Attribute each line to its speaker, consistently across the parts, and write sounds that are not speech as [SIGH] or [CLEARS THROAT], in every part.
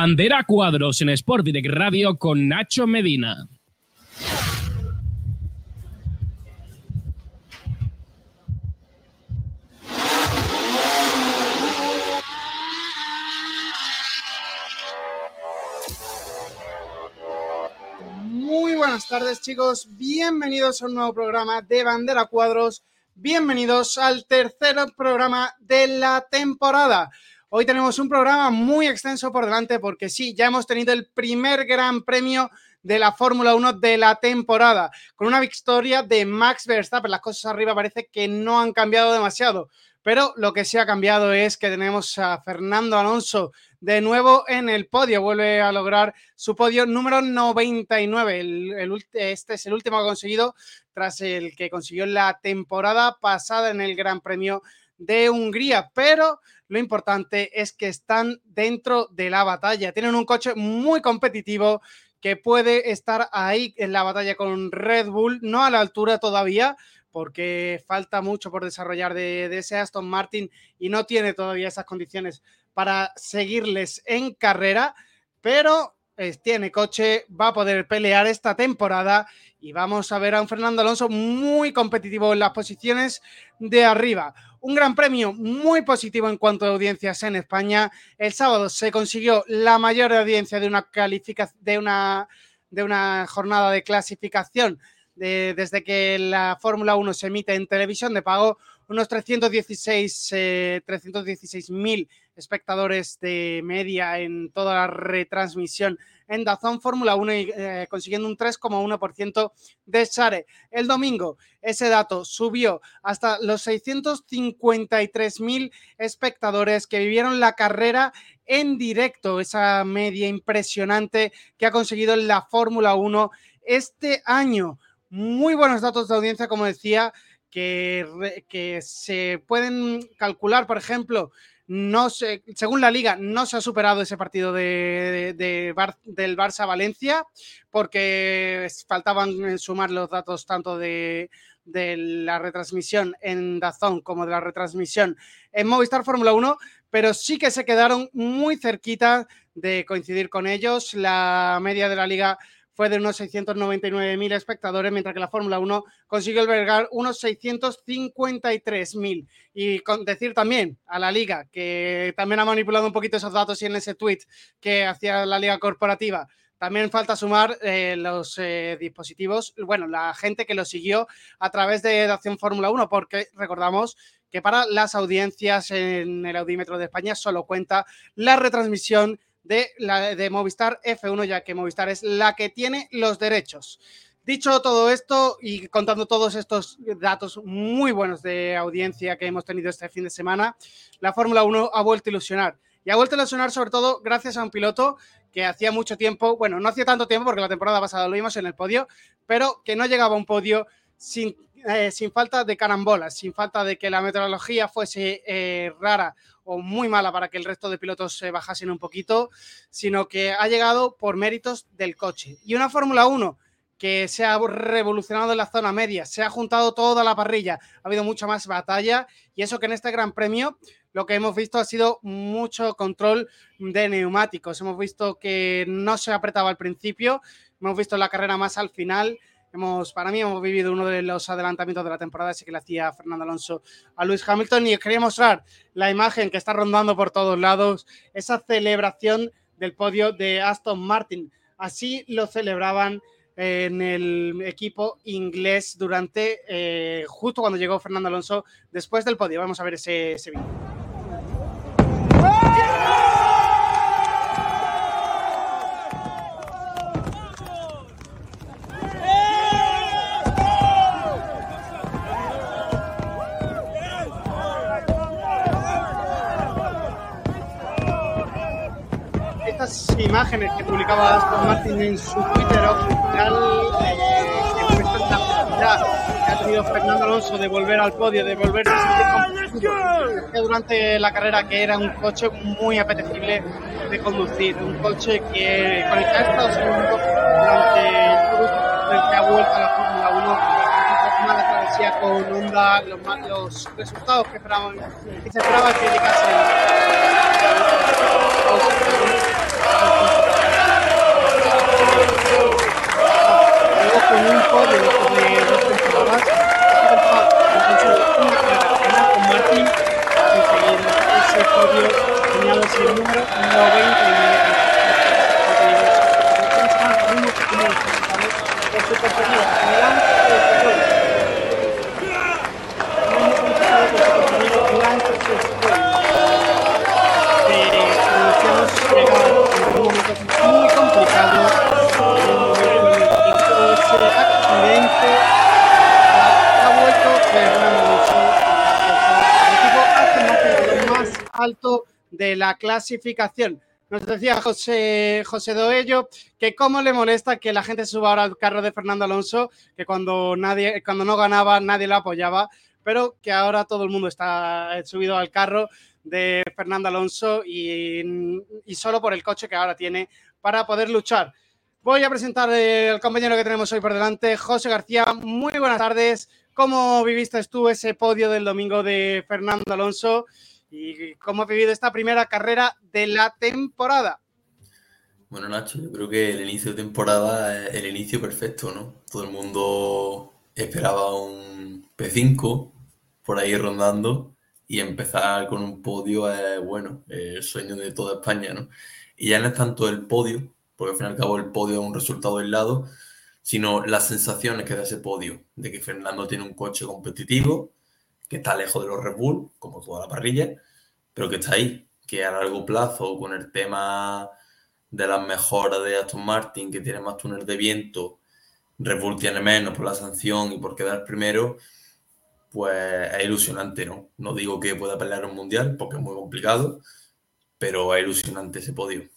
Speaker 1: Bandera Cuadros en Sport Direct Radio con Nacho Medina.
Speaker 2: Muy buenas tardes chicos, bienvenidos a un nuevo programa de Bandera Cuadros, bienvenidos al tercer programa de la temporada. Hoy tenemos un programa muy extenso por delante porque sí, ya hemos tenido el primer gran premio de la Fórmula 1 de la temporada, con una victoria de Max Verstappen. Las cosas arriba parece que no han cambiado demasiado, pero lo que sí ha cambiado es que tenemos a Fernando Alonso de nuevo en el podio. Vuelve a lograr su podio número 99. este es el último que ha conseguido tras el que consiguió la temporada pasada en el Gran Premio de Hungría, pero lo importante es que están dentro de la batalla. Tienen un coche muy competitivo que puede estar ahí en la batalla con Red Bull, no a la altura todavía, porque falta mucho por desarrollar de, ese Aston Martin y no tiene todavía esas condiciones para seguirles en carrera, pero eh, tiene coche, va a poder pelear esta temporada y vamos a ver a un Fernando Alonso muy competitivo en las posiciones de arriba. Un gran premio muy positivo en cuanto a audiencias en España. El sábado se consiguió la mayor audiencia de una, de una, de una jornada de clasificación desde que la Fórmula 1 se emite en televisión de pago, unos 316 316.000 eh, espectadores de media en toda la retransmisión en Dazón Fórmula 1 y eh, consiguiendo un 3,1% de share. El domingo ese dato subió hasta los 653.000 espectadores que vivieron la carrera en directo, esa media impresionante que ha conseguido la Fórmula 1 este año. Muy buenos datos de audiencia, como decía, que, que se pueden calcular, por ejemplo, no se, según la liga, no se ha superado ese partido de, del Barça-Valencia porque faltaban sumar los datos tanto de, la retransmisión en Dazón como de la retransmisión en Movistar Fórmula 1, pero sí que se quedaron muy cerquita de coincidir con ellos. La media de la liga fue de unos 699.000 espectadores, mientras que la Fórmula 1 consiguió albergar unos 653.000. Y con decir también a la liga, que también ha manipulado un poquito esos datos y en ese tweet que hacía la liga corporativa, también falta sumar eh, los eh, dispositivos, bueno, la gente que lo siguió a través de Acción Fórmula 1, porque recordamos que para las audiencias en el audímetro de España solo cuenta la retransmisión de, la, de Movistar F1, ya que Movistar es la que tiene los derechos. Dicho todo esto y contando todos estos datos muy buenos de audiencia que hemos tenido este fin de semana, la Fórmula 1 ha vuelto a ilusionar. Y ha vuelto a ilusionar sobre todo gracias a un piloto que hacía mucho tiempo, bueno, no hacía tanto tiempo porque la temporada pasada lo vimos en el podio, pero que no llegaba a un podio sin, eh, sin falta de carambolas, sin falta de que la meteorología fuese eh, rara o muy mala para que el resto de pilotos se bajasen un poquito, sino que ha llegado por méritos del coche. Y una Fórmula 1 que se ha revolucionado en la zona media, se ha juntado toda la parrilla, ha habido mucha más batalla y eso que en este Gran Premio lo que hemos visto ha sido mucho control de neumáticos. Hemos visto que no se apretaba al principio, hemos visto la carrera más al final Hemos, para mí hemos vivido uno de los adelantamientos de la temporada, así que le hacía Fernando Alonso a Luis Hamilton y os quería mostrar la imagen que está rondando por todos lados, esa celebración del podio de Aston Martin. Así lo celebraban en el equipo inglés durante, eh, justo cuando llegó Fernando Alonso después del podio. Vamos a ver ese, ese vídeo. Imágenes que publicaba Aston Martin en su Twitter oficial eh, que felicidad que ha tenido Fernando Alonso de volver al podio, de volver a sentir durante la carrera que era un coche muy apetecible de conducir, un coche que con el que ha estado segundo durante el que ha vuelto a la Fórmula 1 decía con los, los resultados que, esperábamos, que se esperaba que llegasen. Luego con un podio de dos temporadas, una carrera con Martín, y ese podio tenía el número 99. su compañero de la clasificación. Nos decía José, José Doello que cómo le molesta que la gente suba ahora al carro de Fernando Alonso, que cuando, nadie, cuando no ganaba nadie lo apoyaba, pero que ahora todo el mundo está subido al carro de Fernando Alonso y, y solo por el coche que ahora tiene para poder luchar. Voy a presentar el compañero que tenemos hoy por delante, José García. Muy buenas tardes. ¿Cómo viviste tú ese podio del domingo de Fernando Alonso? ¿Y cómo ha vivido esta primera carrera de la temporada?
Speaker 3: Bueno, Nacho, yo creo que el inicio de temporada es el inicio perfecto, ¿no? Todo el mundo esperaba un P5 por ahí rondando y empezar con un podio es, bueno, el sueño de toda España, ¿no? Y ya no es tanto el podio, porque al fin y al cabo el podio es un resultado aislado, sino las sensaciones que da ese podio, de que Fernando tiene un coche competitivo, que está lejos de los Red Bull, como toda la parrilla, pero que está ahí, que a largo plazo, con el tema de las mejoras de Aston Martin, que tiene más túneles de viento, Red Bull tiene menos por la sanción y por quedar primero, pues es ilusionante, ¿no? No digo que pueda pelear un mundial, porque es muy complicado, pero es ilusionante ese podio.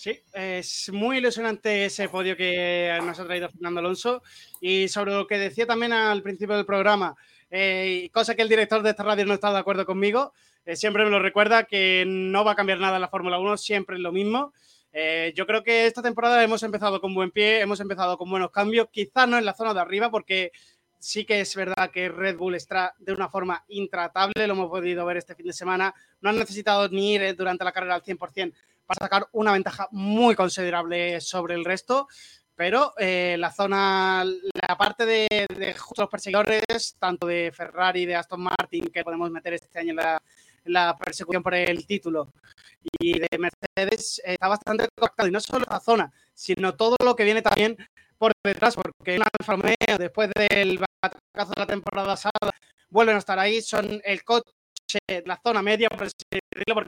Speaker 2: Sí, es muy ilusionante ese podio que nos ha traído Fernando Alonso. Y sobre lo que decía también al principio del programa, eh, cosa que el director de esta radio no está de acuerdo conmigo, eh, siempre me lo recuerda que no va a cambiar nada la Fórmula 1, siempre es lo mismo. Eh, yo creo que esta temporada hemos empezado con buen pie, hemos empezado con buenos cambios, quizás no en la zona de arriba, porque sí que es verdad que Red Bull está de una forma intratable, lo hemos podido ver este fin de semana, no han necesitado ni ir durante la carrera al 100% para sacar una ventaja muy considerable sobre el resto. Pero eh, la zona, la parte de, los perseguidores, tanto de Ferrari, de Aston Martin, que podemos meter este año en la, persecución por el título, y de Mercedes, está bastante compactado. Y no solo la zona, sino todo lo que viene también por detrás, porque en Alfa Romeo, después del batacazo de la temporada pasada, vuelven a estar ahí, son el coche la zona media, porque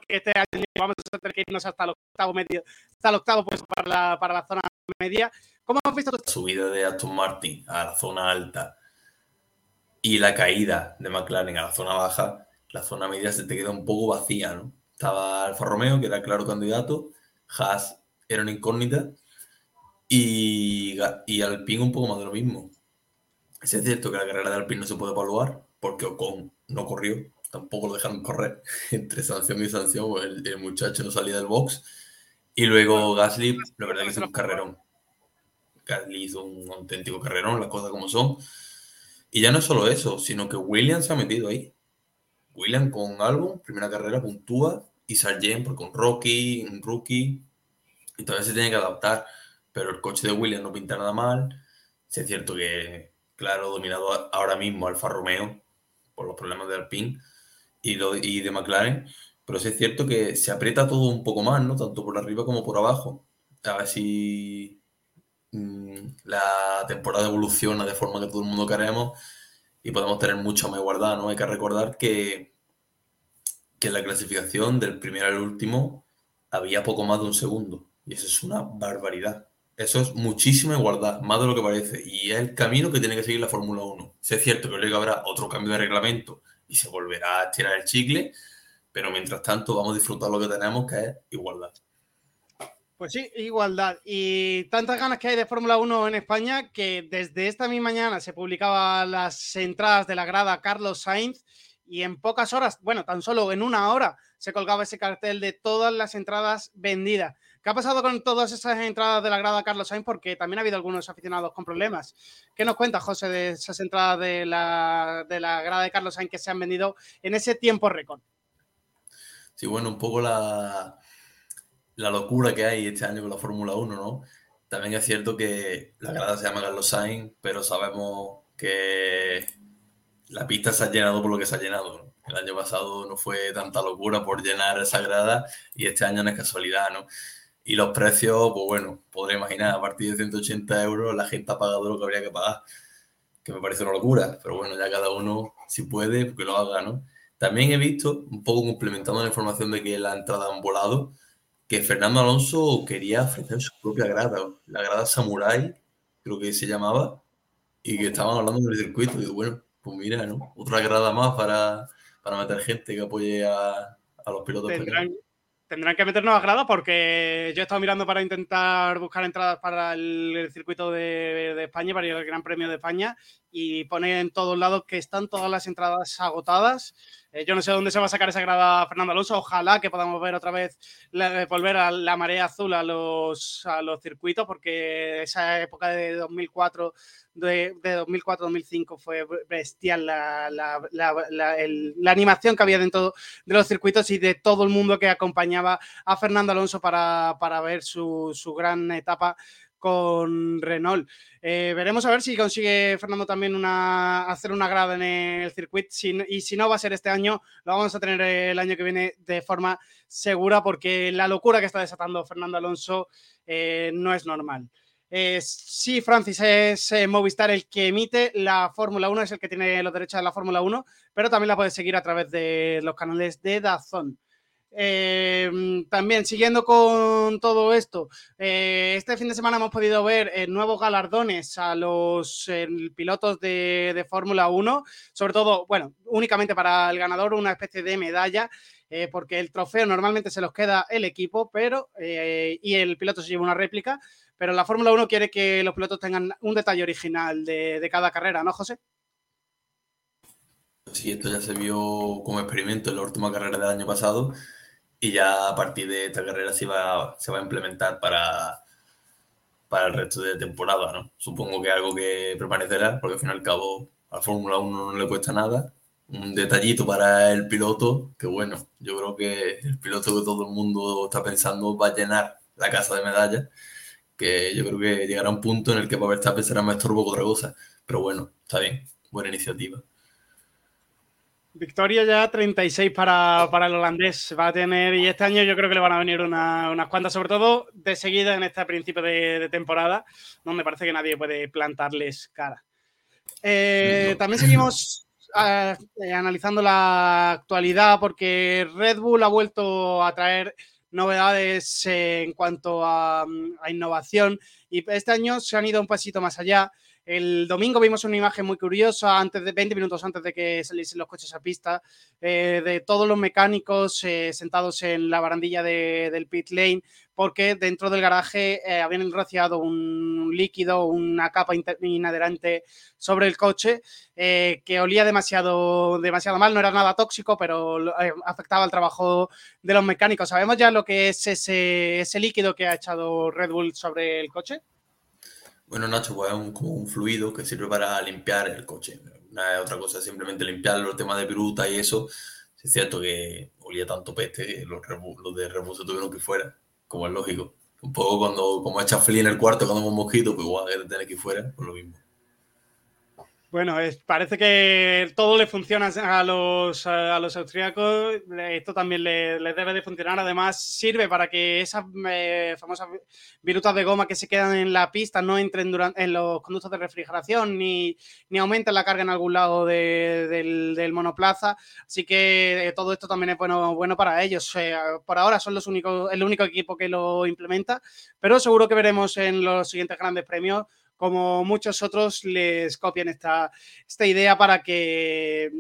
Speaker 2: este año vamos a tener que irnos hasta el octavo medio, hasta el octavo puesto para la, para la zona media. ¿Cómo has visto
Speaker 3: tu subida de Aston Martin a la zona alta y la caída de McLaren a la zona baja? La zona media se te queda un poco vacía, ¿no? Estaba Alfa Romeo, que era claro candidato, Haas era una incógnita y, y Alpine un poco más de lo mismo. Es cierto que la carrera de Alpine no se puede evaluar porque Ocon no corrió, tampoco lo dejaron correr [LAUGHS] entre sanción y sanción, pues el, muchacho no salía del box. Y luego Gasly, la verdad que es un carrerón. Gasly hizo un auténtico carrerón, las cosas como son. Y ya no es solo eso, sino que Williams se ha metido ahí. Williams con algo, primera carrera, puntúa. Y Sargent, porque con Rocky, un rookie. Y todavía se tiene que adaptar. Pero el coche de Williams no pinta nada mal. Si es cierto que, claro, dominado ahora mismo Alfa Romeo por los problemas de Alpine y, de McLaren, pero es cierto que se aprieta todo un poco más, ¿no? Tanto por arriba como por abajo. A ver si mm, la temporada evoluciona de forma que todo el mundo queremos y podemos tener mucho más igualdad, ¿no? Hay que recordar que, que en la clasificación del primero al último había poco más de un segundo. Y eso es una barbaridad. Eso es muchísima igualdad, más de lo que parece. Y es el camino que tiene que seguir la Fórmula 1. Si es cierto que luego habrá otro cambio de reglamento y se volverá a tirar el chicle, pero mientras tanto vamos a disfrutar lo que tenemos, que es igualdad.
Speaker 2: Pues sí, igualdad. Y tantas ganas que hay de Fórmula 1 en España que desde esta misma mañana se publicaban las entradas de la grada Carlos Sainz y en pocas horas, bueno, tan solo en una hora, se colgaba ese cartel de todas las entradas vendidas. ¿Qué ha pasado con todas esas entradas de la grada Carlos Sainz? Porque también ha habido algunos aficionados con problemas. ¿Qué nos cuenta, José, de esas entradas de la, grada de Carlos Sainz que se han vendido en ese tiempo récord?
Speaker 3: Sí, bueno, un poco la, la locura que hay este año con la Fórmula 1, ¿no? También es cierto que la grada se llama Carlos Sainz, pero sabemos que la pista se ha llenado por lo que se ha llenado. El año pasado no fue tanta locura por llenar esa grada y este año no es casualidad, ¿no? Y los precios, pues bueno, podré imaginar, a partir de 180 euros la gente ha pagado lo que habría que pagar, que me parece una locura, pero bueno, ya cada uno, si puede, que lo haga, ¿no? También he visto, un poco complementando la información de que la entrada han volado, que Fernando Alonso quería ofrecer su propia grada, la grada Samurai, creo que se llamaba, y que estaban hablando del circuito. Y bueno, pues mira, ¿no? Otra grada más para, para meter gente que apoye a, los pilotos
Speaker 2: tendrán que meter nuevas gradas porque yo he estado mirando para intentar buscar entradas para el, circuito de, España, para el Gran Premio de España, y pone en todos lados que están todas las entradas agotadas. Eh, yo no sé dónde se va a sacar esa grada Fernando Alonso. Ojalá que podamos ver otra vez, volver a la marea azul a los, a los circuitos, porque esa época de 2004 de, 2004-2005 fue bestial la, animación que había dentro de los circuitos y de todo el mundo que acompañaba a Fernando Alonso para, ver su, gran etapa con Renault. Eh, veremos a ver si consigue Fernando también una, hacer una grada en el circuito y si no va a ser este año, lo vamos a tener el año que viene de forma segura porque la locura que está desatando Fernando Alonso eh, no es normal. Eh, sí, Francis, es eh, Movistar el que emite la Fórmula 1, es el que tiene los derechos de la Fórmula 1, pero también la puedes seguir a través de los canales de Dazón. Eh, también siguiendo con todo esto, este fin de semana hemos podido ver nuevos galardones a los pilotos de, Fórmula 1, sobre todo, bueno, únicamente para el ganador una especie de medalla, porque el trofeo normalmente se los queda el equipo, pero y el piloto se lleva una réplica, pero la Fórmula 1 quiere que los pilotos tengan un detalle original de, cada carrera, ¿no, José?
Speaker 3: Sí, esto ya se vio como experimento en la última carrera del año pasado y ya a partir de esta carrera se va, se va a implementar para, para el resto de temporada, ¿no? Supongo que algo que permanecerá, porque al fin y al cabo a la Fórmula 1 no le cuesta nada. Un detallito para el piloto, que bueno, yo creo que el piloto que todo el mundo está pensando va a llenar la casa de medallas que yo creo que llegará un punto en el que Pavel Verstappen será más estorbo que otra. Pero bueno, está bien, buena iniciativa.
Speaker 2: Victoria ya 36 para, para, el holandés. Va a tener, y este año yo creo que le van a venir unas cuantas, sobre todo de seguida en este principio de, temporada, donde parece que nadie puede plantarles cara. Eh, también seguimos eh, analizando la actualidad porque Red Bull ha vuelto a traer novedades eh, en cuanto a, innovación y este año se han ido un pasito más allá. El domingo vimos una imagen muy curiosa, antes de 20 minutos antes de que saliesen los coches a pista, eh, de todos los mecánicos eh, sentados en la barandilla del pit lane, porque dentro del garaje eh, habían rociado un líquido, una capa inadherente sobre el coche que olía demasiado, demasiado mal, no era nada tóxico, pero afectaba al trabajo de los mecánicos. ¿Sabemos ya lo que es ese líquido que ha echado Red Bull sobre el coche?
Speaker 3: Bueno, Nacho, pues es como un fluido que sirve para limpiar el coche. Es otra cosa, simplemente limpiar los temas de viruta y eso. Es cierto que olía tanto peste, los, los de rebuso tuvieron que fuera, como es lógico. Un poco cuando, como echa fli en el cuarto cuando un mosquito, pues igual que tener que ir fuera, pues lo mismo.
Speaker 2: Bueno, parece que todo le funciona a los, a los austríacos. Esto también les le debe de funcionar. Además, sirve para que esas eh, famosas virutas de goma que se quedan en la pista no entren en los conductos de refrigeración ni, ni aumenten la carga en algún lado del, monoplaza. Así que eh, todo esto también es bueno, bueno para ellos. Eh, por ahora son los únicos, el único equipo que lo implementa, pero seguro que veremos en los siguientes grandes premios como muchos otros, les copian esta, esta idea para que,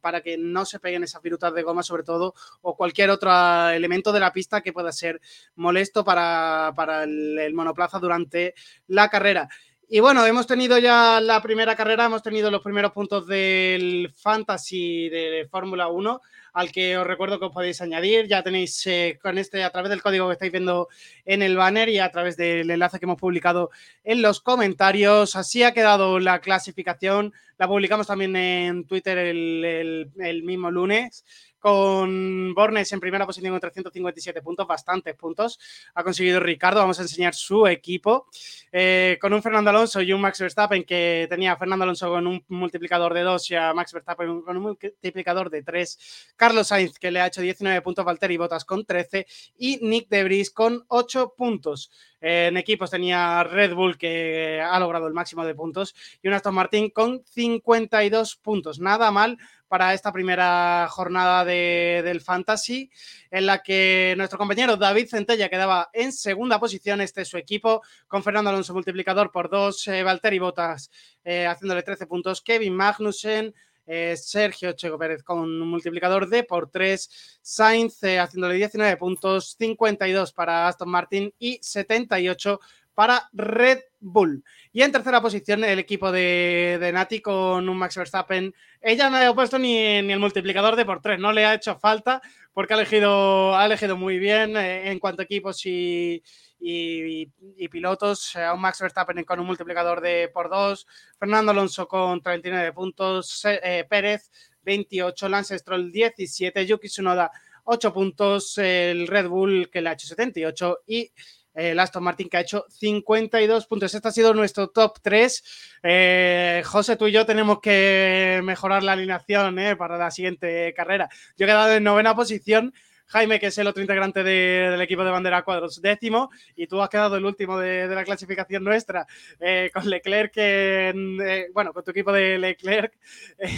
Speaker 2: para que no se peguen esas virutas de goma, sobre todo, o cualquier otro elemento de la pista que pueda ser molesto para, el, monoplaza durante la carrera. Y bueno, hemos tenido ya la primera carrera, hemos tenido los primeros puntos del Fantasy de Fórmula 1, al que os recuerdo que os podéis añadir. Ya tenéis eh, con este, a través del código que estáis viendo en el banner y a través del enlace que hemos publicado en los comentarios. Así ha quedado la clasificación. La publicamos también en Twitter el, el mismo lunes con Bornes en primera posición con 357 puntos, bastantes puntos. Ha conseguido Ricardo, vamos a enseñar su equipo. Eh, con un Fernando Alonso y un Max Verstappen que tenía a Fernando Alonso con un multiplicador de 2 y a Max Verstappen con un multiplicador de 3. Carlos Sainz que le ha hecho 19 puntos, Valtteri Bottas con 13 y Nick Debris con 8 puntos. En equipos tenía Red Bull que ha logrado el máximo de puntos y un Aston Martin con 52 puntos. Nada mal para esta primera jornada del Fantasy, en la que nuestro compañero David Centella quedaba en segunda posición. Este es su equipo, con Fernando Alonso multiplicador por dos, eh, Valtteri Botas eh, haciéndole 13 puntos, Kevin Magnussen. Eh, Sergio Checo Pérez con un multiplicador de por 3, Sainz haciéndole 19 puntos, 52 para Aston Martin y 78 para Red Bull. Y en tercera posición el equipo de, de Nati con un Max Verstappen. Ella no ha puesto ni, ni, el multiplicador de por tres, no le ha hecho falta porque ha elegido, ha elegido muy bien eh, en cuanto a equipos y, y, pilotos. A un Max Verstappen con un multiplicador de por dos, Fernando Alonso con 39 puntos, eh, Pérez 28, Lance Stroll 17, Yuki Tsunoda 8 puntos, el Red Bull que le ha hecho 78 y el Aston Martin que ha hecho 52 puntos. Este ha sido nuestro top 3. Eh, José, tú y yo tenemos que mejorar la alineación eh, para la siguiente carrera. Yo he quedado en novena posición Jaime, que es el otro integrante de, del equipo de bandera cuadros, décimo, y tú has quedado el último de, de la clasificación nuestra, eh, con Leclerc, eh, bueno, con tu equipo de Leclerc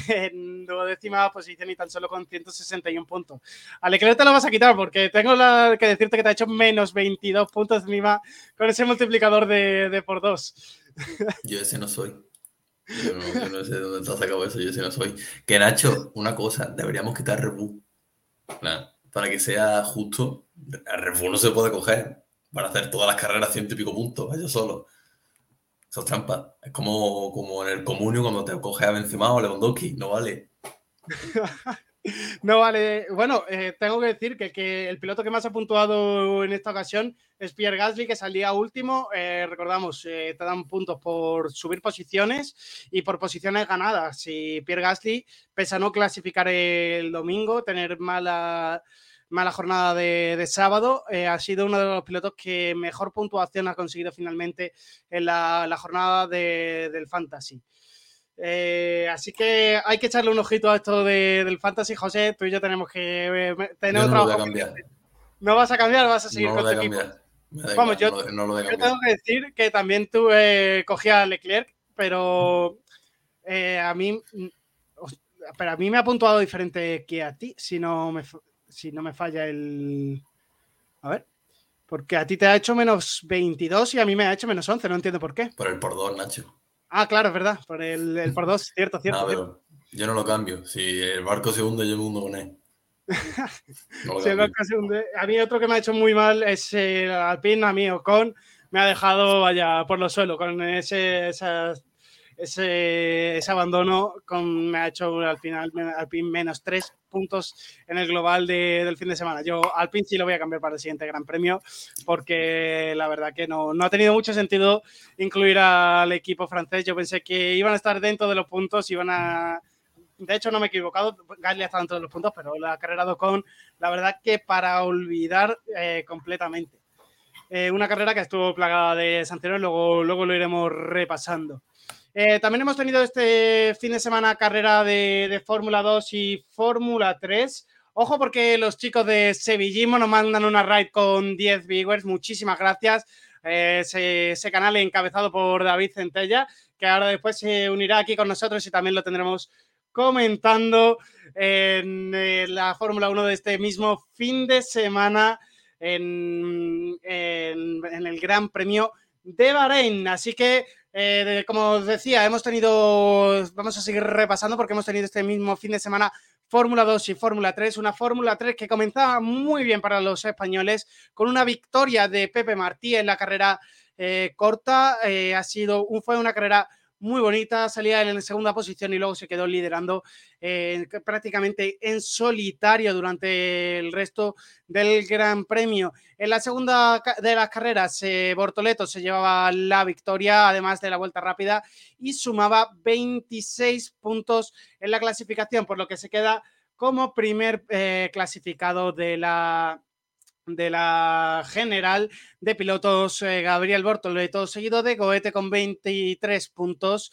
Speaker 2: en duodécima posición y tan solo con 161 puntos. A Leclerc te lo vas a quitar porque tengo que decirte que te ha hecho menos 22 puntos encima con ese multiplicador de, de por dos.
Speaker 3: Yo ese no soy. Yo no, sé dónde te has sacado eso, yo ese no soy. Que Nacho, una cosa, deberíamos quitar Rebu. Nah para que sea justo, el Red no se puede coger para hacer todas las carreras ciento y pico puntos, ellos solo. Eso es trampa. Es como, como en el comunio cuando te coges a Benzema o Lewandowski, no vale. [LAUGHS] [LAUGHS]
Speaker 2: no vale. Bueno, eh, tengo que decir que, el piloto que más ha puntuado en esta ocasión es Pierre Gasly, que salía último. Eh, recordamos, eh, te dan puntos por subir posiciones y por posiciones ganadas. Y Pierre Gasly, pese a no clasificar el domingo, tener mala mala jornada de, sábado. Ha sido uno de los pilotos que mejor puntuación ha conseguido finalmente en la, jornada de, del Fantasy. Eh, así que hay que echarle un ojito a esto de, del Fantasy, José. Tú y yo tenemos que eh, tener
Speaker 3: yo
Speaker 2: no
Speaker 3: otra.
Speaker 2: No, no vas a cambiar, vas a seguir
Speaker 3: no
Speaker 2: con tu equipo.
Speaker 3: Vamos,
Speaker 2: yo,
Speaker 3: no, no
Speaker 2: yo, tengo que decir que también tú eh, cogías a Leclerc, pero eh, a mí, pero a mí me ha puntuado diferente que a ti, si no me, si no me falla el... A ver. Porque a ti te ha hecho menos 22 y a mí me ha hecho menos 11, no entiendo por qué.
Speaker 3: Por el por 2, Nacho.
Speaker 2: Ah, claro, es verdad, por el, el por 2, cierto, cierto. Cierto.
Speaker 3: yo no lo cambio. Si el barco se hunde, yo me hundo con él. [LAUGHS]
Speaker 2: No. A mí otro que me ha hecho muy mal es el Alpine, a mí Ocon. Me ha dejado, vaya, por los suelos con ese, ese, ese abandono con, me ha hecho al final Alpine menos tres puntos en el global de, del fin de semana. Yo Alpine sí lo voy a cambiar para el siguiente Gran Premio porque la verdad que no, no ha tenido mucho sentido incluir al equipo francés. Yo pensé que iban a estar dentro de los puntos, iban a... De hecho, no me he equivocado, Gasly estado dentro de los puntos, pero la carrera de Ocon, la verdad que para olvidar eh, completamente. Eh, una carrera que estuvo plagada de sanciones, luego, luego lo iremos repasando. Eh, también hemos tenido este fin de semana carrera de, Fórmula 2 y Fórmula 3. Ojo porque los chicos de Sevillismo nos mandan una ride con 10 viewers. Muchísimas gracias. Eh, ese, canal encabezado por David Centella, que ahora después se unirá aquí con nosotros y también lo tendremos comentando en, en la Fórmula 1 de este mismo fin de semana en, en, en el Gran Premio de Bahrein. Así que eh, como os decía, hemos tenido, vamos a seguir repasando porque hemos tenido este mismo fin de semana Fórmula 2 y Fórmula 3, una Fórmula 3 que comenzaba muy bien para los españoles con una victoria de Pepe Martí en la carrera corta. ha sido, fue una carrera muy bonita, salía en segunda posición y luego se quedó liderando eh, prácticamente en solitario durante el resto del Gran Premio. En la segunda de las carreras, eh, Bortoleto se llevaba la victoria, además de la vuelta rápida, y sumaba 26 puntos en la clasificación, por lo que se queda como primer eh, clasificado de la, de la general de pilotos eh, Gabriel Bortoleto, seguido de Goete con 23 puntos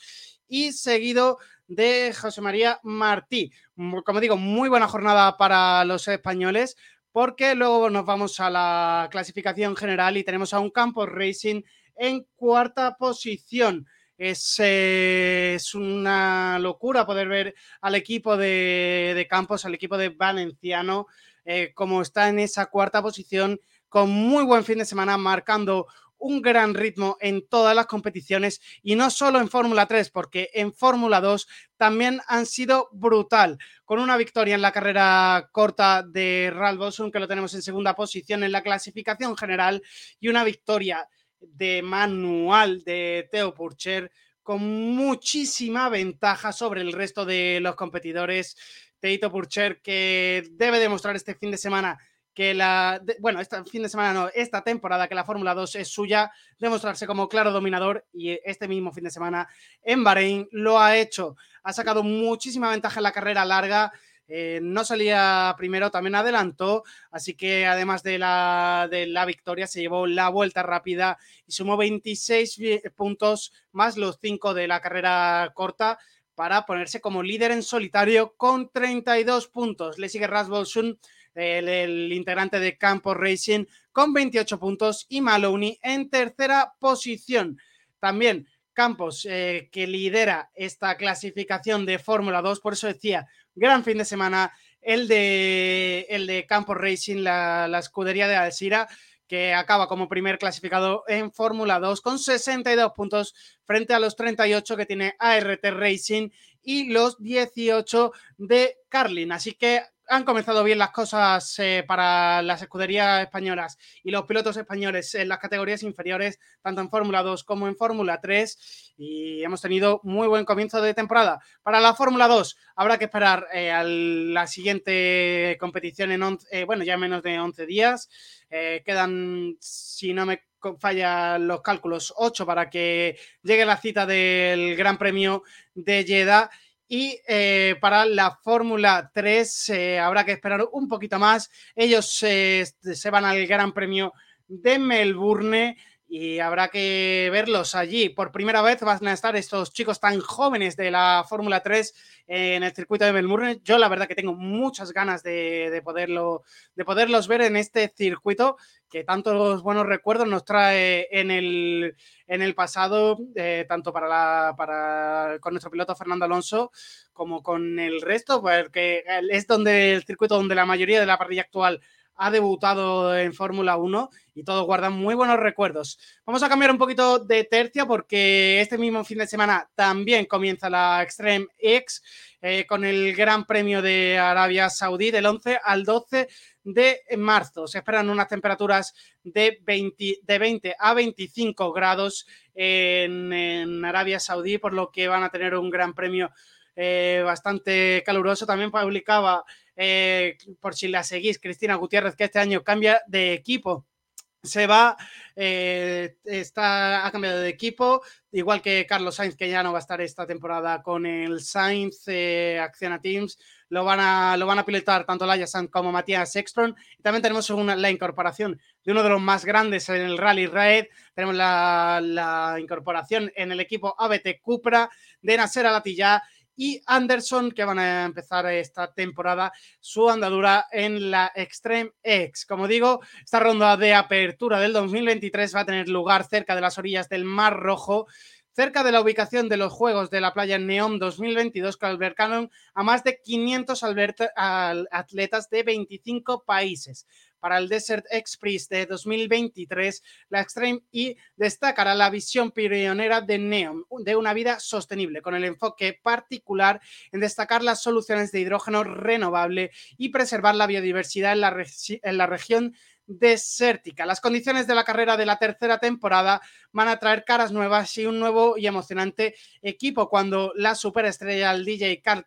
Speaker 2: y seguido de José María Martí. Como digo, muy buena jornada para los españoles porque luego nos vamos a la clasificación general y tenemos a un Campos Racing en cuarta posición. Es, eh, es, una locura poder ver al equipo de Campos, al equipo de Valenciano, eh, como está en esa cuarta posición, con muy buen fin de semana, marcando un gran ritmo en todas las competiciones y no solo en Fórmula 3, porque en Fórmula 2 también han sido brutal, con una victoria en la carrera corta de Ralph Bosun, que lo tenemos en segunda posición en la clasificación general, y una victoria de manual de Theo Purcher con muchísima ventaja sobre el resto de los competidores. Teito Purcher, que debe demostrar este fin de semana que la, bueno, este fin de semana no, esta temporada que la Fórmula 2 es suya, demostrarse como claro dominador y este mismo fin de semana en Bahrein lo ha hecho. Ha sacado muchísima ventaja en la carrera larga. Eh, no salía primero, también adelantó, así que además de la, de la victoria se llevó la vuelta rápida y sumó 26 puntos más los 5 de la carrera corta para ponerse como líder en solitario con 32 puntos. Le sigue Rasmussen, el, el, integrante de Campo Racing, con 28 puntos y Maloney en tercera posición. También Campos, eh, que lidera esta clasificación de Fórmula 2, por eso decía, gran fin de semana el de, el de Campos Racing, la, la escudería de Alcira que acaba como primer clasificado en Fórmula 2 con 62 puntos frente a los 38 que tiene ART Racing y los 18 de Carlin. Así que han comenzado bien las cosas eh, para las escuderías españolas y los pilotos españoles en las categorías inferiores, tanto en Fórmula 2 como en Fórmula 3, y hemos tenido muy buen comienzo de temporada. Para la Fórmula 2 habrá que esperar eh, a la siguiente competición en, eh, bueno, ya menos de 11 días. Eh, quedan, si no me fallan los cálculos, 8 para que llegue la cita del Gran Premio de Jeddah y eh, para la Fórmula 3 eh, habrá que esperar un poquito más. Ellos eh, se van al Gran Premio de Melbourne y habrá que verlos allí. Por primera vez van a estar estos chicos tan jóvenes de la Fórmula 3 en el circuito de Melbourne. Yo la verdad que tengo muchas ganas de, poderlo, de poderlos ver en este circuito que tantos buenos recuerdos nos trae en el, en el pasado, eh, tanto para, la, para con nuestro piloto Fernando Alonso como con el resto, porque es donde el circuito donde la mayoría de la parrilla actual ha debutado en Fórmula 1 y todos guardan muy buenos recuerdos. Vamos a cambiar un poquito de tercia porque este mismo fin de semana también comienza la Extreme X eh, con el Gran Premio de Arabia Saudí del 11 al 12 de marzo. Se esperan unas temperaturas de 20, de 20 a 25 grados en, Arabia Saudí, por lo que van a tener un Gran Premio eh, bastante caluroso. También publicaba eh, por si la seguís, Cristina Gutiérrez, que este año cambia de equipo. Se va, eh, está, ha cambiado de equipo, igual que Carlos Sainz, que ya no va a estar esta temporada con el Sainz eh, Acciona Teams. Lo van, a, lo van a pilotar tanto Laia Sanz como Matías Ekstrom. Y también tenemos una, la incorporación de uno de los más grandes en el Rally Raid. Tenemos la, la incorporación en el equipo ABT Cupra de Nasser Alatilla y Anderson, que van a empezar esta temporada su andadura en la Extreme X. Como digo, esta ronda de apertura del 2023 va a tener lugar cerca de las orillas del Mar Rojo cerca de la ubicación de los Juegos de la Playa Neom 2022 que a más de 500 atletas de 25 países para el Desert Express de 2023, la Extreme E destacará la visión pionera de Neon de una vida sostenible, con el enfoque particular en destacar las soluciones de hidrógeno renovable y preservar la biodiversidad en la, en la región desértica. Las condiciones de la carrera de la tercera temporada van a traer caras nuevas y un nuevo y emocionante equipo cuando la superestrella, el DJ Carl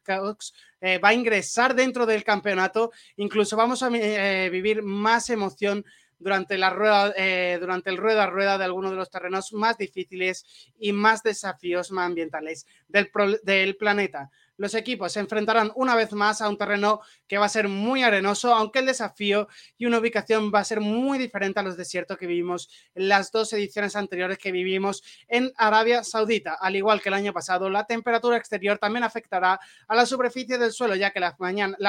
Speaker 2: eh, va a ingresar dentro del campeonato. Incluso vamos a eh, vivir más emoción durante, la rueda, eh, durante el rueda a rueda de algunos de los terrenos más difíciles y más desafíos ambientales del, del planeta los equipos se enfrentarán una vez más a un terreno que va a ser muy arenoso, aunque el desafío y una ubicación va a ser muy diferente a los desiertos que vivimos en las dos ediciones anteriores que vivimos en Arabia Saudita. Al igual que el año pasado, la temperatura exterior también afectará a la superficie del suelo, ya que las,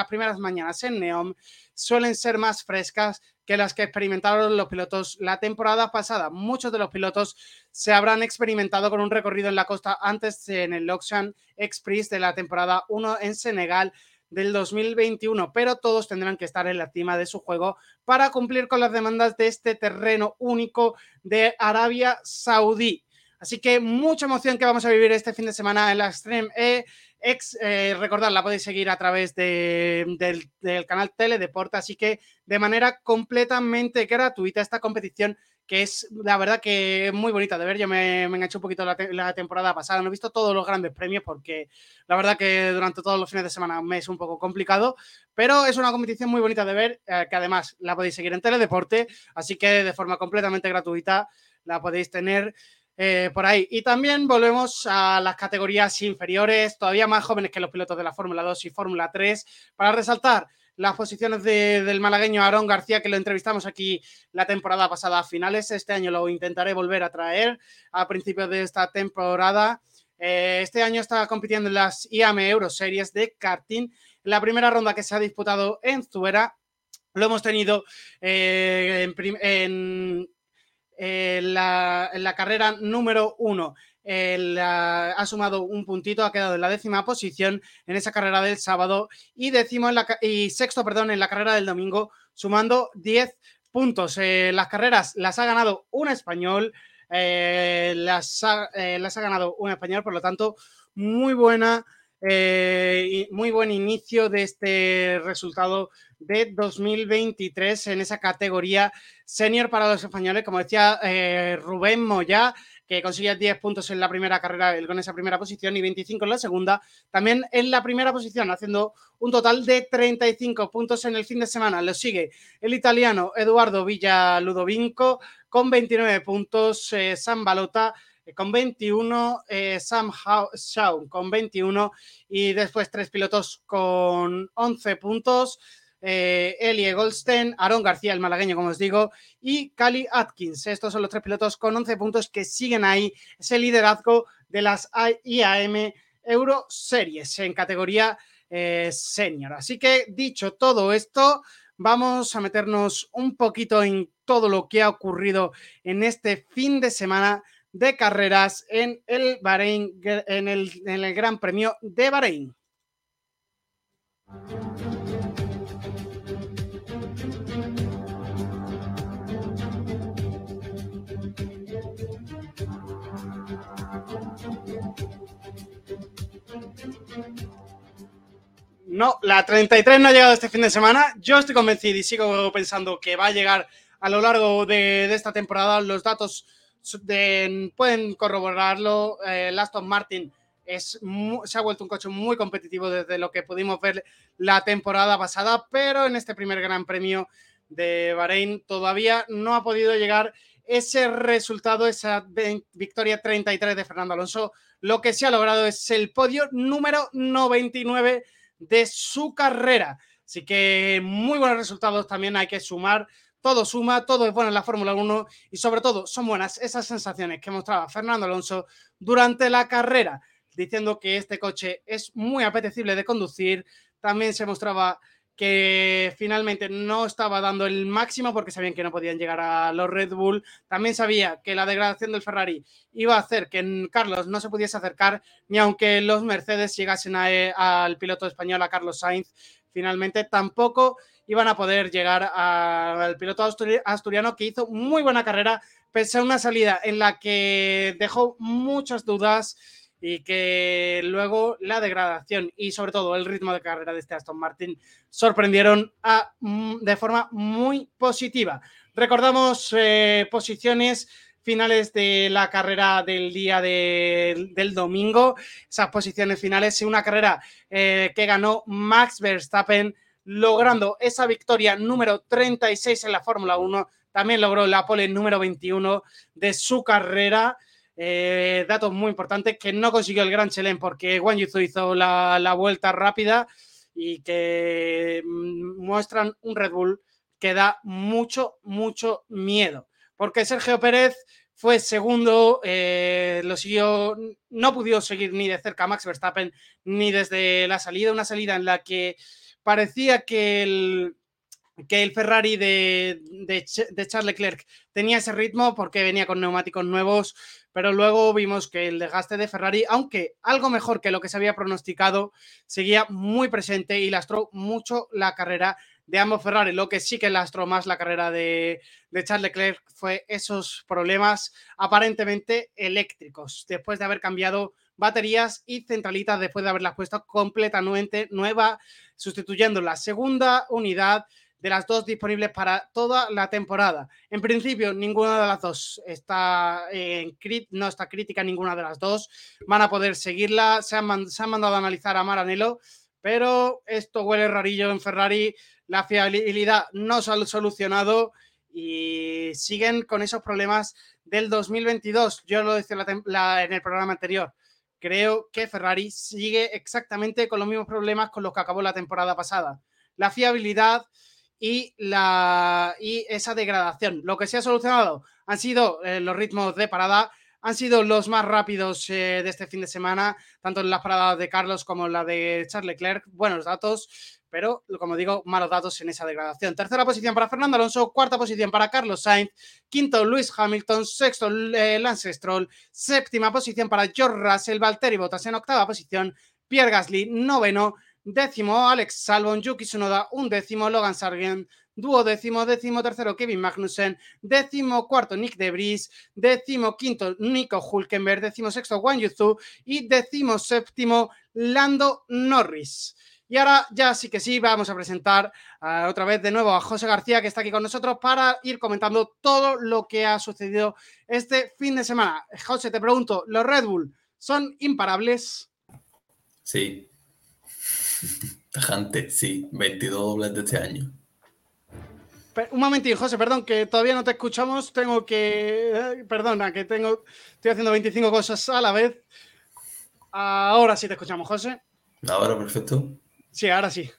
Speaker 2: primeras mañanas en Neom suelen ser más frescas que las que experimentaron los pilotos la temporada pasada. Muchos de los pilotos se habrán experimentado con un recorrido en la costa antes en el Lokshan Express de la temporada 1 en Senegal del 2021, pero todos tendrán que estar en la cima de su juego para cumplir con las demandas de este terreno único de Arabia Saudí. Así que mucha emoción que vamos a vivir este fin de semana en la Extreme E. Ex, eh, recordad, la podéis seguir a través del, canal Teledeporte, así que de manera completamente gratuita esta competición que es la verdad que muy bonita de ver. Yo me, me enganché un poquito la, temporada pasada, no he visto todos los grandes premios porque la verdad que durante todos los fines de semana me es un poco complicado, pero es una competición muy bonita de ver, eh, que además la podéis seguir en Teledeporte, así que de forma completamente gratuita la podéis tener eh, por ahí. Y también volvemos a las categorías inferiores, todavía más jóvenes que los pilotos de la Fórmula 2 y Fórmula 3, para resaltar las posiciones del malagueño Aarón García, que lo entrevistamos aquí la temporada pasada a finales. Este año lo intentaré volver a traer a principios de esta temporada. Eh, este año está compitiendo en las IAM Euro Series de karting. La primera ronda que se ha disputado en Zuera lo hemos tenido eh, en, en la, carrera número uno. ha sumado un puntito, ha quedado en la décima posición en esa carrera del sábado y, décimo en la, y sexto perdón, en la carrera del domingo, sumando 10 puntos. Eh, las carreras las ha ganado un español, eh, las, eh, las ha ganado un español, por lo tanto, muy buena. Muy buen inicio de este resultado de 2023 en esa categoría senior para los españoles, como decía eh, Rubén Moya, que consiguió 10 puntos en la primera carrera con esa primera posición y 25 en la segunda, también en la primera posición, haciendo un total de 35 puntos en el fin de semana. Lo sigue el italiano Eduardo Villa Ludovinco con 29 puntos, eh, San Balota eh, con 21, Sam Shaw con 21 y después tres pilotos con 11 puntos eh, Elie Goldstein, Aaron García, el malagueño, como os digo, y Cali Atkins. Estos son los tres pilotos con 11 puntos que siguen ahí ese liderazgo de las IAM Euro Series en categoría eh, senior. Así que dicho todo esto, vamos a meternos un poquito en todo lo que ha ocurrido en este fin de semana de carreras en el Bahrein, en el, en el Gran Premio de Bahrein. No, la 33 no ha llegado este fin de semana. Yo estoy convencido y sigo pensando que va a llegar a lo largo de, esta temporada. Los datos pueden corroborarlo. Eh, Aston Martin se ha vuelto un coche muy competitivo desde lo que pudimos ver la temporada pasada, pero en este primer Gran Premio de Bahrein todavía no ha podido llegar ese resultado, esa victoria 33 de Fernando Alonso. Lo que se ha logrado es el podio número 99 de su carrera. Así que muy buenos resultados también hay que sumar. Todo suma, todo es bueno en la Fórmula 1 y sobre todo son buenas esas sensaciones que mostraba Fernando Alonso durante la carrera, diciendo que este coche es muy apetecible de conducir. También se mostraba que finalmente no estaba dando el máximo porque sabían que no podían llegar a los Red Bull. También sabía que la degradación del Ferrari iba a hacer que Carlos no se pudiese acercar, ni aunque los Mercedes llegasen eh, al piloto español, a Carlos Sainz, finalmente tampoco iban a poder llegar al piloto asturiano que hizo muy buena carrera, pese a una salida en la que dejó muchas dudas y que luego la degradación y sobre todo el ritmo de carrera de este Aston Martin sorprendieron mm, de forma muy positiva. Recordamos eh, posiciones finales de la carrera del día del domingo, esas posiciones finales, una carrera eh, que ganó Max Verstappen, logrando esa victoria número 36 en la Fórmula 1, también logró la pole número 21 de su carrera. Eh, datos muy importantes que no consiguió el Gran Chelem porque Wang Yuzu hizo la, la vuelta rápida y que mm, muestran un Red Bull que da mucho, mucho miedo porque Sergio Pérez fue segundo, eh, lo siguió, no pudo seguir ni de cerca a Max Verstappen ni desde la salida, una salida en la que parecía que el, que el Ferrari de, de, Charles Leclerc tenía ese ritmo porque venía con neumáticos nuevos, pero luego vimos que el desgaste de Ferrari, aunque algo mejor que lo que se había pronosticado, seguía muy presente y lastró mucho la carrera de ambos Ferrari. Lo que sí que lastró más la carrera de, de Charles Leclerc fue esos problemas aparentemente eléctricos, después de haber cambiado baterías y centralitas, después de haberlas puesto completamente nueva, sustituyendo la segunda unidad de las dos disponibles para toda la temporada. En principio, ninguna de las dos está en no está crítica ninguna de las dos. Van a poder seguirla. Se han, se han mandado a analizar a Maranello, pero esto huele rarillo en Ferrari la fiabilidad no se ha solucionado y siguen con esos problemas del 2022. Yo lo decía en el programa anterior. Creo que Ferrari sigue exactamente con los mismos problemas con los que acabó la temporada pasada. La fiabilidad y, la, y esa degradación. Lo que se ha solucionado han sido eh, los ritmos de parada, han sido los más rápidos eh, de este fin de semana, tanto en las paradas de Carlos como en la de Charles Leclerc. Buenos datos pero como digo, malos datos en esa degradación. Tercera posición para Fernando Alonso, cuarta posición para Carlos Sainz, quinto Luis Hamilton, sexto eh, Lance Stroll, séptima posición para George Russell, Valtteri Bottas en octava posición, Pierre Gasly, noveno, décimo Alex Salvon, Yuki Tsunoda, un décimo Logan Sargent, duodécimo, décimo tercero Kevin Magnussen, décimo cuarto Nick Debris, décimo quinto Nico Hulkenberg, décimo sexto Wang Yuzu y décimo séptimo Lando Norris. Y ahora ya sí que sí, vamos a presentar uh, otra vez de nuevo a José García, que está aquí con nosotros, para ir comentando todo lo que ha sucedido este fin de semana. José, te pregunto, ¿los Red Bull son imparables?
Speaker 3: Sí. [LAUGHS] Tajante, sí. 22 dobles de este año.
Speaker 2: Un momentito, José, perdón, que todavía no te escuchamos. Tengo que. Eh, perdona, que tengo. Estoy haciendo 25 cosas a la vez. Ahora sí te escuchamos, José.
Speaker 3: Ahora, perfecto.
Speaker 2: Sí, ahora sí.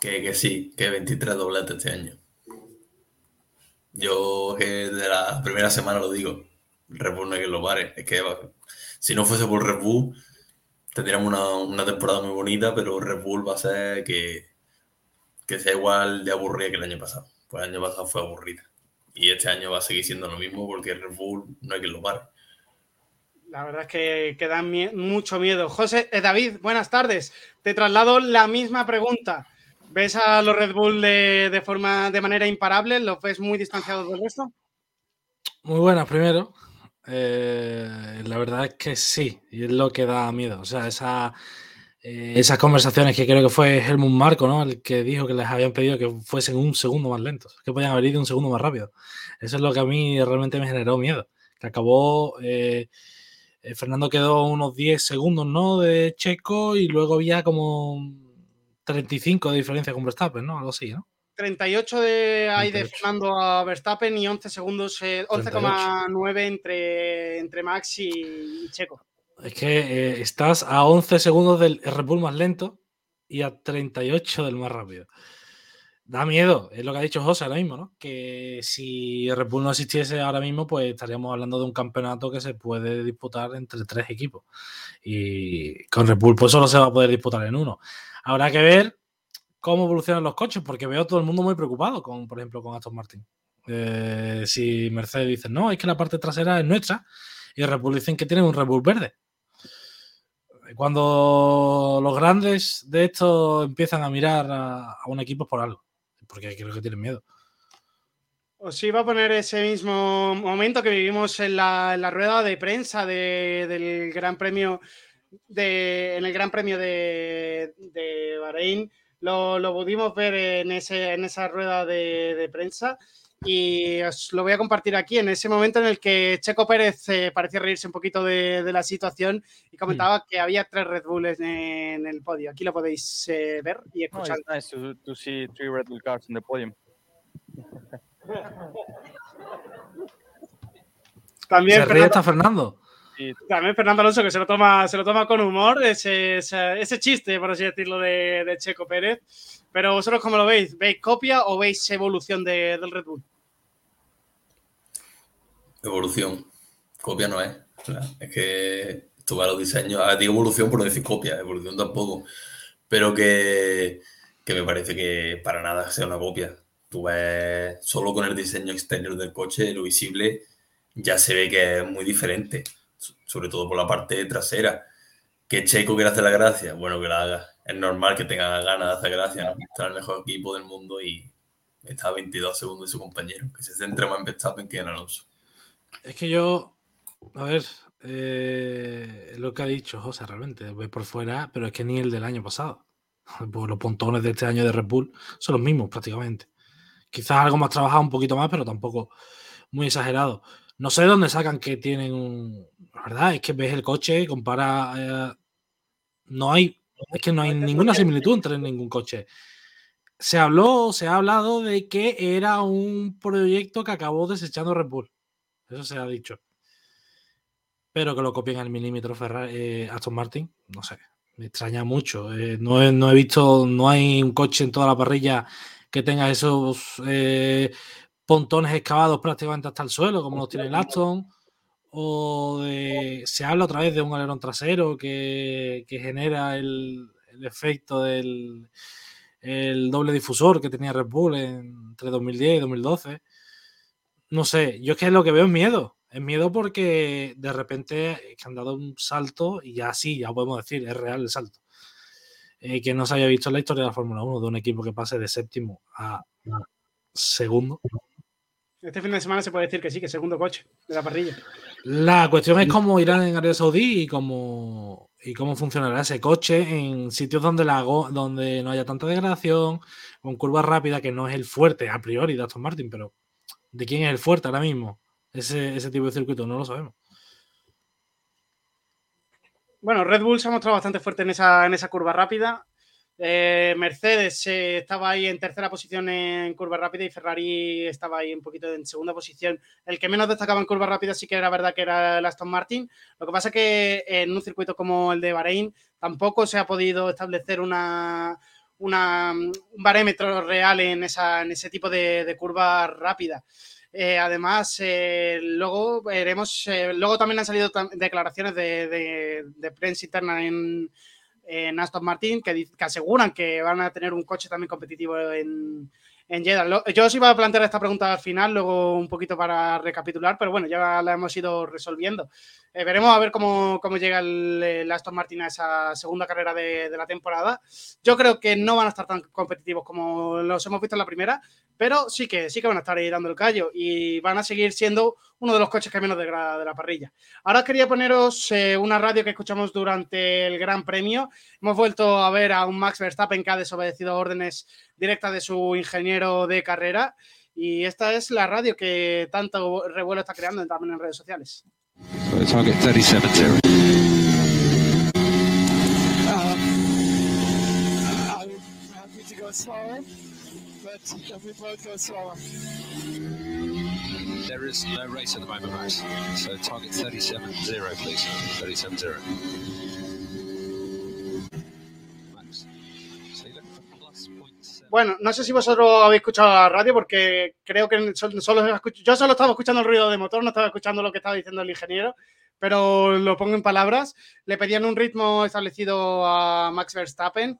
Speaker 3: Que, que sí, que 23 dobletes este año. Yo que de la primera semana lo digo, Red Bull no hay que lo pare. Es que si no fuese por Red Bull, tendríamos una, una, temporada muy bonita, pero Red Bull va a ser que, que sea igual de aburrida que el año pasado. Pues el año pasado fue aburrida. Y este año va a seguir siendo lo mismo porque Red Bull no hay que lo pare.
Speaker 2: La verdad es que, que da mucho miedo. José, eh, David, buenas tardes. Te traslado la misma pregunta. ¿Ves a los Red Bull de, de forma de manera imparable? ¿Los ves muy distanciados del resto?
Speaker 4: Muy buenas, primero. Eh, la verdad es que sí, y es lo que da miedo. O sea, eh, esas conversaciones que creo que fue Helmut Marco, ¿no? El que dijo que les habían pedido que fuesen un segundo más lentos, que podían haber ido un segundo más rápido. Eso es lo que a mí realmente me generó miedo. Que acabó. Eh, Fernando quedó unos 10 segundos, ¿no? De Checo y luego había como 35 de diferencia con Verstappen, ¿no? Algo así, ¿no?
Speaker 2: 38 de, hay de Fernando a Verstappen y 11 segundos, eh, 11,9 entre, entre Max y, y, Checo.
Speaker 4: Es que eh, estás a 11 segundos del Red Bull más lento y a 38 del más rápido da miedo, es lo que ha dicho José ahora mismo, ¿no? Que si Red no existiese ahora mismo, pues estaríamos hablando de un campeonato que se puede disputar entre tres equipos. Y con Red Bull, pues solo se va a poder disputar en uno. Habrá que ver cómo evolucionan los coches, porque veo a todo el mundo muy preocupado, con, por ejemplo, con Aston Martin. Eh, si Mercedes dice, no, es que la parte trasera es nuestra, y Red dicen que tienen un Red verde. Cuando los grandes de esto empiezan a mirar a, a un equipo por algo porque creo que tienen miedo.
Speaker 2: Os iba a poner ese mismo momento que vivimos en la, rueda de prensa del Gran Premio de, en el Gran Premio de, de Bahrein. Lo, pudimos ver en, ese, en esa rueda de, prensa y os lo voy a compartir aquí en ese momento en el que Checo Pérez eh, parecía reírse un poquito de, la situación y comentaba mm. que había tres Red Bulls en, el podio. Aquí lo podéis eh, ver y escuchar.
Speaker 4: También Se está Fernando.
Speaker 2: también Fernando Alonso que se lo toma, se lo toma con humor, ese, ese, chiste, por así decirlo, de, Checo Pérez. Pero vosotros, ¿cómo lo veis? ¿Veis copia o veis evolución del Red Bull?
Speaker 3: Evolución. Copia no es. es que esto va a los diseños. Ah, digo evolución por no decir copia, evolución tampoco. Pero que, que me parece que para nada sea una copia. Tú ves solo con el diseño exterior del coche, lo visible, ya se ve que es muy diferente, sobre todo por la parte trasera. Que Checo quiere hacer la gracia, bueno, que la haga. Es normal que tenga ganas de hacer gracia, ¿no? Está el mejor equipo del mundo y está a 22 segundos de su compañero, que se centra más en Verstappen que en Alonso.
Speaker 4: Es que yo, a ver, eh, lo que ha dicho José realmente, ve por fuera, pero es que ni el del año pasado. [LAUGHS] Pues los pontones de este año de Red Bull son los mismos prácticamente. Quizás algo más trabajado un poquito más, pero tampoco muy exagerado. No sé dónde sacan que tienen un. La verdad es que ves el coche compara. Eh, no hay. Es que no hay ninguna similitud entre ningún coche. Se habló, se ha hablado de que era un proyecto que acabó desechando Red Bull. Eso se ha dicho. Pero que lo copien al milímetro Ferrari, eh, Aston Martin, no sé. Me extraña mucho. Eh, no, no, he visto, no hay un coche en toda la parrilla que tenga esos eh, pontones excavados prácticamente hasta el suelo, como los tiene el Aston. O se habla otra vez de un alerón trasero que, genera el, efecto del doble difusor que tenía Red Bull entre 2010 y 2012. No sé, yo es que lo que veo es miedo. Es miedo porque de repente han dado un salto y ya sí, ya podemos decir, es real el salto. Eh, que no se haya visto en la historia de la Fórmula 1 de un equipo que pase de séptimo a, segundo.
Speaker 2: Este fin de semana se puede decir que sí, que segundo coche de la parrilla.
Speaker 4: La cuestión es cómo irán en Arabia Saudí y cómo, y cómo funcionará ese coche en sitios donde, la, donde no haya tanta degradación, con curvas rápidas, que no es el fuerte a priori de Aston Martin, pero ¿de quién es el fuerte ahora mismo? Ese, ese tipo de circuito no lo sabemos.
Speaker 2: Bueno, Red Bull se ha mostrado bastante fuerte en esa, en esa curva rápida. Eh, Mercedes eh, estaba ahí en tercera posición en curva rápida y Ferrari estaba ahí un poquito en segunda posición. El que menos destacaba en curva rápida sí que era verdad que era el Aston Martin. Lo que pasa es que en un circuito como el de Bahrein tampoco se ha podido establecer una, un barómetro real en, esa, en ese tipo de, de curva rápida. Eh, además, eh, luego veremos, eh, luego también han salido declaraciones de, prensa interna en, Aston Martin que, que, aseguran que van a tener un coche también competitivo en, en Jeddah. Yo os iba a plantear esta pregunta al final, luego un poquito para recapitular, pero bueno, ya la hemos ido resolviendo. Eh, veremos a ver cómo, llega el, Aston Martin a esa segunda carrera de, la temporada. Yo creo que no van a estar tan competitivos como los hemos visto en la primera, pero sí que, sí que van a estar ahí dando el callo y van a seguir siendo uno de los coches que menos degrada de la parrilla. Ahora quería poneros eh, una radio que escuchamos durante el Gran Premio. Hemos vuelto a ver a un Max Verstappen que ha desobedecido órdenes directas de su ingeniero de carrera. Y esta es la radio que tanto revuelo está creando también en redes sociales. target 37 um, happy to go slower, but we both go slower. There is no race at the moment, Max. So target 37-0, please. 37-0. Bueno, no sé si vosotros habéis escuchado la radio porque creo que solo, yo solo estaba escuchando el ruido de motor, no estaba escuchando lo que estaba diciendo el ingeniero, pero lo pongo en palabras. Le pedían un ritmo establecido a Max Verstappen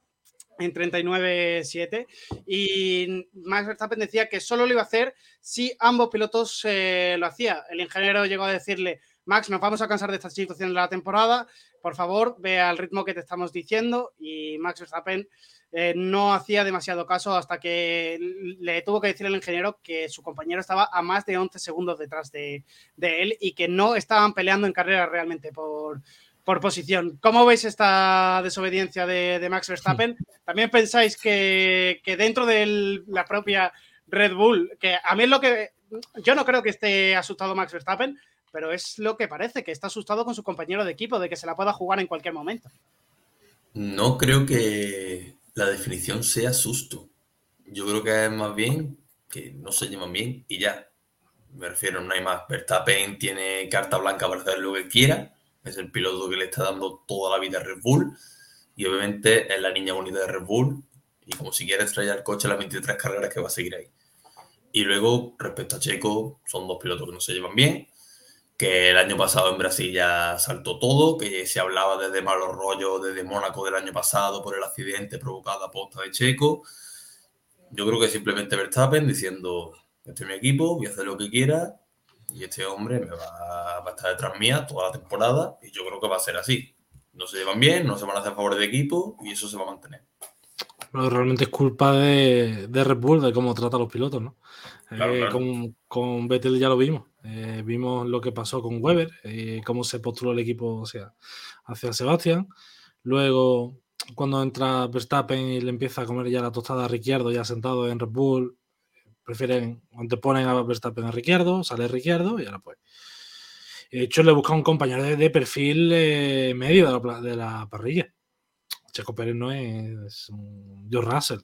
Speaker 2: en 39.7 y Max Verstappen decía que solo lo iba a hacer si ambos pilotos eh, lo hacían. El ingeniero llegó a decirle, Max, nos vamos a cansar de esta situación de la temporada. Por favor, ve al ritmo que te estamos diciendo. Y Max Verstappen eh, no hacía demasiado caso hasta que le tuvo que decir al ingeniero que su compañero estaba a más de 11 segundos detrás de, él y que no estaban peleando en carrera realmente por, por posición. ¿Cómo veis esta desobediencia de, Max Verstappen? ¿También pensáis que, dentro de la propia Red Bull, que a mí es lo que... Yo no creo que esté asustado Max Verstappen, pero es lo que parece, que está asustado con su compañero de equipo, de que se la pueda jugar en cualquier momento.
Speaker 3: No creo que la definición sea susto. Yo creo que es más bien que no se llevan bien y ya. Me refiero, no hay más. Verstappen tiene carta blanca para hacer lo que quiera. Es el piloto que le está dando toda la vida a Red Bull. Y obviamente es la niña bonita de Red Bull. Y como si quiere estrellar el coche las 23 carreras que va a seguir ahí. Y luego, respecto a Checo, son dos pilotos que no se llevan bien que el año pasado en Brasil ya saltó todo, que se hablaba desde malos rollos desde Mónaco del año pasado por el accidente provocado a posta de Checo. Yo creo que simplemente Verstappen diciendo, este es mi equipo, voy a hacer lo que quiera y este hombre me va, a estar detrás mía toda la temporada y yo creo que va a ser así. No se llevan bien, no se van a hacer favores de equipo y eso se va a mantener.
Speaker 4: Pero realmente es culpa de, de Red Bull, de cómo trata a los pilotos, ¿no? Eh, con, con Vettel ya lo vimos. Eh, vimos lo que pasó con Weber, eh, cómo se postuló el equipo o sea, hacia Sebastián. Luego, cuando entra Verstappen y le empieza a comer ya la tostada a Ricciardo, ya sentado en Red Bull, prefieren, ponen a Verstappen a Ricciardo, sale Ricciardo y ahora pues. De hecho, le busca un compañero de, perfil eh, medio de la, de la, parrilla. Checo Pérez no es, un George Russell,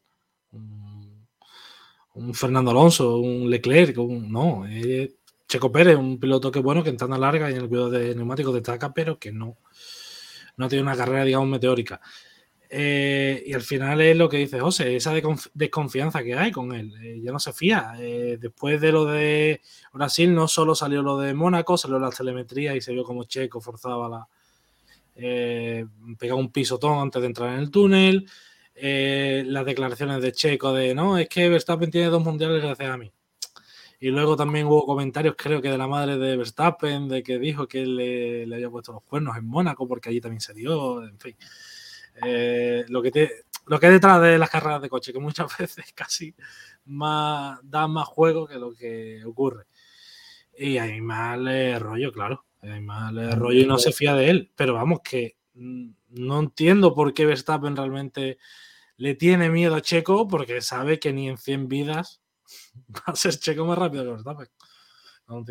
Speaker 4: un, Fernando Alonso, un Leclerc, no, es Checo Pérez, un piloto que bueno, que en tanda larga y en el cuidado de neumáticos destaca, pero que no, no tiene una carrera, digamos, meteórica. Eh, y al final es lo que dice José, esa desconfianza que hay con él. Eh, ya no se fía. Eh, después de lo de Brasil, no solo salió lo de Mónaco, salió la telemetría y se vio como Checo forzaba la. pegaba un pisotón antes de entrar en el túnel. las declaraciones de Checo de no, es que Verstappen tiene dos mundiales gracias a mí. Y luego también hubo comentarios, creo que de la madre de Verstappen, de que dijo que le, le había puesto los cuernos en Mónaco porque allí también se dio, en fin. Eh, lo, que te, lo que hay detrás de las carreras de coche, que muchas [LAUGHS] veces casi más, da más juego que lo que ocurre. Y hay más rollo, claro. Hay más rollo y no se fía de él. Pero vamos, que mm, no entiendo por qué Verstappen realmente le tiene miedo a Checo, porque sabe que ni en 100 vidas [LAUGHS] va a ser Checo más rápido que Verstappen. No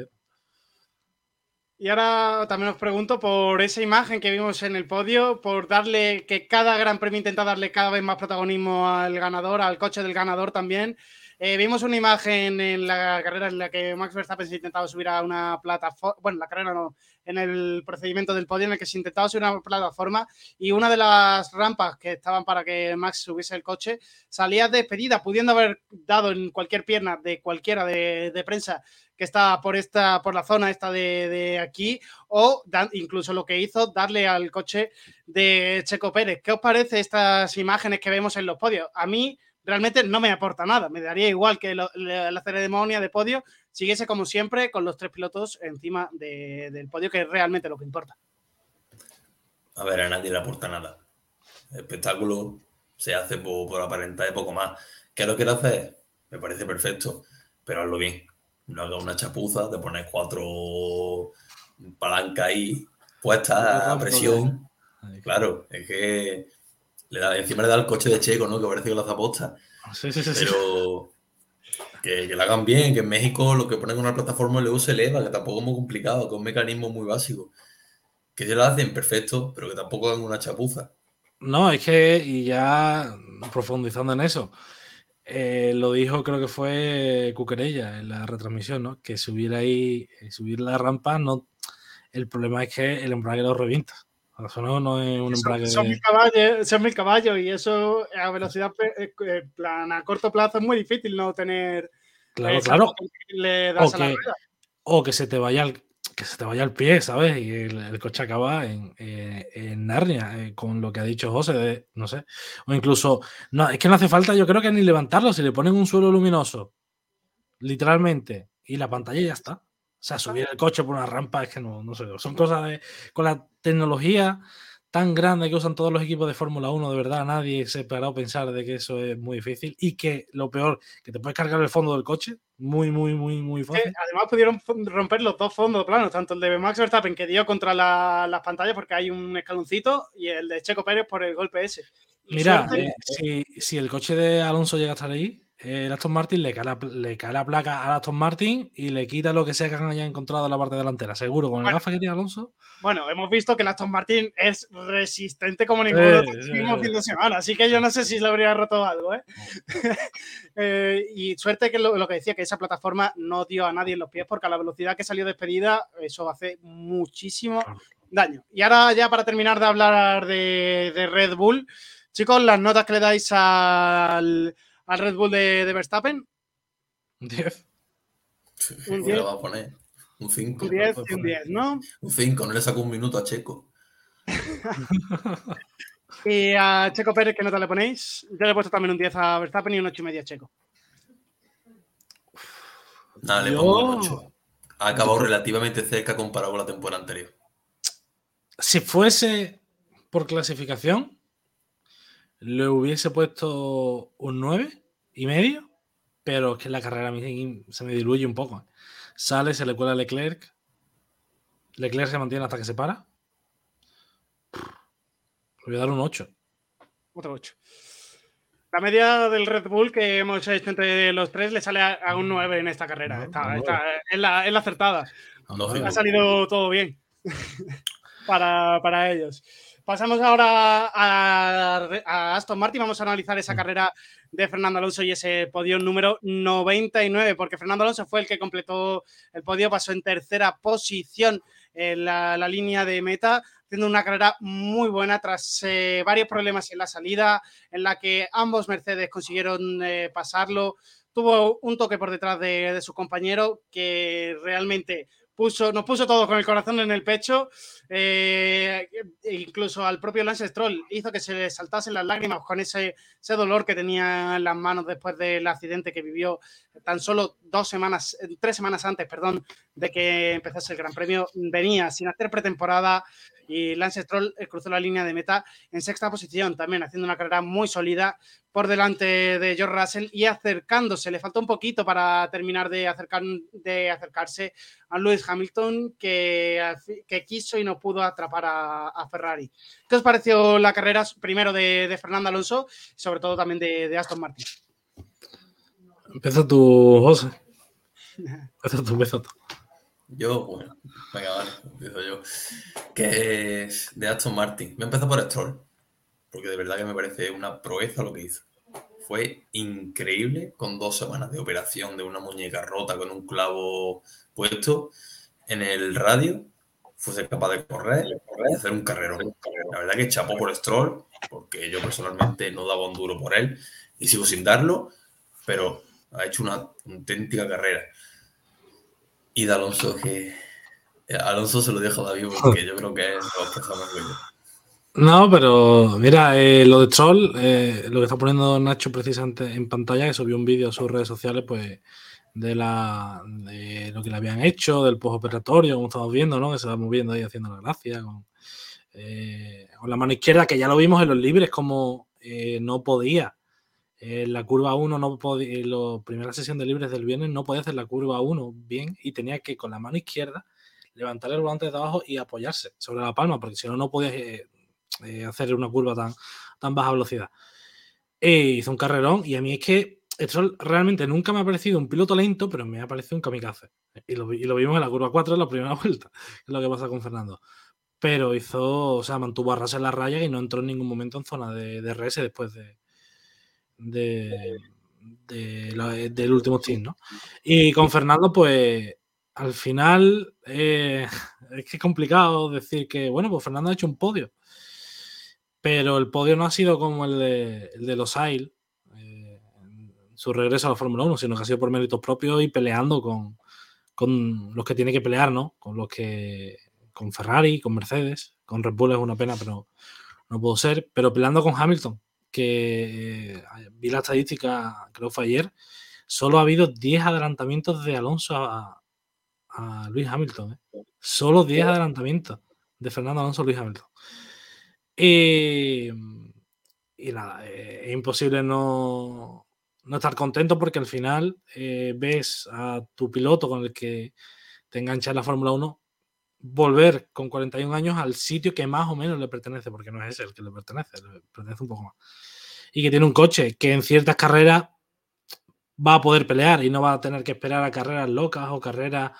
Speaker 2: Y ahora también os pregunto por esa imagen que vimos en el podio, por darle que cada gran premio intenta darle cada vez más protagonismo al ganador, al coche del ganador también. Eh, vimos una imagen en la carrera en la que Max Verstappen se intentaba subir a una plataforma, bueno, la carrera no, en el procedimiento del podio en el que se intentaba subir a una plataforma y una de las rampas que estaban para que Max subiese el coche salía despedida, pudiendo haber dado en cualquier pierna de cualquiera de, prensa que está por esta por la zona esta de, aquí o incluso lo que hizo darle al coche de Checo Pérez. ¿Qué os parece estas imágenes que vemos en los podios? A mí realmente no me aporta nada. Me daría igual que la ceremonia de podio siguiese como siempre con los tres pilotos encima del podio, que es realmente lo que importa.
Speaker 3: A ver, a nadie le aporta nada. El espectáculo se hace por, aparentar y poco más. ¿Qué lo quiero hacer? Me parece perfecto, pero hazlo bien. No haga una chapuza, de poner cuatro palancas ahí puestas a presión. Claro, es que le da, encima le da el coche de Checo, ¿no? Que parece que lo hace aposta. Sí, sí, sí. Pero que, lo hagan bien, que en México lo que ponen en una plataforma luego se eleva, que tampoco es muy complicado, que es un mecanismo muy básico. Que se lo hacen perfecto, pero que tampoco hagan una chapuza.
Speaker 4: No, es que, y ya profundizando en eso, eh, lo dijo, creo que fue Cuquerella en la retransmisión, ¿no? Que subir ahí, eh, subir la rampa, no. El problema es que el embrague lo revienta. Eso no, es un embrague.
Speaker 2: Son, mil caballos, son mil caballos y eso a velocidad, eh, plan, a corto plazo es muy difícil no tener.
Speaker 4: Claro, claro. o, que, se te vaya el, que se te vaya el pie, ¿sabes? Y el, coche acaba en, eh, en Narnia, eh, con lo que ha dicho José, de, no sé. O incluso, no, es que no hace falta, yo creo que ni levantarlo, si le ponen un suelo luminoso, literalmente, y la pantalla ya está. sea, subir el coche por una rampa es que no, no sé. Son cosas de. Con la tecnología tan grande que usan todos los equipos de Fórmula 1, de verdad, nadie se parado a pensar de que eso es muy difícil y que lo peor, que te puedes cargar el fondo del coche, muy, muy, muy, muy fácil.
Speaker 2: además pudieron romper los dos fondos planos, tanto el de Max Verstappen que dio contra las pantallas porque hay un escaloncito y el de Checo Pérez por el golpe ese.
Speaker 4: Mira, eh, si, si, el coche de Alonso llega a estar ahí, el Aston Martin le cae, la, le cae la placa al Aston Martin y le quita lo que sea que haya encontrado en la parte delantera. Seguro, con el gafa que tiene Alonso.
Speaker 2: Bueno, hemos visto que el Aston Martin es resistente como ninguno otro último fin de semana, así que yo no sé si le habría roto algo. ¿eh? [LAUGHS] eh y suerte que lo, que decía, que esa plataforma no dio a nadie en los pies, porque a la velocidad que salió despedida, eso hace muchísimo daño. Y ahora, ya para terminar de hablar de, de Red Bull, chicos, las notas que le dais al al Red Bull de, Verstappen?
Speaker 4: Un 10.
Speaker 3: Un 10. va a poner? Un 5.
Speaker 2: Un 10 y un 10, ¿no?
Speaker 3: Un 5, no le saco un minuto a Checo. [LAUGHS] [LAUGHS]
Speaker 2: y a Checo Pérez, ¿qué nota le ponéis? Yo le he puesto también un 10 a Verstappen y un 8 y medio a Checo.
Speaker 3: Nada, le pongo un 8. Ha acabado relativamente cerca comparado con la temporada anterior.
Speaker 4: Si fuese por clasificación, le hubiese puesto un 9 y medio, pero es que la carrera se me diluye un poco. Sale, se le cuela Leclerc. Leclerc se mantiene hasta que se para. Le voy a dar un 8.
Speaker 2: Otro 8. La media del Red Bull que hemos hecho entre los tres le sale a, un 9 en esta carrera. está, en, la, acertada. ha salido todo bien [LAUGHS] para, para ellos. Pasamos ahora a, Aston Martin. Vamos a analizar esa mm. carrera de Fernando Alonso y ese podio número 99, porque Fernando Alonso fue el que completó el podio, pasó en tercera posición en la, línea de meta, haciendo una carrera muy buena tras eh, varios problemas en la salida, en la que ambos Mercedes consiguieron eh, pasarlo. Tuvo un toque por detrás de su compañero que realmente nos puso todo con el corazón en el pecho. Eh, incluso al propio Lance Stroll hizo que se le saltasen las lágrimas con ese, ese dolor que tenía en las manos después del accidente que vivió tan solo dos semanas, tres semanas antes, perdón, de que empezase el Gran Premio. Venía sin hacer pretemporada y Lance Stroll eh, cruzó la línea de meta en sexta posición, también haciendo una carrera muy sólida por delante de George Russell y acercándose. Le faltó un poquito para terminar de, acercar, de acercarse a Lewis Hamilton, que, que quiso y no pudo atrapar a, Ferrari. ¿Qué os pareció la carrera primero de, Fernando Alonso y sobre todo también de, Aston Martin?
Speaker 4: Empieza tu, José. Empieza [LAUGHS] tu, empieza tú.
Speaker 3: Yo, bueno, venga, vale, empiezo yo. Que es de Aston Martin. Me empezó por Stroll, porque de verdad que me parece una proeza lo que hizo. Fue increíble con dos semanas de operación de una muñeca rota con un clavo puesto en el radio. Fuese capaz de correr y hacer un carrerón. La verdad que chapó por Stroll, porque yo personalmente no daba un duro por él y sigo sin darlo, pero ha hecho una auténtica carrera. Y de Alonso, que Alonso se lo dejo a David porque yo creo que es lo que
Speaker 4: No, pero mira, eh, lo de Troll, eh, lo que está poniendo Nacho precisamente en pantalla, que subió un vídeo a sus redes sociales, pues de, la, de lo que le habían hecho, del postoperatorio, como estamos viendo, ¿no? Que se va moviendo ahí haciendo la gracia con, eh, con la mano izquierda, que ya lo vimos en los libres, como no podía en la curva 1 no podía, en la primera sesión de libres del viernes no podía hacer la curva 1 bien y tenía que con la mano izquierda levantar el volante de abajo y apoyarse sobre la palma, porque si no, no podía eh, eh, hacer una curva tan, tan baja velocidad. Hizo un carrerón y a mí es que esto realmente nunca me ha parecido un piloto lento, pero me ha parecido un kamikaze. Y lo, y lo vimos en la curva 4 en la primera [LAUGHS] vuelta, es lo que pasa con Fernando. Pero hizo, o sea, mantuvo a en la raya y no entró en ningún momento en zona de, de RS después de, de, del último team, ¿no? Y con Fernando, pues al final eh, [LAUGHS] es que es complicado decir que, bueno, pues Fernando ha hecho un podio, pero el podio no ha sido como el de, el de los Ail, eh, su regreso a la Fórmula 1, sino que ha sido por méritos propios y peleando con, con los que tiene que pelear, ¿no? Con los que, con Ferrari, con Mercedes, con Red Bull es una pena, pero no puedo ser, pero peleando con Hamilton, que eh, vi la estadística, creo que fue ayer, solo ha habido 10 adelantamientos de Alonso a, a Luis Hamilton. ¿eh? Solo 10 adelantamientos de Fernando Alonso a Luis Hamilton. Y, y nada, eh, es imposible no, no, estar contento porque al final ves a tu piloto con el que te engancha en la Fórmula 1 volver con 41 años al sitio que más o menos le pertenece, porque no es ese el que le pertenece, le pertenece un poco más. Y que tiene un coche que en ciertas carreras va a poder pelear y no va a tener que esperar a carreras locas o carreras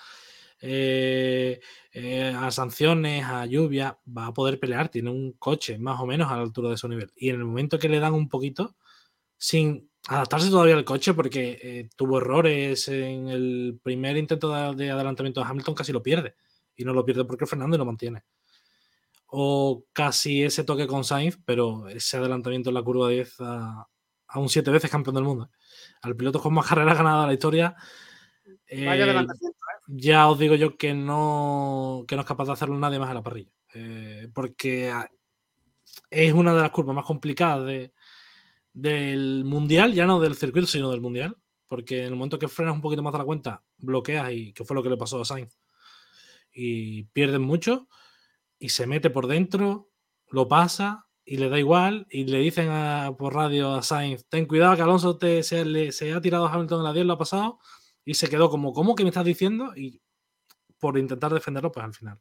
Speaker 4: eh, eh, a sanciones, a lluvia, va a poder pelear. Tiene un coche más o menos a la altura de su nivel. Y en el momento que le dan un poquito, sin adaptarse todavía al coche, porque eh, tuvo errores en el primer intento de, de, adelantamiento de Hamilton, casi lo pierde. Y no lo pierde porque Fernando lo mantiene. O casi ese toque con Sainz, pero ese adelantamiento en la curva 10 a, a un siete veces campeón del mundo. Al piloto con más carreras ganadas de la historia.
Speaker 2: Vaya
Speaker 4: ya os digo yo que no, que no es capaz de hacerlo nadie más a la parrilla. Eh, porque es una de las curvas más complicadas de, del mundial, ya no del circuito, sino del mundial. Porque en el momento que frenas un poquito más a la cuenta, bloqueas y que fue lo que le pasó a Sainz. Y pierden mucho y se mete por dentro, lo pasa y le da igual. Y le dicen a, por radio a Sainz: Ten cuidado que Alonso te, se, le, se ha tirado a Hamilton en la 10, lo ha pasado y se quedó como, ¿cómo que me estás diciendo? Y por intentar defenderlo, pues al final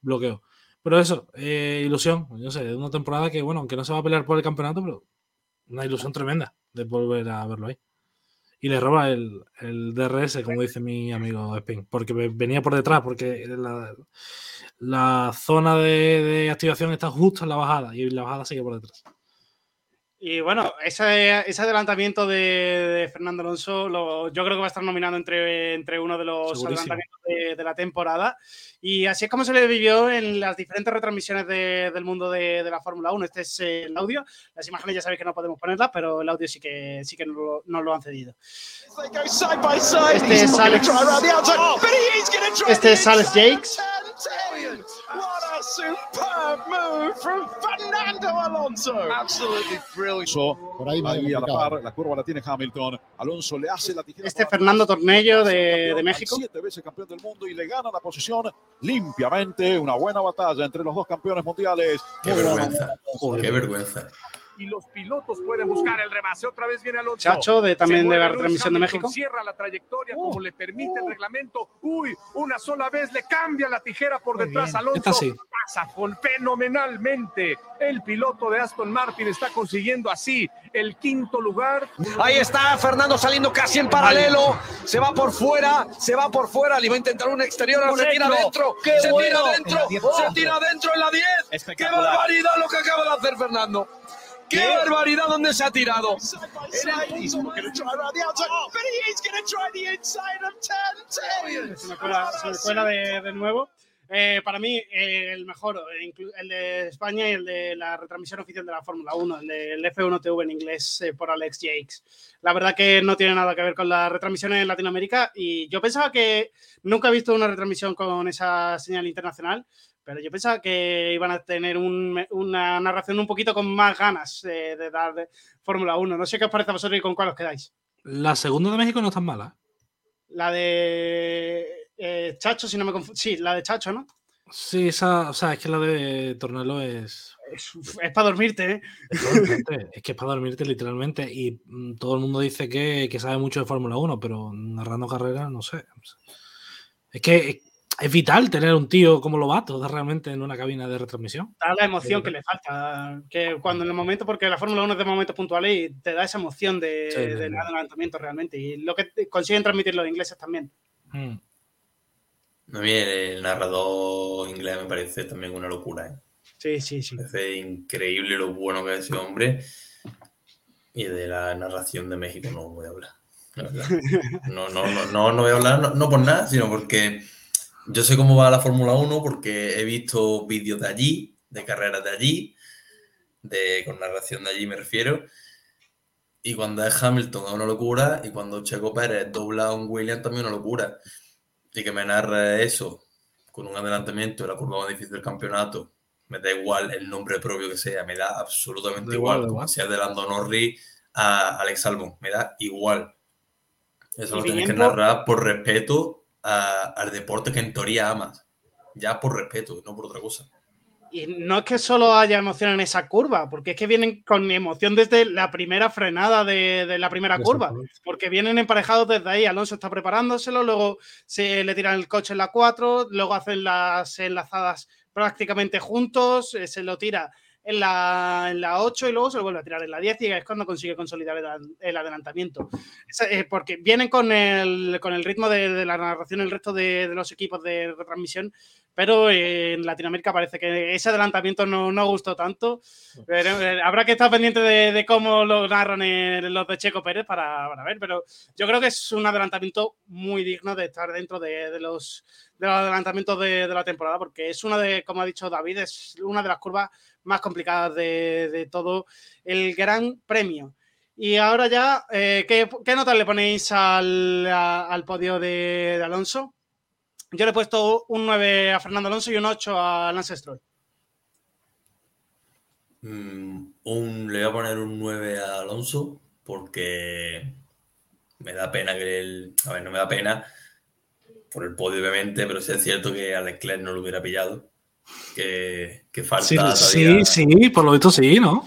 Speaker 4: bloqueó. Pero eso, eh, ilusión, yo sé, de una temporada que, bueno, aunque no se va a pelear por el campeonato, pero una ilusión tremenda de volver a verlo ahí. Y le roba el, el DRS, como dice mi amigo Spin, porque venía por detrás, porque la, la zona de, de, activación está justo en la bajada y la bajada sigue por detrás.
Speaker 2: Y bueno, ese, ese adelantamiento de, de Fernando Alonso, lo, yo creo que va a estar nominado entre, entre uno de los Segurísimo. adelantamientos de, de, la temporada. Y así es como se le vivió en las diferentes retransmisiones de, del mundo de, la Fórmula 1. Este es el audio. Las imágenes ya sabéis que no podemos ponerlas, pero el audio sí que, sí que nos, lo, nos lo han cedido. Este es Alex, este es Alex Jakes.
Speaker 5: superb move from Fernando Alonso. Absolutely brilliant. Por ahí, ahí a la par, la curva la tiene Hamilton. Alonso le hace la tijera.
Speaker 2: Este Fernando Tornello de, de México.
Speaker 5: Siete veces campeón del mundo y le gana la posición limpiamente. Una buena batalla entre los dos campeones mundiales.
Speaker 3: Qué vergüenza. Qué vergüenza
Speaker 6: y los pilotos pueden buscar el rebase. Otra vez viene Alonso.
Speaker 2: Chacho, de, también de la retransmisión de México.
Speaker 6: Cierra la trayectoria uh, como le permite uh. el reglamento. Uy, una sola vez le cambia la tijera por Muy detrás. Bien. Alonso
Speaker 4: sí.
Speaker 6: pasa fenomenalmente. El piloto de Aston Martin está consiguiendo así el quinto lugar.
Speaker 7: Ahí está Fernando saliendo casi en paralelo. Se va por fuera, se va por fuera. Le va a intentar un exterior, se tira adentro. Se bueno. tira adentro, se tira adentro en la 10. ¡Qué barbaridad lo que acaba de hacer Fernando! ¡Qué ¿Qué? barbaridad dónde se ha tirado!
Speaker 2: Se me cuela, se me cuela de, de, nuevo. Eh, para mí, eh, el mejor, el de España y el de la retransmisión oficial de la Fórmula 1, el del F1 TV en inglés eh, por Alex Jakes. La verdad que no tiene nada que ver con las retransmisiones en Latinoamérica y yo pensaba que nunca he visto una retransmisión con esa señal internacional pero yo pensaba que iban a tener un, una narración un poquito con más ganas de, de dar de Fórmula 1. No sé qué os parece a vosotros y con cuál os quedáis.
Speaker 4: La segunda de México no es tan mala.
Speaker 2: La de eh, Chacho, si no me confundo. Sí, la de Chacho, ¿no?
Speaker 4: Sí, esa, o sea, es que la de Tornelo es.
Speaker 2: Es, es para dormirte, ¿eh? [LAUGHS]
Speaker 4: Es que es para dormirte, literalmente. Y mm, todo el mundo dice que, que sabe mucho de Fórmula 1, pero narrando carreras, no sé. Es que es vital tener un tío como Lobato realmente en una cabina de retransmisión.
Speaker 2: Da la emoción que le falta. Que cuando en el momento, porque la Fórmula 1 es de momentos puntuales y te da esa emoción de, sí, de, de adelantamiento realmente. Y lo que consiguen transmitir los ingleses también.
Speaker 3: Mm. A mí el narrador inglés me parece también una locura. ¿eh?
Speaker 2: Sí, sí, sí.
Speaker 3: Me parece increíble lo bueno que es ese hombre. Y de la narración de México no voy a hablar. [LAUGHS] No, no, no, no, no voy a hablar, no, no por nada, sino porque yo sé cómo va la Fórmula 1 porque he visto vídeos de allí, de carreras de allí, de, con narración de allí me refiero. Y cuando es Hamilton es una locura, y cuando Checo Pérez dobla a un Williams también es una locura. Y que me narre eso con un adelantamiento de la curva más difícil del campeonato, me da igual el nombre propio que sea, me da absolutamente igual, igual, como sea de Lando Norris a Alex Albon, me da igual. Eso lo tienes que narrar por respeto al deporte que en teoría amas. Ya por respeto, no por otra cosa.
Speaker 2: Y no es que solo haya emoción en esa curva, porque es que vienen con emoción desde la primera frenada de, la primera curva, porque vienen emparejados desde ahí. Alonso está preparándoselo, luego se le tiran el coche en la 4, luego hacen las enlazadas prácticamente juntos, eh, se lo tira en la, en la 8 y luego se lo vuelve a tirar en la 10 y es cuando consigue consolidar el, adelantamiento. Eh, porque vienen con el, con el ritmo de, la narración el resto de, los equipos de retransmisión, pero en Latinoamérica parece que ese adelantamiento no, no gustó tanto. Eh, habrá que estar pendiente de, cómo lo narran los de Checo Pérez para, para, ver, pero yo creo que es un adelantamiento muy digno de estar dentro de, los, de los adelantamientos de, la temporada, porque es una de, como ha dicho David, es una de las curvas más complicadas de, todo el Gran Premio. Y ahora ya, eh, ¿qué, ¿qué, nota le ponéis al, al podio de, Alonso? Yo le he puesto un 9 a Fernando Alonso y un 8 a Lance Stroll.
Speaker 3: Mm, un, le voy a poner un 9 a Alonso porque me da pena que él. A ver, no me da pena por el podio, obviamente, pero sí es cierto que a Leclerc no lo hubiera pillado que, falta.
Speaker 4: Sí, sí, por lo visto sí, ¿no?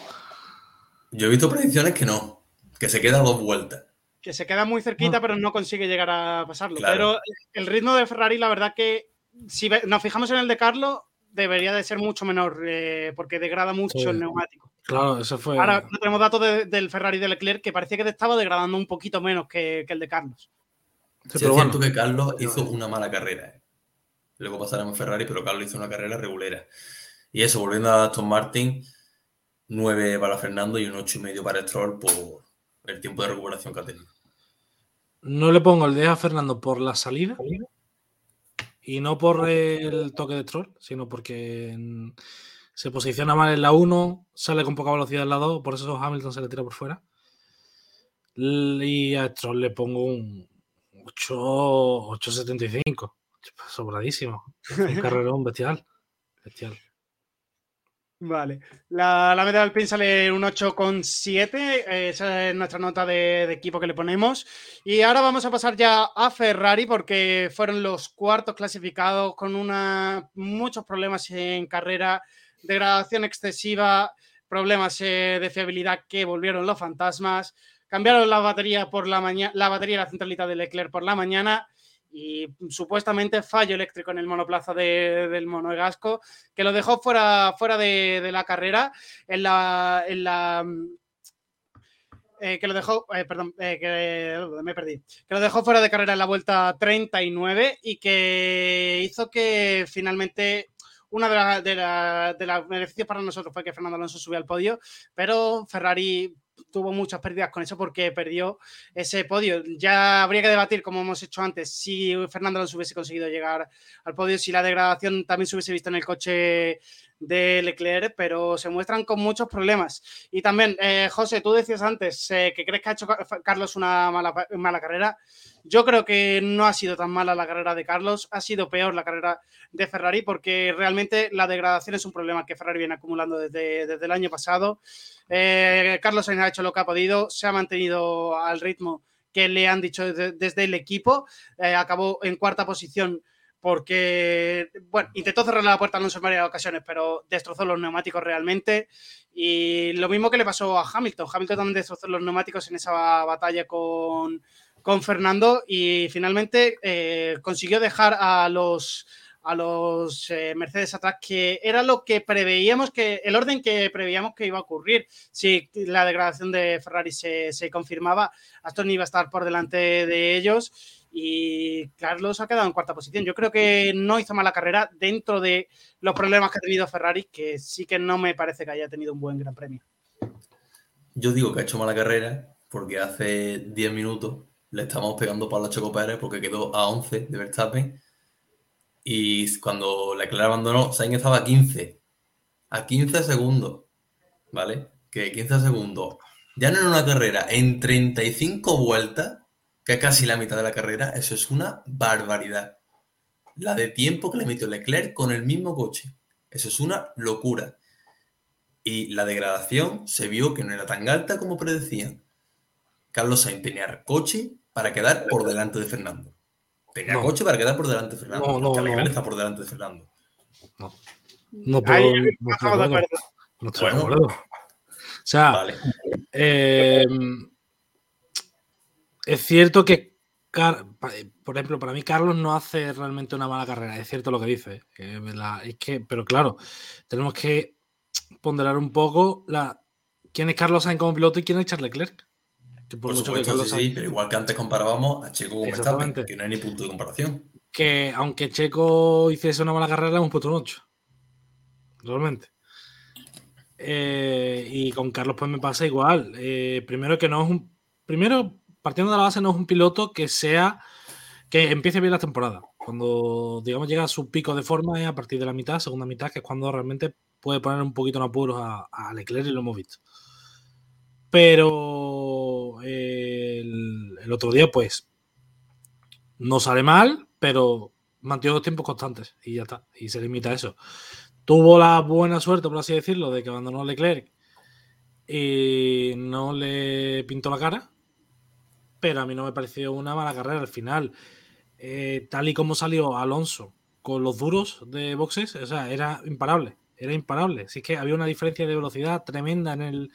Speaker 3: Yo he visto predicciones que no, que se queda dos vueltas.
Speaker 2: Que se queda muy cerquita, pero no consigue llegar a pasarlo. Pero el ritmo de Ferrari, la verdad que si nos fijamos en el de Carlos, debería de ser mucho menor, eh, porque degrada mucho el neumático.
Speaker 4: Claro, eso fue.
Speaker 2: Ahora tenemos datos del Ferrari de Leclerc que parecía que estaba degradando un poquito menos que, el de Carlos.
Speaker 3: es cierto que Carlos hizo una mala carrera. ¿eh? Luego pasaremos a Ferrari, pero Carlos hizo una carrera regulera. Y eso, volviendo a Aston Martin, 9 para Fernando y un 8,5 para Stroll por el tiempo de recuperación que ha tenido.
Speaker 4: No le pongo el 10 a Fernando por la salida y no por el toque de Stroll, sino porque se posiciona mal en la 1, sale con poca velocidad en la 2, por eso Hamilton se le tira por fuera. Y a Stroll le pongo un 8,75 sobradísimo. Un [LAUGHS] carrerón bestial. Bestial.
Speaker 2: Vale. La, la media del pin sale un 8,7. Eh, esa es nuestra nota de, equipo que le ponemos. Y ahora vamos a pasar ya a Ferrari porque fueron los cuartos clasificados con una, muchos problemas en carrera, degradación excesiva, problemas eh, de fiabilidad que volvieron los fantasmas. Cambiaron la batería por la mañana, la batería de la centralita de Leclerc por la mañana y supuestamente fallo eléctrico en el monoplaza del monogasco, que lo dejó fuera, fuera de, la carrera en la, en la eh, que lo dejó, eh, perdón, eh, que me perdí, que lo dejó fuera de carrera en la vuelta 39 y que hizo que finalmente una de, las de, beneficios para nosotros fue que Fernando Alonso subió al podio, pero Ferrari tuvo muchas pérdidas con eso porque perdió ese podio. Ya habría que debatir, como hemos hecho antes, si Fernando Alonso hubiese conseguido llegar al podio, si la degradación también se hubiese visto en el coche de Leclerc, pero se muestran con muchos problemas. Y también, eh, José, tú decías antes eh, que crees que ha hecho Carlos una mala, mala carrera. Yo creo que no ha sido tan mala la carrera de Carlos, ha sido peor la carrera de Ferrari porque realmente la degradación es un problema que Ferrari viene acumulando desde, desde el año pasado. Eh, Carlos ha hecho lo que ha podido, se ha mantenido al ritmo que le han dicho desde, el equipo, acabó en cuarta posición porque, bueno, intentó cerrar la puerta en varias ocasiones, pero destrozó los neumáticos realmente. Y lo mismo que le pasó a Hamilton. Hamilton también destrozó los neumáticos en esa batalla con, Fernando y finalmente eh, consiguió dejar a los a los eh, Mercedes atrás, que era lo que preveíamos que, el orden que preveíamos que iba a ocurrir. Si la degradación de Ferrari se, se confirmaba, Aston iba a estar por delante de ellos y Carlos ha quedado en cuarta posición. Yo creo que no hizo mala carrera dentro de los problemas que ha tenido Ferrari, que sí que no me parece que haya tenido un buen gran premio.
Speaker 3: Yo digo que ha hecho mala carrera porque hace 10 minutos le estamos pegando para la Choco Pérez porque quedó a 11 de Verstappen y cuando Leclerc abandonó, Sainz estaba a 15. A 15 segundos. ¿Vale? Que 15 segundos. Ya no en una carrera, en 35 vueltas que casi la mitad de la carrera, eso es una barbaridad. La de tiempo que le metió Leclerc con el mismo coche. Eso es una locura. Y la degradación se vio que no era tan alta como predecían. Carlos Sainz tenía coche para quedar por delante de Fernando. Tenía coche para quedar por delante de Fernando.
Speaker 4: No, no,
Speaker 3: no.
Speaker 4: está
Speaker 3: por delante de Fernando.
Speaker 4: No. No puedo. no, estoy de acuerdo. O sea, eh, es cierto que, por ejemplo, para mí Carlos no hace realmente una mala carrera. Es cierto lo que dice. es que, pero claro, tenemos que ponderar un poco la, quién es Carlos Sainz como piloto y quién es Charles Leclerc.
Speaker 3: por, supuesto, sí, pero igual que antes comparábamos a Checo con Verstappen, que no hay ni punto de comparación.
Speaker 4: Que aunque Checo hiciese una mala carrera, hemos puesto un 8. Realmente. Eh, y con Carlos pues me pasa igual. Eh, primero que no es un... Primero, partiendo de la base, no es un piloto que sea... que empiece bien la temporada. Cuando, digamos, llega a su pico de forma es a partir de la mitad, segunda mitad, que es cuando realmente puede poner un poquito en apuros a, Leclerc y lo hemos visto. Pero el, otro día, pues, no sale mal, pero mantiene dos tiempos constantes y ya está. Y se limita a eso. Tuvo la buena suerte, por así decirlo, de que abandonó a Leclerc y no le pintó la cara. Pero a mí no me pareció una mala carrera al final. Eh, tal y como salió Alonso con los duros de boxes, o sea, era imparable era imparable. Así que había una diferencia de velocidad tremenda en el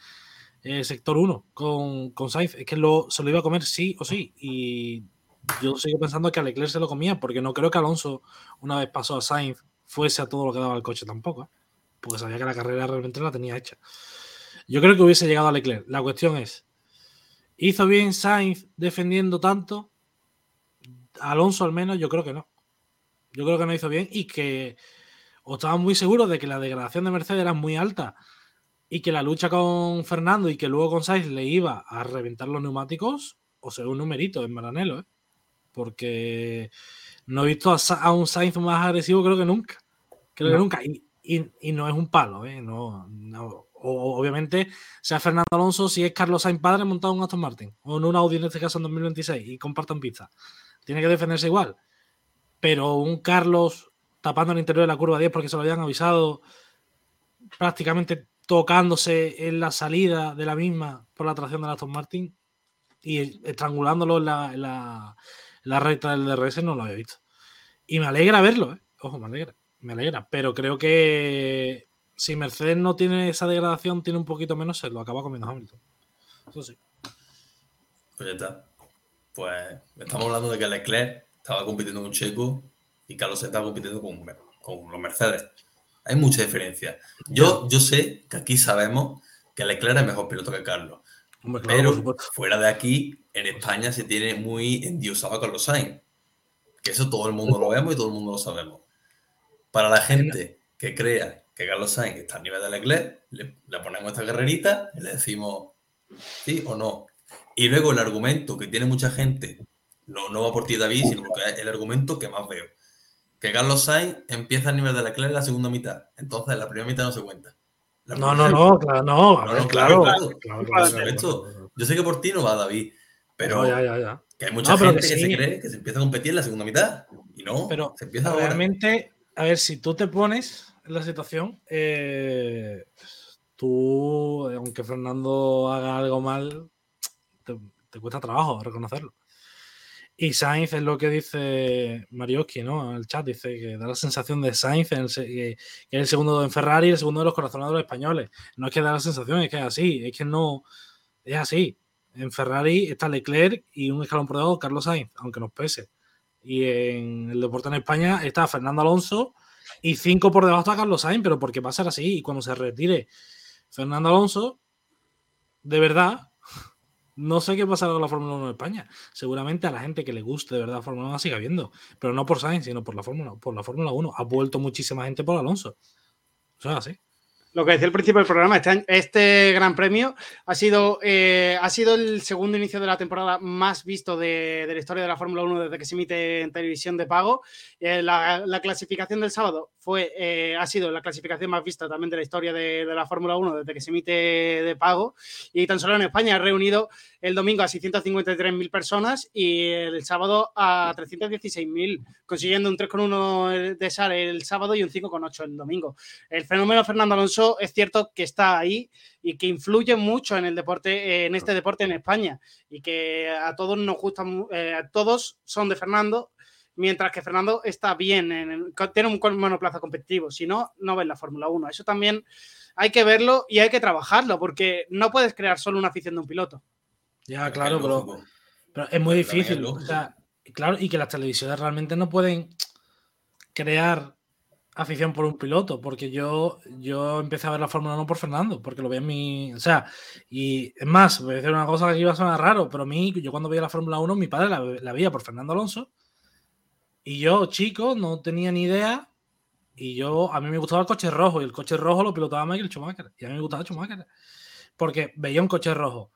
Speaker 4: eh, sector 1 con, con, Sainz. Es que lo, se lo iba a comer sí o sí. Y yo sigo pensando que a Leclerc se lo comía, porque no creo que Alonso, una vez pasó a Sainz, fuese a todo lo que daba el coche tampoco. ¿eh? Porque sabía que la carrera realmente la tenía hecha. Yo creo que hubiese llegado a Leclerc. La cuestión es, ¿hizo bien Sainz defendiendo tanto? Alonso al menos, yo creo que no. Yo creo que no hizo bien y que o estaban muy seguros de que la degradación de Mercedes era muy alta y que la lucha con Fernando y que luego con Sainz le iba a reventar los neumáticos, o sea, un numerito en Maranelo, ¿eh? porque no he visto a, un Sainz más agresivo creo que nunca. Creo que nunca. Y, no es un palo, ¿eh? No, obviamente, sea Fernando Alonso, si es Carlos Sainz padre montado en un Aston Martin, o en un Audi en este caso en 2026 y compartan pista. Tiene que defenderse igual. Pero un Carlos tapando el interior de la curva 10 porque se lo habían avisado, prácticamente tocándose en la salida de la misma por la tracción de Aston Martin y estrangulándolo en la, recta del DRS, no lo había visto. Y me alegra verlo, ¿eh? ojo, me alegra, me alegra, pero creo que si Mercedes no tiene esa degradación, tiene un poquito menos, se lo acaba comiendo Hamilton. Eso sí.
Speaker 3: Pues ya está. Pues estamos hablando de que Leclerc estaba compitiendo con un checo y Carlos está compitiendo con, con los Mercedes. Hay mucha diferencia. Yo, yo sé que aquí sabemos que Leclerc es mejor piloto que Carlos. pero fuera de aquí, en España se tiene muy endiosado a Carlos Sainz. Que eso todo el mundo lo vemos y todo el mundo lo sabemos. Para la gente que crea que Carlos Sainz está a nivel de Leclerc, le, le ponemos esta carrerita y le decimos sí o no. Y luego el argumento que tiene mucha gente, no, no va por ti David, sino porque es el argumento que más veo que Carlos Sainz empieza a nivel de Leclerc en la segunda mitad. Entonces, la primera mitad no se cuenta.
Speaker 4: No, no, no, claro, no. claro,
Speaker 3: claro, Yo sé que por ti no va, David, pero que hay mucha gente que, se cree que se empieza a competir en la segunda mitad. Y no,
Speaker 4: pero se empieza realmente, a ver, si tú te pones la situación, eh, tú, aunque Fernando haga algo mal, te cuesta trabajo reconocerlo. Y Sainz es lo que dice Marioski, ¿no? En el chat dice que da la sensación de Sainz que es el segundo en Ferrari el segundo de los corazonados españoles. No es que da la sensación, es que es así, es que no, es así. En Ferrari está Leclerc y un escalón por debajo Carlos Sainz, aunque nos pese. Y en el deporte en España está Fernando Alonso y cinco por debajo está Carlos Sainz, pero porque va a ser así. Y cuando se retire Fernando Alonso, de verdad, no sé qué pasará con la Fórmula 1 en España. Seguramente a la gente que le guste de verdad la Fórmula 1 siga viendo. Pero no por Sainz, sino por la Fórmula, por la Fórmula 1. Ha vuelto muchísima gente por Alonso. O sea, sí
Speaker 2: lo que decía al principio del programa, este, este gran premio ha sido, eh, ha sido el segundo inicio de la temporada más visto de, la historia de la Fórmula 1 desde que se emite en televisión de pago. Eh, la, clasificación del sábado fue, eh, ha sido la clasificación más vista también de la historia de, la Fórmula 1 desde que se emite de pago. Y tan solo en España ha reunido el domingo a 653.000 personas y el sábado a 316.000, consiguiendo un 3,1 de SAR el sábado y un 5,8 el domingo. El fenómeno Fernando Alonso es cierto que está ahí y que influye mucho en el deporte, en este deporte en España y que a todos nos gusta, eh, a todos son de Fernando mientras que Fernando está bien, en tiene un monoplaza competitivo, si no, no ves la Fórmula 1. Eso también hay que verlo y hay que trabajarlo, porque no puedes crear solo una afición de un piloto.
Speaker 4: Ya, claro, pero, es muy difícil. claro, y que las televisiones realmente no pueden crear afición por un piloto, porque yo, yo empecé a ver la Fórmula 1 por Fernando, porque lo veía en mi. O sea, y es más, voy a decir una cosa que iba a sonar raro, pero a mí, yo cuando veía la Fórmula 1, mi padre la, la, veía por Fernando Alonso, y yo, chico, no tenía ni idea, y yo, a mí me gustaba el coche rojo, y el coche rojo lo pilotaba Michael Schumacher, y a mí me gustaba Schumacher, porque veía un coche rojo.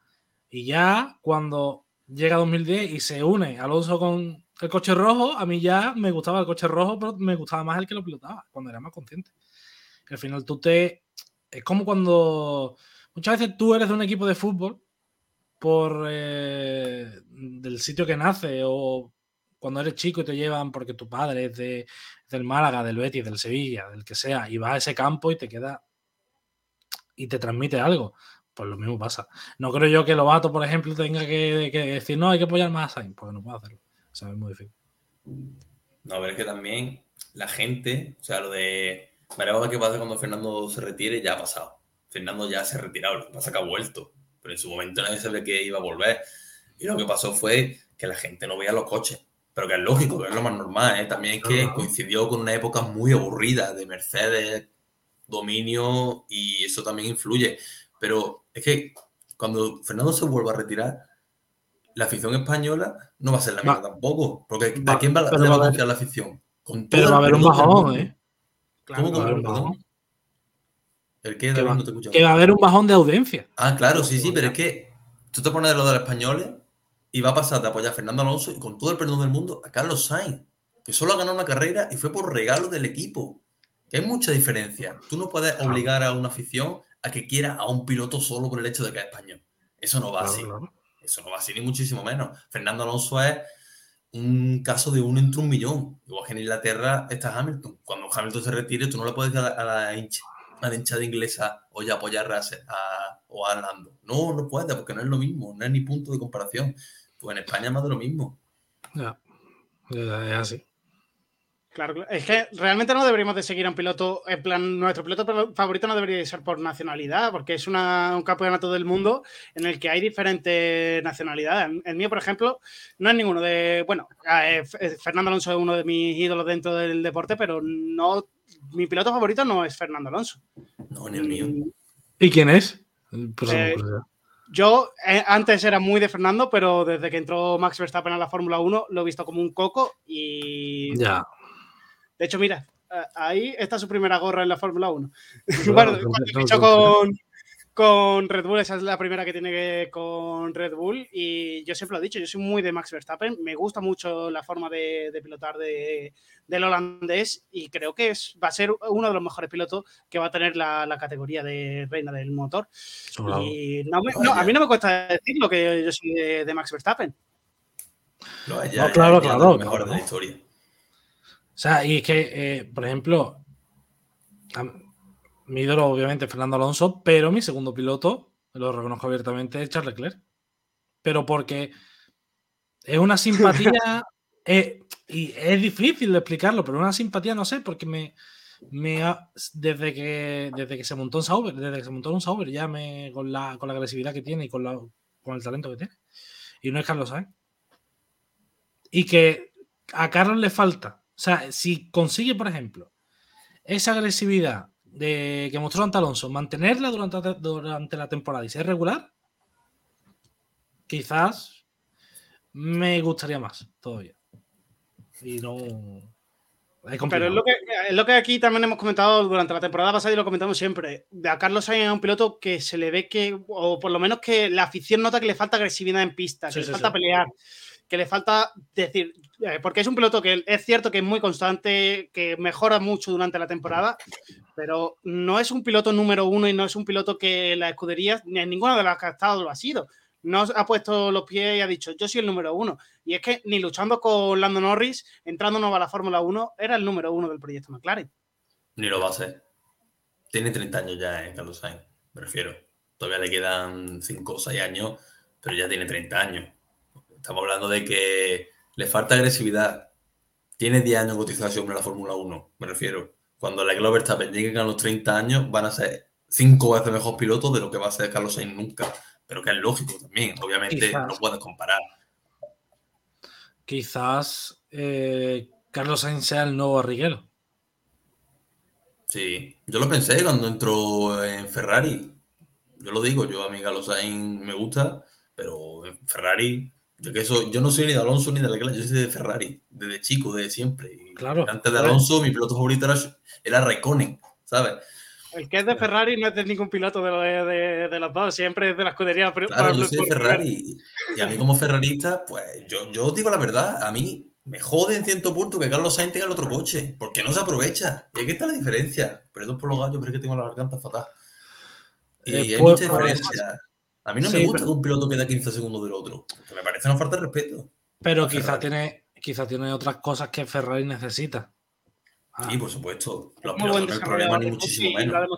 Speaker 4: Y ya cuando llega 2010 y se une Alonso con el coche rojo, a mí ya me gustaba el coche rojo, pero me gustaba más el que lo pilotaba, cuando era más consciente. al final tú te... Es como cuando... Muchas veces tú eres de un equipo de fútbol por eh, del sitio que nace o cuando eres chico y te llevan porque tu padre es de, del Málaga, del Betis, del Sevilla, del que sea, y vas a ese campo y te queda y te transmite algo. Pues lo mismo pasa. No creo yo que Lobato, por ejemplo, tenga que, decir, no, hay que apoyar más a Sainz, porque no puedo hacerlo. O sea, es muy difícil.
Speaker 3: No, pero es que también la gente, o sea, lo de. Veremos qué pasa cuando Fernando se retire, ya ha pasado. Fernando ya se ha retirado, lo que pasa que ha vuelto. Pero en su momento nadie sabía que iba a volver. Y lo que pasó fue que la gente no veía los coches. Pero que es lógico, que es lo más normal. ¿eh? También es que coincidió con una época muy aburrida de Mercedes, dominio, y eso también influye. Pero es que cuando Fernando se vuelva a retirar, la afición española no va a ser la misma tampoco. Porque ¿a quién va, a confiar la afición?
Speaker 4: pero va a haber un bajón, ¿eh?
Speaker 3: ¿Cómo que va a haber un bajón?
Speaker 4: ¿El qué, que, va, no te que va a haber un bajón de audiencia.
Speaker 3: Ah, claro, sí, sí, pero es que tú te pones de los de los españoles y va a pasar de apoyar a Fernando Alonso y con todo el perdón del mundo a Carlos Sainz, que solo ha ganado una carrera y fue por regalo del equipo. Que hay mucha diferencia. Tú no puedes obligar a una afición a que quiera a un piloto solo por el hecho de que es español. Eso no va así. Eso no va así, ni muchísimo menos. Fernando Alonso es un caso de uno entre un millón. Igual que en Inglaterra está Hamilton. Cuando Hamilton se retire, tú no le puedes dar a la, hincha, a la hinchada inglesa o ya apoyar a, o a Lando. No, no puede, porque no es lo mismo, no es ni punto de comparación. Pues en España es más de lo mismo.
Speaker 4: Ya, es así.
Speaker 2: Claro, es que realmente no deberíamos de seguir a un piloto, en plan, nuestro piloto favorito no debería ser por nacionalidad, porque es una, un campeonato del mundo en el que hay diferentes nacionalidades. El mío, por ejemplo, no es ninguno de, bueno, eh, eh, Fernando Alonso es uno de mis ídolos dentro del deporte, pero no, mi piloto favorito no es Fernando Alonso.
Speaker 3: No, ni el mío.
Speaker 4: ¿Y quién es?
Speaker 2: Eh, yo antes era muy de Fernando, pero desde que entró Max Verstappen a la Fórmula 1 lo he visto como un coco y...
Speaker 4: Ya.
Speaker 2: De hecho, mira, ahí está su primera gorra en la Fórmula 1. bueno, cuando con, con Red Bull, esa es la primera que tiene con Red Bull. Y yo siempre lo he dicho, yo soy muy de Max Verstappen. Me gusta mucho la forma de, pilotar de, del holandés y creo que es, va a ser uno de los mejores pilotos que va a tener la, categoría de reina del motor. Y a mí no me cuesta decirlo que yo soy de, Max Verstappen.
Speaker 3: No, claro, claro. Mejor de la historia.
Speaker 4: O sea, y es que, eh, por ejemplo, mi ídolo obviamente Fernando Alonso, pero mi segundo piloto, lo reconozco abiertamente, es Charles Leclerc. Pero porque es una simpatía, [LAUGHS] eh, y es difícil de explicarlo, pero una simpatía, no sé, porque me, me desde que desde que se montó un Sauber, desde que se montó un Sauber, ya me con la, con la agresividad que tiene y con, la, con el talento que tiene. Y no es Carlos Sainz. Y que a Carlos le falta sea, si consigue, por ejemplo, esa agresividad de, que mostró ante Alonso, mantenerla durante, durante la temporada y ser regular, quizás me gustaría más todavía. Y no.
Speaker 2: Pero es lo, que, es lo que aquí también hemos comentado durante la temporada pasada y lo comentamos siempre. A Carlos Sainz es un piloto que se le ve que, o por lo menos que la afición nota que le falta agresividad en pista, que le falta pelear que le falta decir, porque es un piloto que es cierto que es muy constante, que mejora mucho durante la temporada, pero no es un piloto número uno y no es un piloto que la escudería, ni en ninguna de las que ha estado lo ha sido. No ha puesto los pies y ha dicho, yo soy el número uno. Y es que ni luchando con Lando Norris, entrando nuevo a la Fórmula 1, era el número uno del proyecto McLaren.
Speaker 3: Ni lo va a ser. Tiene 30 años ya, ¿eh? Carlos Sainz, me refiero. Todavía le quedan 5 o 6 años, pero ya tiene 30 años. Estamos hablando de que le falta agresividad. tiene 10 años cotización en la Fórmula 1, me refiero. Cuando la Glover está lleguen a los 30 años, van a ser cinco veces mejor pilotos de lo que va a ser Carlos Sainz nunca. Pero que es lógico también, obviamente no puedes comparar.
Speaker 4: Quizás eh, Carlos Sainz sea el nuevo Riguero.
Speaker 3: Sí, yo lo pensé cuando entró en Ferrari. Yo lo digo, yo a mí Carlos Sainz me gusta, pero en Ferrari yo, que eso, yo no soy ni de Alonso ni de la yo soy de Ferrari, desde chico, desde siempre.
Speaker 4: claro.
Speaker 3: Antes de Alonso, mi piloto favorito era, era Raikkonen, ¿sabes?
Speaker 2: El que es de Ferrari no es de ningún piloto de, de, de los dos, siempre es de la escudería.
Speaker 3: Claro, yo soy de Ferrari. Y a mí como ferrarista, pues yo, yo digo la verdad, a mí me jode en cierto punto que Carlos Sainz tenga el otro coche, porque no se aprovecha. Y aquí está la diferencia. Perdón por los gallos, pero es que tengo la garganta fatal. Y hay mucha diferencia. A mí no me gusta que un piloto quede 15 segundos del otro, porque me parece una falta de respeto.
Speaker 4: Pero quizá tiene, quizá tiene otras cosas que Ferrari necesita.
Speaker 3: Sí, por supuesto. Los pilotos no hay problema ni muchísimo menos.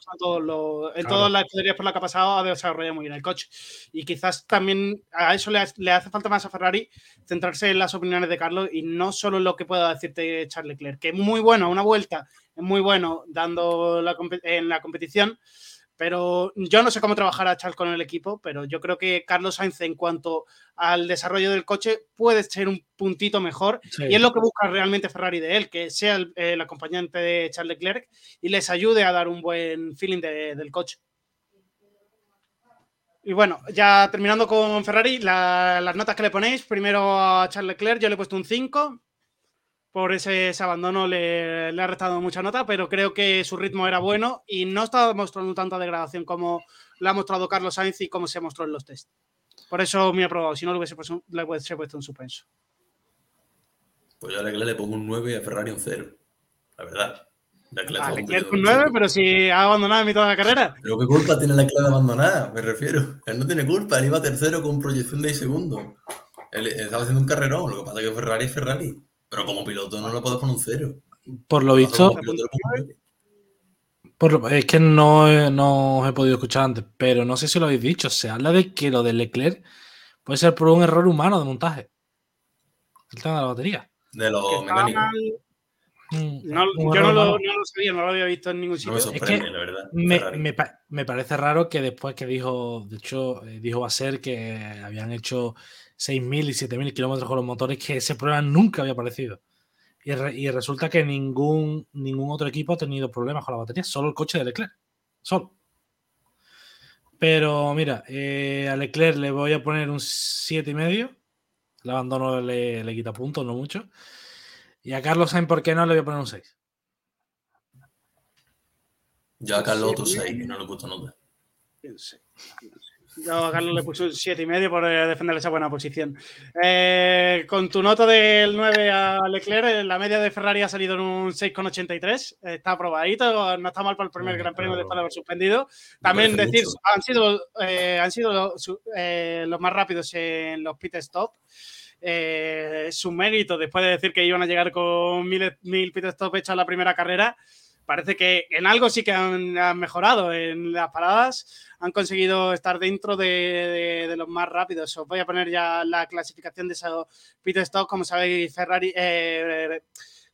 Speaker 2: en todas las escuderías por la que ha pasado ha desarrollado muy bien el coche. Y quizás también a eso le, hace falta más a Ferrari centrarse en las opiniones de Carlos y no solo en lo que pueda decirte Charles Leclerc, que es muy bueno, una vuelta, es muy bueno dando la, en la competición, pero yo no sé cómo trabajar Charles con el equipo, pero yo creo que Carlos Sainz en cuanto al desarrollo del coche puede ser un puntito mejor. Y es lo que busca realmente Ferrari de él, que sea el, acompañante de Charles Leclerc y les ayude a dar un buen feeling del coche. Y bueno, ya terminando con Ferrari, las notas que le ponéis, primero a Charles Leclerc yo le he puesto un 5, por ese, abandono le, ha restado mucha nota, pero creo que su ritmo era bueno y no estaba mostrando tanta degradación como lo ha mostrado Carlos Sainz y como se mostró en los test. Por eso me ha aprobado, si no le hubiese puesto, le hubiese puesto un suspenso.
Speaker 3: Pues yo a Leclerc le pongo un 9 y a Ferrari un 0. La verdad.
Speaker 2: A Leclerc un 9, pero si ha abandonado en mitad de la carrera.
Speaker 3: Pero qué culpa tiene Leclerc de abandonar, me refiero. Él no tiene culpa, él iba tercero con proyección de 6 segundos. Él estaba haciendo un carrerón, lo que pasa es que Ferrari es Ferrari. Pero como piloto no lo puedo poner un cero.
Speaker 4: Por lo visto. es que no, no os he podido escuchar antes, pero no sé si lo habéis dicho. Se habla de que lo de Leclerc puede ser por un error humano de montaje. El tema de la batería.
Speaker 3: De los mecánicos.
Speaker 2: Mm, yo no lo, sabía, no lo había visto en ningún sitio.
Speaker 3: me sorprende, la verdad.
Speaker 4: Me, me, parece raro que después que dijo, de hecho, eh, dijo va a ser que habían hecho 6.000 y 7.000 kilómetros con los motores que ese problema nunca había aparecido. Y, resulta que ningún, ningún otro equipo ha tenido problemas con la batería, solo el coche de Leclerc. Solo. Pero mira, eh, a Leclerc le voy a poner un 7,5. El abandono le, le, quita puntos, no mucho. Y a Carlos Sainz, ¿por qué no? Le voy a poner un 6.
Speaker 3: Yo a Carlos otro 6, no le puesto nota.
Speaker 2: Yo a Carlos le puse un 7 y medio por eh, defender esa buena posición. Eh, con tu nota del 9 a Leclerc, eh, la media de Ferrari ha salido en un 6,83. Está aprobadito, no está mal para el primer Gran Premio después de haber suspendido. También decir, han sido, han sido los, más rápidos en los pit stop. su mérito después de decir que iban a llegar con mil, mil pit stop hechos la primera carrera parece que en algo sí que han, mejorado. En las paradas han conseguido estar dentro de, los más rápidos. Os voy a poner ya la clasificación de esos pit stop. Como sabéis, Ferrari, eh,